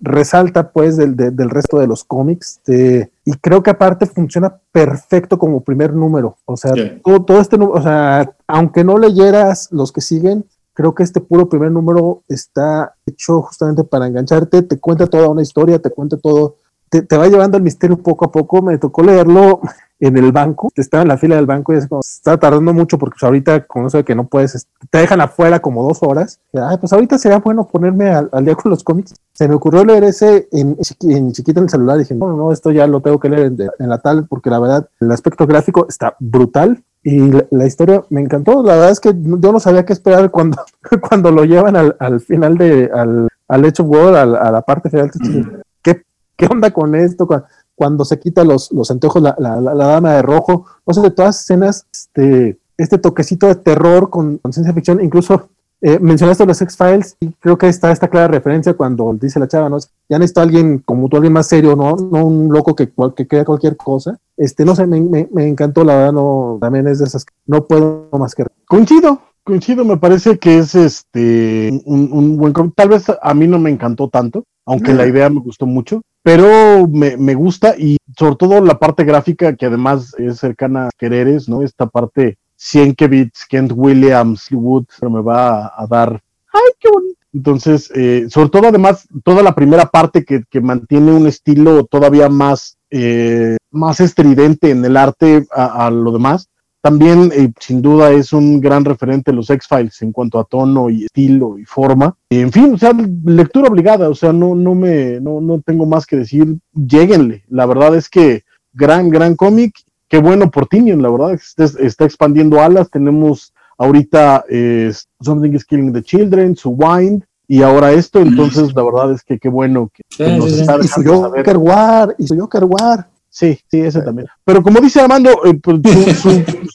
resalta pues del, del, resto de los cómics. Este, y creo que aparte funciona perfecto como primer número. O sea, todo, todo, este número, o sea, aunque no leyeras los que siguen, creo que este puro primer número está hecho justamente para engancharte, te cuenta toda una historia, te cuenta todo, te, va llevando el misterio poco a poco. Me tocó leerlo en el banco, estaba en la fila del banco y es como, está tardando mucho porque pues, ahorita con eso de que no puedes, te dejan afuera como dos horas. Ay, pues ahorita sería bueno ponerme al, día con los cómics. Se me ocurrió leer ese en, en chiquita en el celular dije, no, no, esto ya lo tengo que leer en, la tablet porque la verdad el aspecto gráfico está brutal. Y la, historia me encantó. La verdad es que yo no sabía qué esperar cuando, cuando lo llevan al, al final de, al, al Edge of a, la parte final. ¿Qué, ¿Qué onda con esto? cuando se quita los, los anteojos la, la, dama de rojo, no sé, de todas escenas, este, este toquecito de terror con, ciencia ficción, incluso eh, mencionaste los X-Files y creo que está esta clara referencia cuando dice la chava, ¿no? Ya necesito a alguien como tú, alguien más serio, ¿no? No un loco que, que crea cualquier cosa. Este, no sé, me, me, encantó, la verdad, no, también es de esas, no puedo más que... Coincido, coincido, me parece que es este un, un buen tal vez a mí no me encantó tanto, aunque la idea me gustó mucho, pero me, me, gusta y sobre todo la parte gráfica que además es cercana a Quereres, ¿no? Esta parte 100 que bits, Kent Williams, Wood, me va a, dar, ¡ay, qué bonito! Entonces, eh, sobre todo además, toda la primera parte que, que mantiene un estilo todavía más, eh, más estridente en el arte a, a lo demás, también, eh, sin duda, es un gran referente los X-Files en cuanto a tono y estilo y forma. En fin, o sea, lectura obligada, o sea, no, no me, no, no tengo más que decir, lléguenle. La verdad es que gran, gran cómic. Qué bueno por Tinion, la verdad, está, está expandiendo alas. Tenemos ahorita eh, Something is Killing the Children, su Wind, y ahora esto, entonces la verdad es que qué bueno que, nos está y su Joker War, y su Joker War. Sí, sí, ese también. Pero como dice Armando, eh, pues,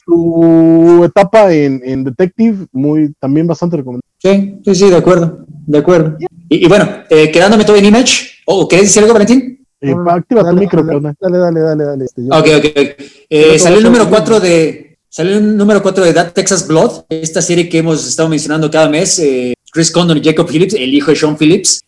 su, etapa en, Detective, muy también bastante recomendable. Sí, sí, sí, de acuerdo, de acuerdo. Y, bueno, eh, quedándome todo en Image, ¿o querés decir algo, Valentín? Eh, activa tu micro, dale, dale, dale, dale, dale. Este, ok, ok. Eh, salió el número 4 de... Salió el número 4 de That Texas Blood, esta serie que hemos estado mencionando cada mes, Chris Condon y Jacob Phillips, el hijo de Sean Phillips.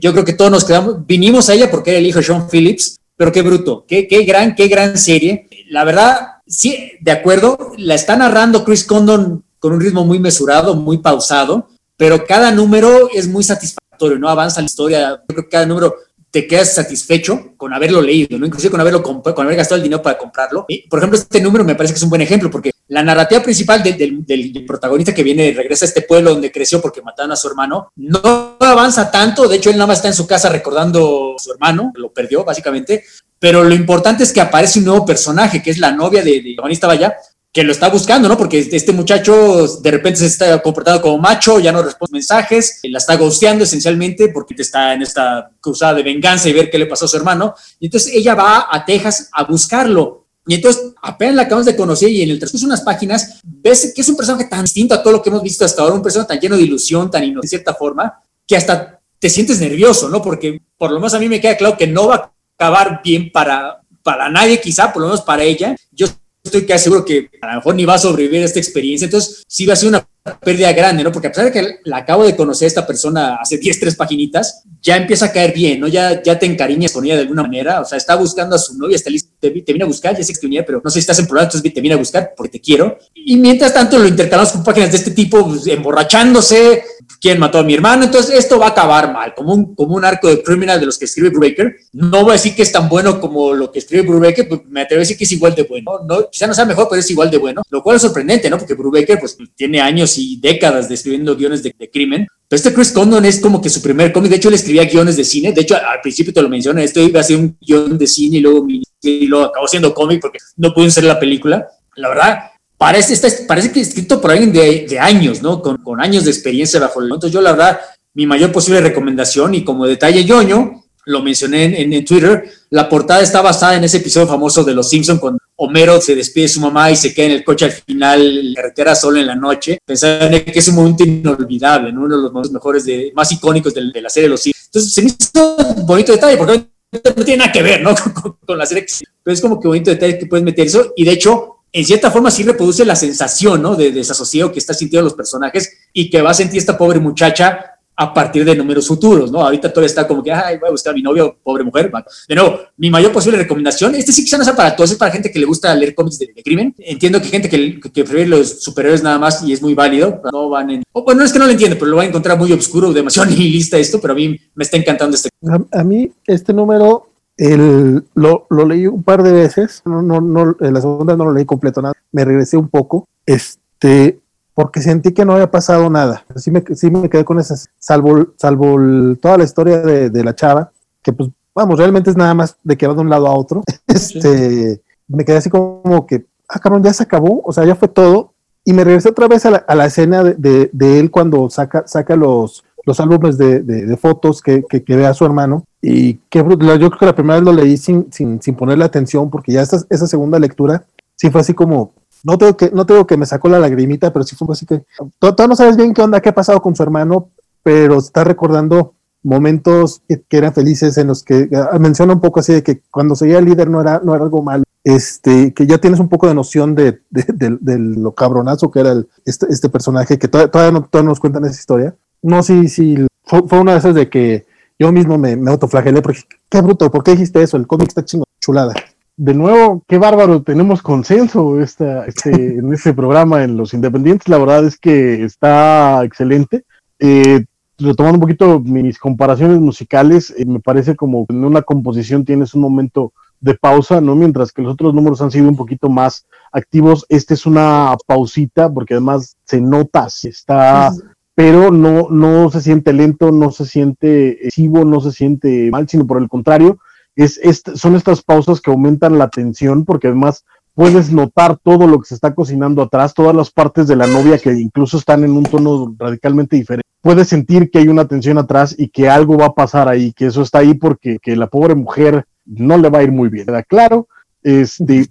yo creo que todos nos quedamos, vinimos a ella porque era el hijo de Sean Phillips, pero qué bruto, qué, qué gran, qué gran serie. La verdad, sí, de acuerdo, la está narrando Chris Condon con un ritmo muy mesurado, muy pausado, pero cada número es muy satisfactorio, ¿no? Avanza la historia, yo creo que cada número te quedas satisfecho con haberlo leído, ¿no? Inclusive con haberlo con haber gastado el dinero para comprarlo. Y, por ejemplo, este número me parece que es un buen ejemplo porque la narrativa principal del, protagonista que viene, regresa a este pueblo donde creció porque mataron a su hermano, no avanza tanto, de hecho él nada más está en su casa recordando a su hermano, lo perdió básicamente, pero lo importante es que aparece un nuevo personaje, que es la novia de, de protagonista Vaya, que lo está buscando, ¿no? Porque este muchacho de repente se está comportando como macho, ya no responde mensajes, la está ghosteando esencialmente porque está en esta cruzada de venganza y ver qué le pasó a su hermano. Y entonces ella va a Texas a buscarlo. Y entonces apenas la acabamos de conocer y en el transcurso de unas páginas ves que es un personaje tan distinto a todo lo que hemos visto hasta ahora, un personaje tan lleno de ilusión, tan inocente de cierta forma, que hasta te sientes nervioso, ¿no? Porque por lo menos a mí me queda claro que no va a acabar bien para, para nadie, quizá, por lo menos para ella. Yo estoy casi seguro que a lo mejor ni va a sobrevivir a esta experiencia. Entonces, sí va a ser una pérdida grande, ¿no? Porque a pesar de que la acabo de conocer a esta persona hace 10, 3 paginitas, ya empieza a caer bien, ¿no? Ya, ya te encariñas con ella de alguna manera. O sea, está buscando a su novia, está listo, te, viene a buscar, ya sé que te pero no sé si estás en problema, entonces te viene a buscar porque te quiero. Y mientras tanto lo intercalamos con páginas de este tipo, pues, emborrachándose, quién mató a mi hermano, entonces esto va a acabar mal, como un, como un arco de criminal de los que escribe Brubaker. No voy a decir que es tan bueno como lo que escribe Brubaker, pues me atrevo a decir que es igual de bueno. No, quizá no sea mejor, pero es igual de bueno, lo cual es sorprendente, ¿no? Porque Brubaker pues tiene años y décadas de escribiendo guiones de, crimen. Pero este Chris Condon es como que su primer cómic, de hecho él escribía guiones de cine, de hecho al principio te lo mencioné, esto iba a ser un guion de cine y luego, y luego acabó siendo cómic porque no pudo ser la película. La verdad, parece, está, parece que escrito por alguien de, de años, ¿no? Con, con, años de experiencia bajo el... Entonces yo la verdad, mi mayor posible recomendación y como detalle yoño, lo mencioné en, en, Twitter, la portada está basada en ese episodio famoso de Los Simpson cuando Homero se despide de su mamá y se queda en el coche al final, la carretera solo en la noche, pensando que es un momento inolvidable, uno de los momentos mejores, de, más icónicos de, de la serie Los Simpsons. Entonces se me hizo un bonito detalle, porque no tiene nada que ver, ¿no? Con, con la serie, pero es como que bonito detalle que puedes meter eso, y de hecho en cierta forma sí reproduce la sensación, ¿no? De desasosiego que está sintiendo los personajes y que va a sentir esta pobre muchacha a partir de números futuros, ¿no? Ahorita todavía está como que, voy a buscar a mi novio, pobre mujer. De nuevo, mi mayor posible recomendación, este sí que no es para todos, es para gente que le gusta leer cómics de, crimen. Entiendo que gente que, que, prefiere los superhéroes nada más y es muy válido, no van en... O, bueno, no es que no lo entiende, pero lo va a encontrar muy oscuro, demasiado nihilista esto, pero a mí me está encantando este. A, mí este número el, lo, leí un par de veces, no, no, no, en la segunda no lo leí completo nada, me regresé un poco, este, porque sentí que no había pasado nada. Sí me, sí me quedé con ese, salvo, salvo toda la historia de, de, la chava, que pues, vamos, realmente es nada más de que va de un lado a otro. Este, me quedé así como que, ah, cabrón, ya se acabó, o sea, ya fue todo. Y me regresé otra vez a la, a la escena de, de, él cuando saca, saca los, los álbumes de, de fotos que, que, que, ve a su hermano. Y que yo creo que la primera vez lo leí sin, sin, sin ponerle atención, porque ya esta, esa segunda lectura sí fue así como, no tengo que, no tengo que me sacó la lagrimita, pero sí fue así que todo, no sabes bien qué onda, qué ha pasado con su hermano, pero está recordando momentos que, eran felices en los que ah, menciona un poco así de que cuando seguía líder no era, no era algo malo, este, que ya tienes un poco de noción de, de, lo cabronazo que era el, este, este personaje, que todavía, no, todavía nos cuentan esa historia. No, sí, sí, fue, fue, una de esas de que yo mismo me, me autoflagelé porque qué bruto, ¿por qué dijiste eso? El cómic está chingo, chulada de nuevo, qué bárbaro, tenemos consenso esta, este, en este programa en Los Independientes. La verdad es que está excelente. Eh, retomando un poquito mis comparaciones musicales, eh, me parece como en una composición tienes un momento de pausa, ¿no? Mientras que los otros números han sido un poquito más activos, este es una pausita porque además se nota, se está, pero no, no se siente lento, no se siente excesivo, no se siente mal, sino por el contrario, es, son estas pausas que aumentan la tensión porque además puedes notar todo lo que se está cocinando atrás, todas las partes de la novia que incluso están en un tono radicalmente diferente. Puedes sentir que hay una tensión atrás y que algo va a pasar ahí, que eso está ahí porque que la pobre mujer no le va a ir muy bien. Claro, este,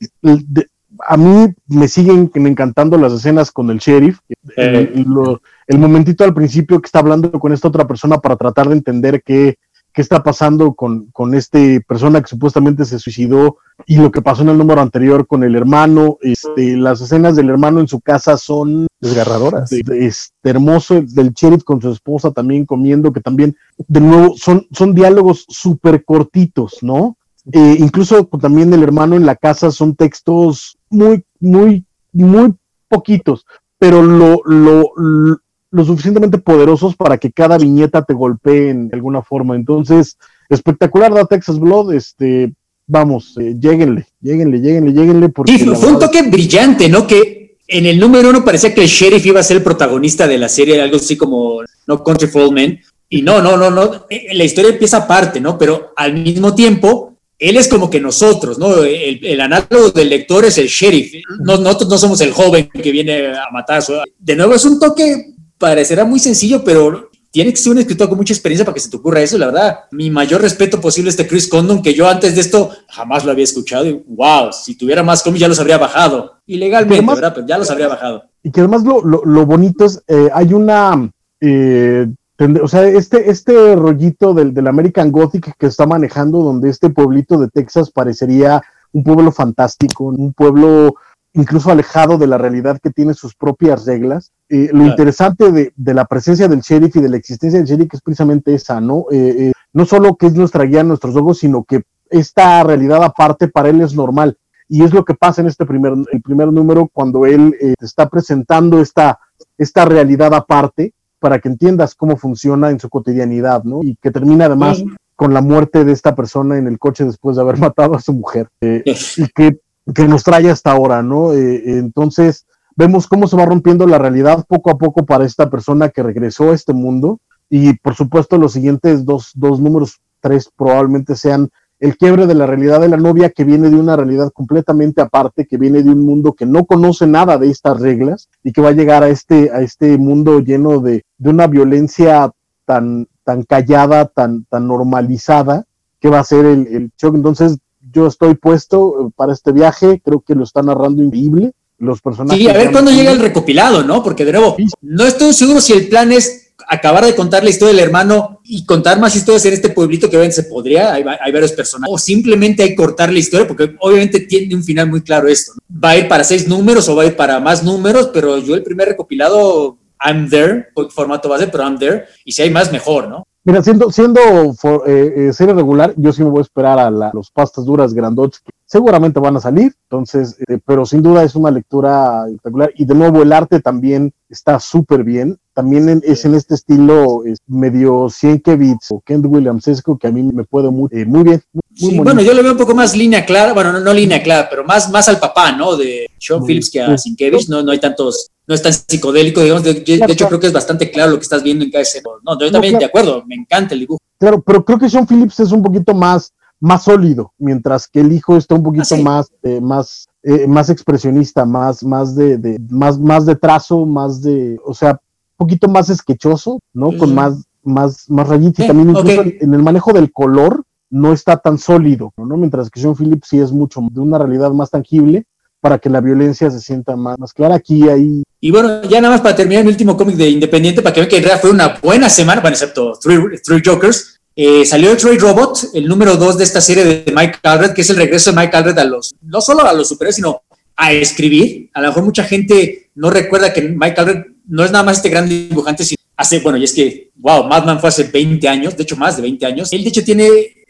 a mí me siguen encantando las escenas con el sheriff. Eh. el momentito al principio que está hablando con esta otra persona para tratar de entender que qué está pasando con, con este persona que supuestamente se suicidó y lo que pasó en el número anterior con el hermano. Este, las escenas del hermano en su casa son desgarradoras. Es hermoso, del sheriff con su esposa también comiendo, que también, de nuevo, son, son diálogos súper cortitos, ¿no? Eh, incluso también el hermano en la casa son textos muy, muy, muy poquitos, pero lo, lo, lo suficientemente poderosos para que cada viñeta te golpee en alguna forma. Entonces, espectacular da Texas Blood, este, vamos, eh, lléguenle, lléguenle, lléguenle, lléguenle. Porque sí, fue un toque brillante, ¿no? Que en el número uno parecía que el sheriff iba a ser el protagonista de la serie, algo así como No Country for Men. Y no, no, no, no, eh, la historia empieza aparte, ¿no? Pero al mismo tiempo, él es como que nosotros, ¿no? El, el análogo del lector es el sheriff. nosotros no somos el joven que viene a matar. De nuevo, es un toque parecerá muy sencillo, pero tiene que ser un escritor con mucha experiencia para que se te ocurra eso, la verdad. Mi mayor respeto posible a este Chris Condon, que yo antes de esto jamás lo había escuchado. Y wow, si tuviera más cómics ya los habría bajado. Ilegalmente, ¿verdad? Pero ya los habría bajado. Y que además lo, lo, bonito es, eh, hay una. Eh, o sea, este, este rollito del, del American Gothic que está manejando, donde este pueblito de Texas parecería un pueblo fantástico, un pueblo incluso alejado de la realidad que tiene sus propias reglas. Eh, lo interesante de, de, la presencia del sheriff y de la existencia del sheriff es precisamente esa, ¿no? Eh, eh, no solo que es nuestra guía, nuestros ojos, sino que esta realidad aparte para él es normal. Y es lo que pasa en este primer, el primer número cuando él está presentando esta, esta realidad aparte para que entiendas cómo funciona en su cotidianidad, ¿no? Y que termina además con la muerte de esta persona en el coche después de haber matado a su mujer. y que que nos trae hasta ahora, ¿no? Eh, entonces, vemos cómo se va rompiendo la realidad poco a poco para esta persona que regresó a este mundo. Y por supuesto, los siguientes dos, dos números, tres, probablemente sean el quiebre de la realidad de la novia que viene de una realidad completamente aparte, que viene de un mundo que no conoce nada de estas reglas y que va a llegar a este, a este mundo lleno de, de una violencia tan, tan callada, tan, tan normalizada, que va a ser el, el shock. Entonces, yo estoy puesto eh, para este viaje, creo que lo está narrando increíble. Los personajes. Sí, a ver cuándo llega el recopilado, ¿no? Porque de nuevo, no estoy seguro si el plan es acabar de contar la historia del hermano y contar más historias en este pueblito que ven se podría, hay, varios personajes, o simplemente hay cortar la historia, porque obviamente tiene un final muy claro esto. Va a ir para seis números o va a ir para más números, pero yo el primer recopilado I'm there, formato ser, pero I'm there, y si hay más, mejor, ¿no? Mira, siendo, siendo eh, eh, serie regular, yo sí me voy a esperar a los pastas duras grandotes que seguramente van a salir, entonces, eh, pero sin duda es una lectura espectacular. Y de nuevo el arte también está súper bien, también es en este estilo medio Sienkiewicz o Kent Williamsesco que a mí me puede muy, muy bien. sí, bueno, yo lo veo un poco más línea clara, bueno, no, no línea clara, pero más, más al papá, ¿no? De Sean Phillips que a Sienkiewicz, no, no hay tantos no es tan psicodélico, digamos. De, hecho, creo que es bastante claro lo que estás viendo en cada escena. No, yo también de acuerdo, me encanta el dibujo. Claro, pero creo que Sean Phillips es un poquito más, más sólido, mientras que el hijo está un poquito ah, más, eh, más, eh, más expresionista, más, más de, más, más de trazo, más de, o sea, un poquito más esquechoso, ¿no? Con más, más, más rayitas. y también incluso en el manejo del color no está tan sólido, ¿no? Mientras que Sean Phillips sí es mucho de una realidad más tangible para que la violencia se sienta más, más clara. Aquí hay y bueno, ya nada más para terminar mi último cómic de Independiente, para que vean que en realidad fue una buena semana, bueno, excepto Three, Jokers. Eh, salió Troy Robot, el número dos de esta serie de Mike Alred, que es el regreso de Mike Alred a los, no solo a los superhéroes, sino a escribir. A lo mejor mucha gente no recuerda que Mike Alred no es nada más este gran dibujante, sino hace, bueno, y es que, wow, Madman fue hace 20 años, de hecho más de 20 años. Él, de hecho, tiene,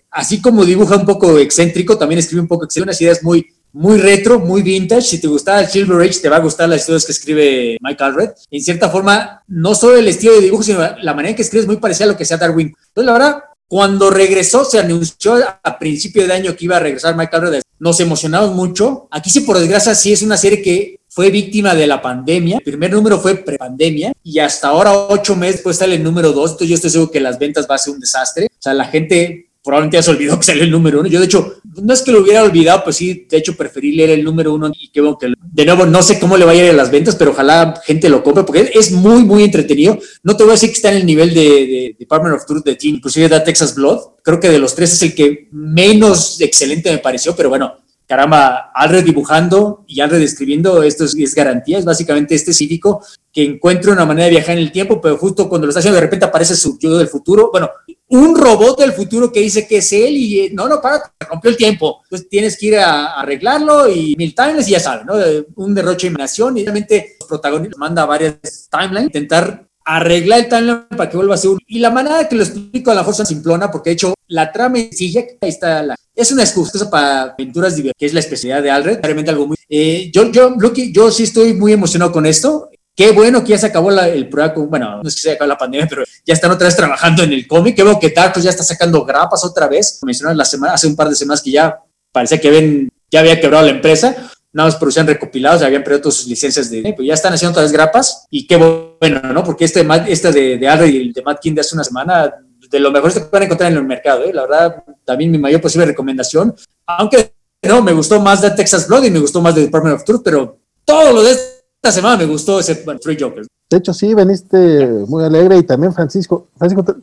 así como dibuja un poco excéntrico, también escribe un poco excéntrico, unas ideas muy, muy retro, muy vintage. Si te gustaba el Silver Age, te va a gustar las historias que escribe Mike Alred. En cierta forma, no solo el estilo de dibujo, sino la manera en que escribe es muy parecida a lo que sea Darwin. Entonces, la verdad, cuando regresó, se anunció a principio de año que iba a regresar Mike Alred. Nos emocionamos mucho. Aquí sí, por desgracia, sí es una serie que fue víctima de la pandemia. El primer número fue prepandemia y hasta ahora, ocho meses después, sale el número dos. Entonces, yo estoy seguro que las ventas va a ser un desastre. O sea, la gente probablemente ya se olvidó que salió el número uno. Yo, de hecho, no es que lo hubiera olvidado, pues sí, de hecho, preferí leer el número uno y que, que de nuevo, no sé cómo le vaya a ir a las ventas, pero ojalá gente lo compre porque es muy, muy entretenido. No te voy a decir que está en el nivel de, Department of Truth de Teen, inclusive de Texas Blood. Creo que de los tres es el que menos excelente me pareció, pero bueno, caramba, Alred dibujando y Alred escribiendo, esto es, garantía, es básicamente este cívico que encuentra una manera de viajar en el tiempo, pero justo cuando lo está haciendo de repente aparece su yo del futuro, bueno, un robot del futuro que dice que es él y eh, no, no, para, rompió el tiempo, entonces tienes que ir a, arreglarlo y mil timelines y ya sabes, ¿no? Un derroche de imaginación y realmente los protagonistas manda varias timelines, intentar arreglar el timeline para que vuelva a ser uno. Y la manera que lo explico a la fuerza simplona, porque de hecho la trama sencilla, ahí está la, es una excusa para aventuras divertidas, que es la especialidad de Alred, realmente algo muy... Eh, yo, yo, yo sí estoy muy emocionado con esto. Qué bueno que ya se acabó el programa, bueno, no es que se acabó la pandemia, pero ya están otra vez trabajando en el cómic. Qué bueno que Tarkus ya está sacando grapas otra vez. Mencionaron la semana, hace un par de semanas que ya parecía que ven, ya había quebrado la empresa nada más producían recopilados, habían perdido todas sus licencias de, pues ya están haciendo las grapas y qué bueno, ¿no? Porque este, este de, de y el de Matt King de hace una semana, de lo mejor que pueden encontrar en el mercado, ¿eh? La verdad, también mi mayor posible recomendación, aunque no, me gustó más de Texas Blood y me gustó más de Department of Truth, pero todo lo de esta semana me gustó ese Three Jokers. De hecho, sí, veniste muy alegre y también Francisco, Francisco,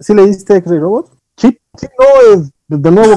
¿sí leíste Crazy Robot? Sí, sí, no, es, de nuevo,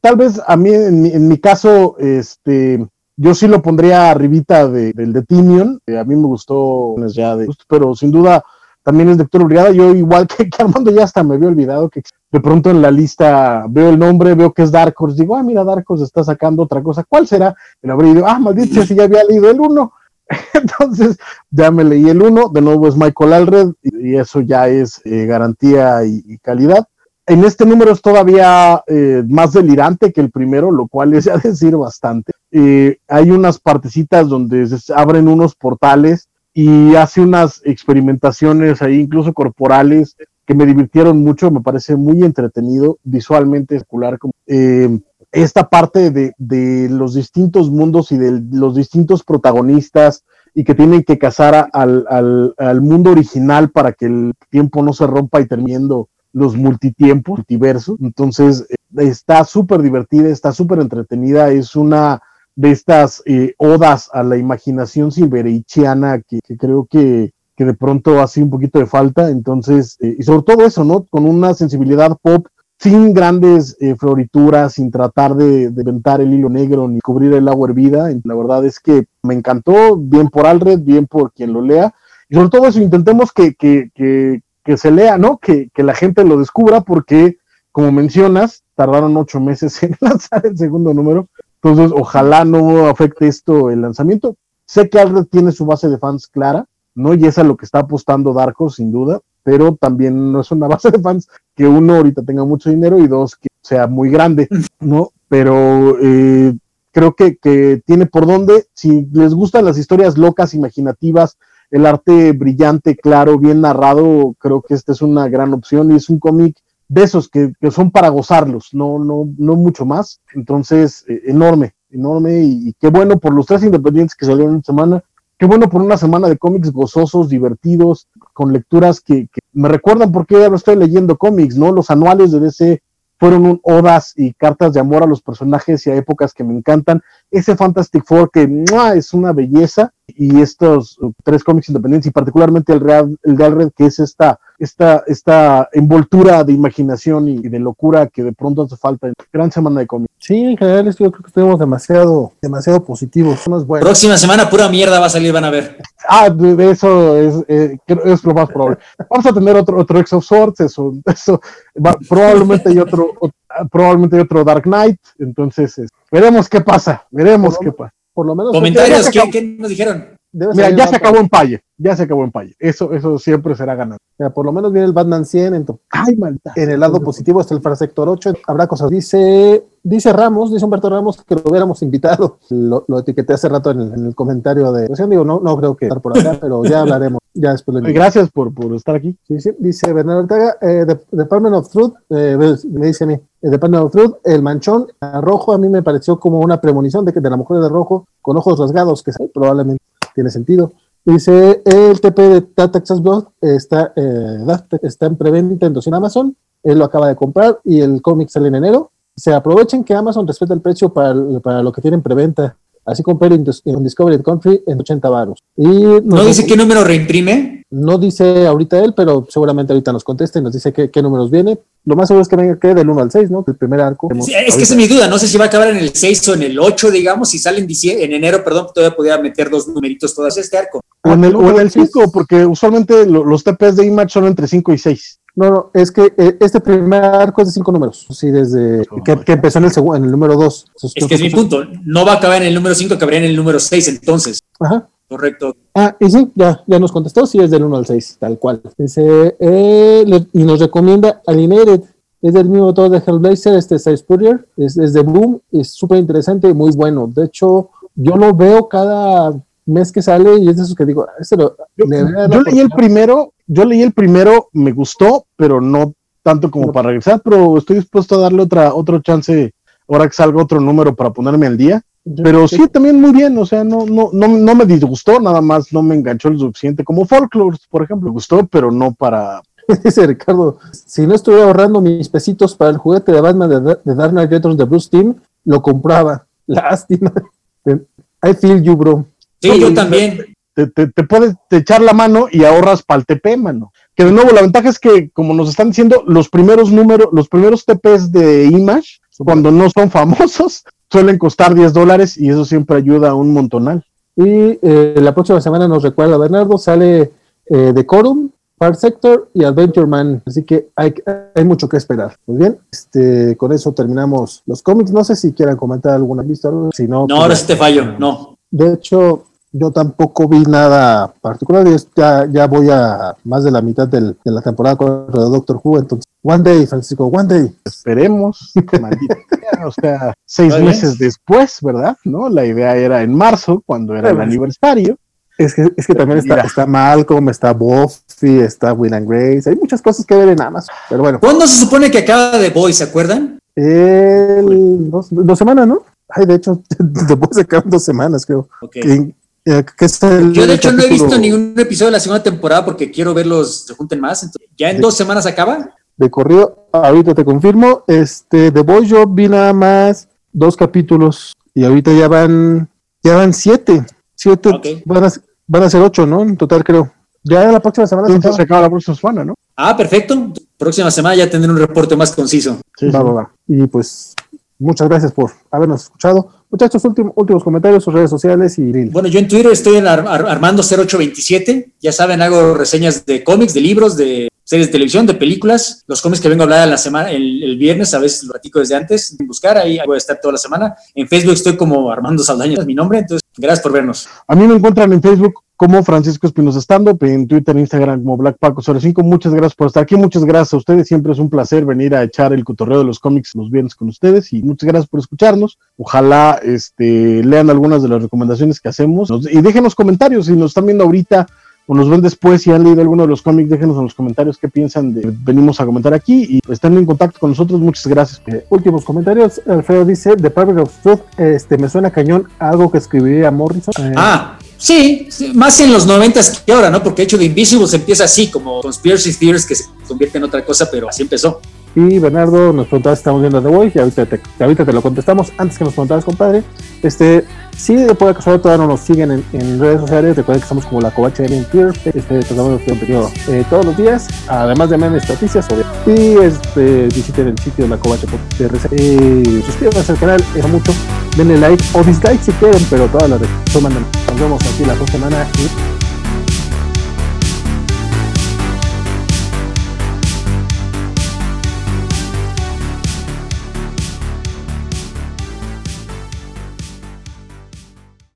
tal vez a mí, en mi, caso, este, yo sí lo pondría arribita de, del de Timion, a mí me gustó ya de pero sin duda también es lectura obligada. Yo igual que, Armando ya hasta me había olvidado que de pronto en la lista veo el nombre, veo que es Dark Horse, digo, ah, mira, Dark Horse está sacando otra cosa, ¿cuál será? Lo abrí y digo, ah, maldito, si ya había leído el uno. Entonces ya me leí el uno, de nuevo es Michael Alred y, eso ya es eh, garantía y calidad en este número es todavía eh, más delirante que el primero, lo cual es a decir bastante. Eh, hay unas partecitas donde se abren unos portales y hace unas experimentaciones ahí, incluso corporales, que me divirtieron mucho, me parece muy entretenido, visualmente especular. Eh, esta parte de, de, los distintos mundos y de los distintos protagonistas y que tienen que cazar al, al, al mundo original para que el tiempo no se rompa y terminando los multitiempos, multiversos. Entonces, eh, está súper divertida, está súper entretenida, es una de estas eh, odas a la imaginación silvereichiana que, creo que, de pronto hace un poquito de falta. Entonces, eh, y sobre todo eso, ¿no? Con una sensibilidad pop sin grandes florituras, sin tratar de, de inventar el hilo negro ni cubrir el agua hervida. La verdad es que me encantó, bien por Alred, bien por quien lo lea. Y sobre todo eso, intentemos que, que, que, que se lea, ¿no? Que, la gente lo descubra porque, como mencionas, tardaron ocho meses en lanzar el segundo número. Entonces, ojalá no afecte esto el lanzamiento. Sé que Alred tiene su base de fans clara, ¿no? Y es a lo que está apostando Darko, sin duda, pero también no es una base de fans que uno ahorita tenga mucho dinero y dos, que sea muy grande, ¿no? Pero eh, creo que, que tiene por dónde, si les gustan las historias locas, imaginativas, el arte brillante, claro, bien narrado, creo que esta es una gran opción y es un cómic de esos que, que, son para gozarlos, no, no, no mucho más. Entonces, eh, enorme, enorme y, y, qué bueno por los tres independientes que salieron en semana. Qué bueno por una semana de cómics gozosos, divertidos, con lecturas que, me recuerdan por qué ahora estoy leyendo cómics, ¿no? Los anuales de DC fueron odas y cartas de amor a los personajes y a épocas que me encantan. Ese Fantastic Four que ¡mua! es una belleza y estos tres cómics independientes y particularmente el, Real, el de Alred que es esta, esta, esta envoltura de imaginación y de locura que de pronto hace falta en gran semana de cómics. Sí, en general yo creo que estuvimos demasiado, demasiado positivos. No es bueno. Próxima semana pura mierda va a salir, van a ver. Ah, de, de eso es, eh, es, lo más probable. Vamos a tener otro, otro X of Swords, eso, eso va, probablemente hay otro, otro, probablemente hay otro Dark Knight, entonces es, veremos qué pasa, veremos por qué pasa. Por lo menos. Comentarios, ¿qué, ¿qué, nos dijeron? Mira, ya se acabó en Palle, ya se acabó en Palle. Eso, eso siempre será ganado. Mira, por lo menos viene el Batman 100. En, Ay, maldita. en el lado positivo está el Sector 8. Habrá cosas. Dice, dice Ramos, dice Humberto Ramos que lo hubiéramos invitado. Lo, lo etiqueté hace rato en el, en el comentario de. Digo, no, no creo que estar por acá, pero ya hablaremos. Ya después le Gracias por, por estar aquí. Sí, sí. Dice Bernardo Ortega, eh, de, Department of Truth, eh, me dice a mí, el Department of Truth, el manchón rojo a mí me pareció como una premonición de que de la mujer de rojo con ojos rasgados, que probablemente tiene sentido. Dice, el TP de Texas Blood está, eh, está en preventa en Amazon. Él lo acaba de comprar y el cómic sale en enero. Se aprovechen que Amazon respeta el precio para, para lo que tienen preventa. Así compré en, en Discovery Country en 80 baros. Y ¿No dice qué número reimprime? No dice ahorita él, pero seguramente ahorita nos conteste y nos dice qué, qué números viene. Lo más seguro es que venga que del 1 al 6, ¿no? El primer arco. Sí, es que esa es mi duda. No sé si va a acabar en el 6 o en el 8, digamos. Si sale en, en enero, perdón, todavía podría meter dos numeritos todas este arco. O en el, o en el 5, porque usualmente los TPs de Image son entre 5 y 6. No, no, es que eh, este primer arco es de cinco números. Sí, desde oh, que, que, empezó en el, segundo, en el número 2. Es que es mi punto. No va a acabar en el número 5, acabaría en el número 6 entonces. Ajá. Correcto. Ah, y sí, ya, ya nos contestó, sí, es del 1 al 6, tal cual. Dice, eh, le, y nos recomienda Alienated. Es del mismo autor de Hellblazer, este Size Spurrier, es, es de Boom, es súper interesante y muy bueno. De hecho, yo lo veo cada mes que sale y es de esos que digo, este lo, yo, yo leí el primero, yo leí el primero, me gustó, pero no tanto como para regresar, pero estoy dispuesto a darle otra, otro chance ahora que salga otro número para ponerme al día. Pero sí, también muy bien, o sea, no, no, no, no me disgustó, nada más no me enganchó lo suficiente, como Folklore, por ejemplo, me gustó, pero no para... Dice Ricardo, si no estuviera ahorrando mis pesitos para el juguete de Batman de, de Dark Knight Returns de Bruce Team, lo compraba. Lástima. I feel you, bro. Sí, yo también. Te, te, te, puedes echar la mano y ahorras para el TP, mano. Que de nuevo, la ventaja es que, como nos están diciendo, los primeros números, los primeros TPs de Image, cuando no son famosos, suelen costar 10 dólares y eso siempre ayuda un montonal. Y eh, la próxima semana nos recuerda Bernardo, sale eh, Decorum, Part Sector y Adventure Man, así que hay, hay, mucho que esperar. Muy bien, este, con eso terminamos los cómics. No sé si quieran comentar alguna vista, si no. No, ahora sí te fallo, no. De hecho, yo tampoco vi nada particular. Ya, ya voy a más de la mitad del, de la temporada con de Doctor Who. Entonces, One Day, Francisco, One Day. Esperemos. o sea, seis meses después, ¿verdad? ¿No? La idea era en marzo, cuando era el aniversario. Es que, es que también está, está Malcolm, está Buffy, está Will and Grace. Hay muchas cosas que ver en Amazon. Pero bueno. ¿Cuándo se supone que acaba The Boys? ¿Se acuerdan? El, dos, dos semanas, ¿no? Ay, de hecho, The Boys acaban dos semanas, creo. Okay. Que, que es el, Yo de hecho no he visto ningún episodio de la segunda temporada porque quiero verlos se junten más. Entonces, ¿Ya en de, dos semanas acaba? De corrido, ahorita te confirmo. Este, The Boys yo vi nada más dos capítulos y ahorita ya van, ya van siete. Siete okay. van, a, van a ser ocho, ¿no? En total creo. Ya la próxima semana Entonces, se acaba la próxima semana, ¿no? Ah, perfecto. Próxima semana ya tendré un reporte más conciso. Sí, va, sí. va, va. Y pues muchas gracias por habernos escuchado. Muchachos, últimos, últimos comentarios, sus redes sociales y... Bueno, yo en Twitter estoy en Ar Ar Armando0827. Ya saben, hago reseñas de cómics, de libros, de series de televisión, de películas. Los cómics que vengo a hablar en la semana, el, el viernes, a veces lo platico desde antes, buscar, ahí voy a estar toda la semana. En Facebook estoy como Armando Saldaña, es mi nombre, entonces Gracias por vernos. A mí me encuentran en Facebook como Francisco Espinosa Stand en Twitter e Instagram como Black Paco 05. Muchas gracias por estar aquí, muchas gracias a ustedes. Siempre es un placer venir a echar el cotorreo de los cómics los viernes con ustedes y muchas gracias por escucharnos. Ojalá este, lean algunas de las recomendaciones que hacemos y déjenos comentarios si nos están viendo ahorita o nos ven después si han leído alguno de los cómics, déjenos en los comentarios qué piensan de venimos a comentar aquí y estén en contacto con nosotros. Muchas gracias. Eh, últimos comentarios. Alfredo dice, The Perfect of Truth, este, me suena cañón algo que escribiría Morrison. Eh, ah, sí, más en los noventas que ahora, ¿no? Porque hecho de Invisibles empieza así, como Conspiracy Theories que se convierte en otra cosa, pero así empezó. Y Bernardo nos preguntaba si estamos viendo The Voice y ahorita te, lo contestamos. Antes que nos preguntabas, compadre, este, si de puede casualidad todavía no nos siguen en, redes sociales, recuerden que estamos como la Covacha Twitter, este, tratamos de contenido eh, todos los días, además de memes, noticias, y este, visiten el sitio de la Covacha.trc, eh, suscríbanse al canal, es mucho, denle like o dislike si quieren, pero todas las resuman. Nos vemos aquí la próxima semana y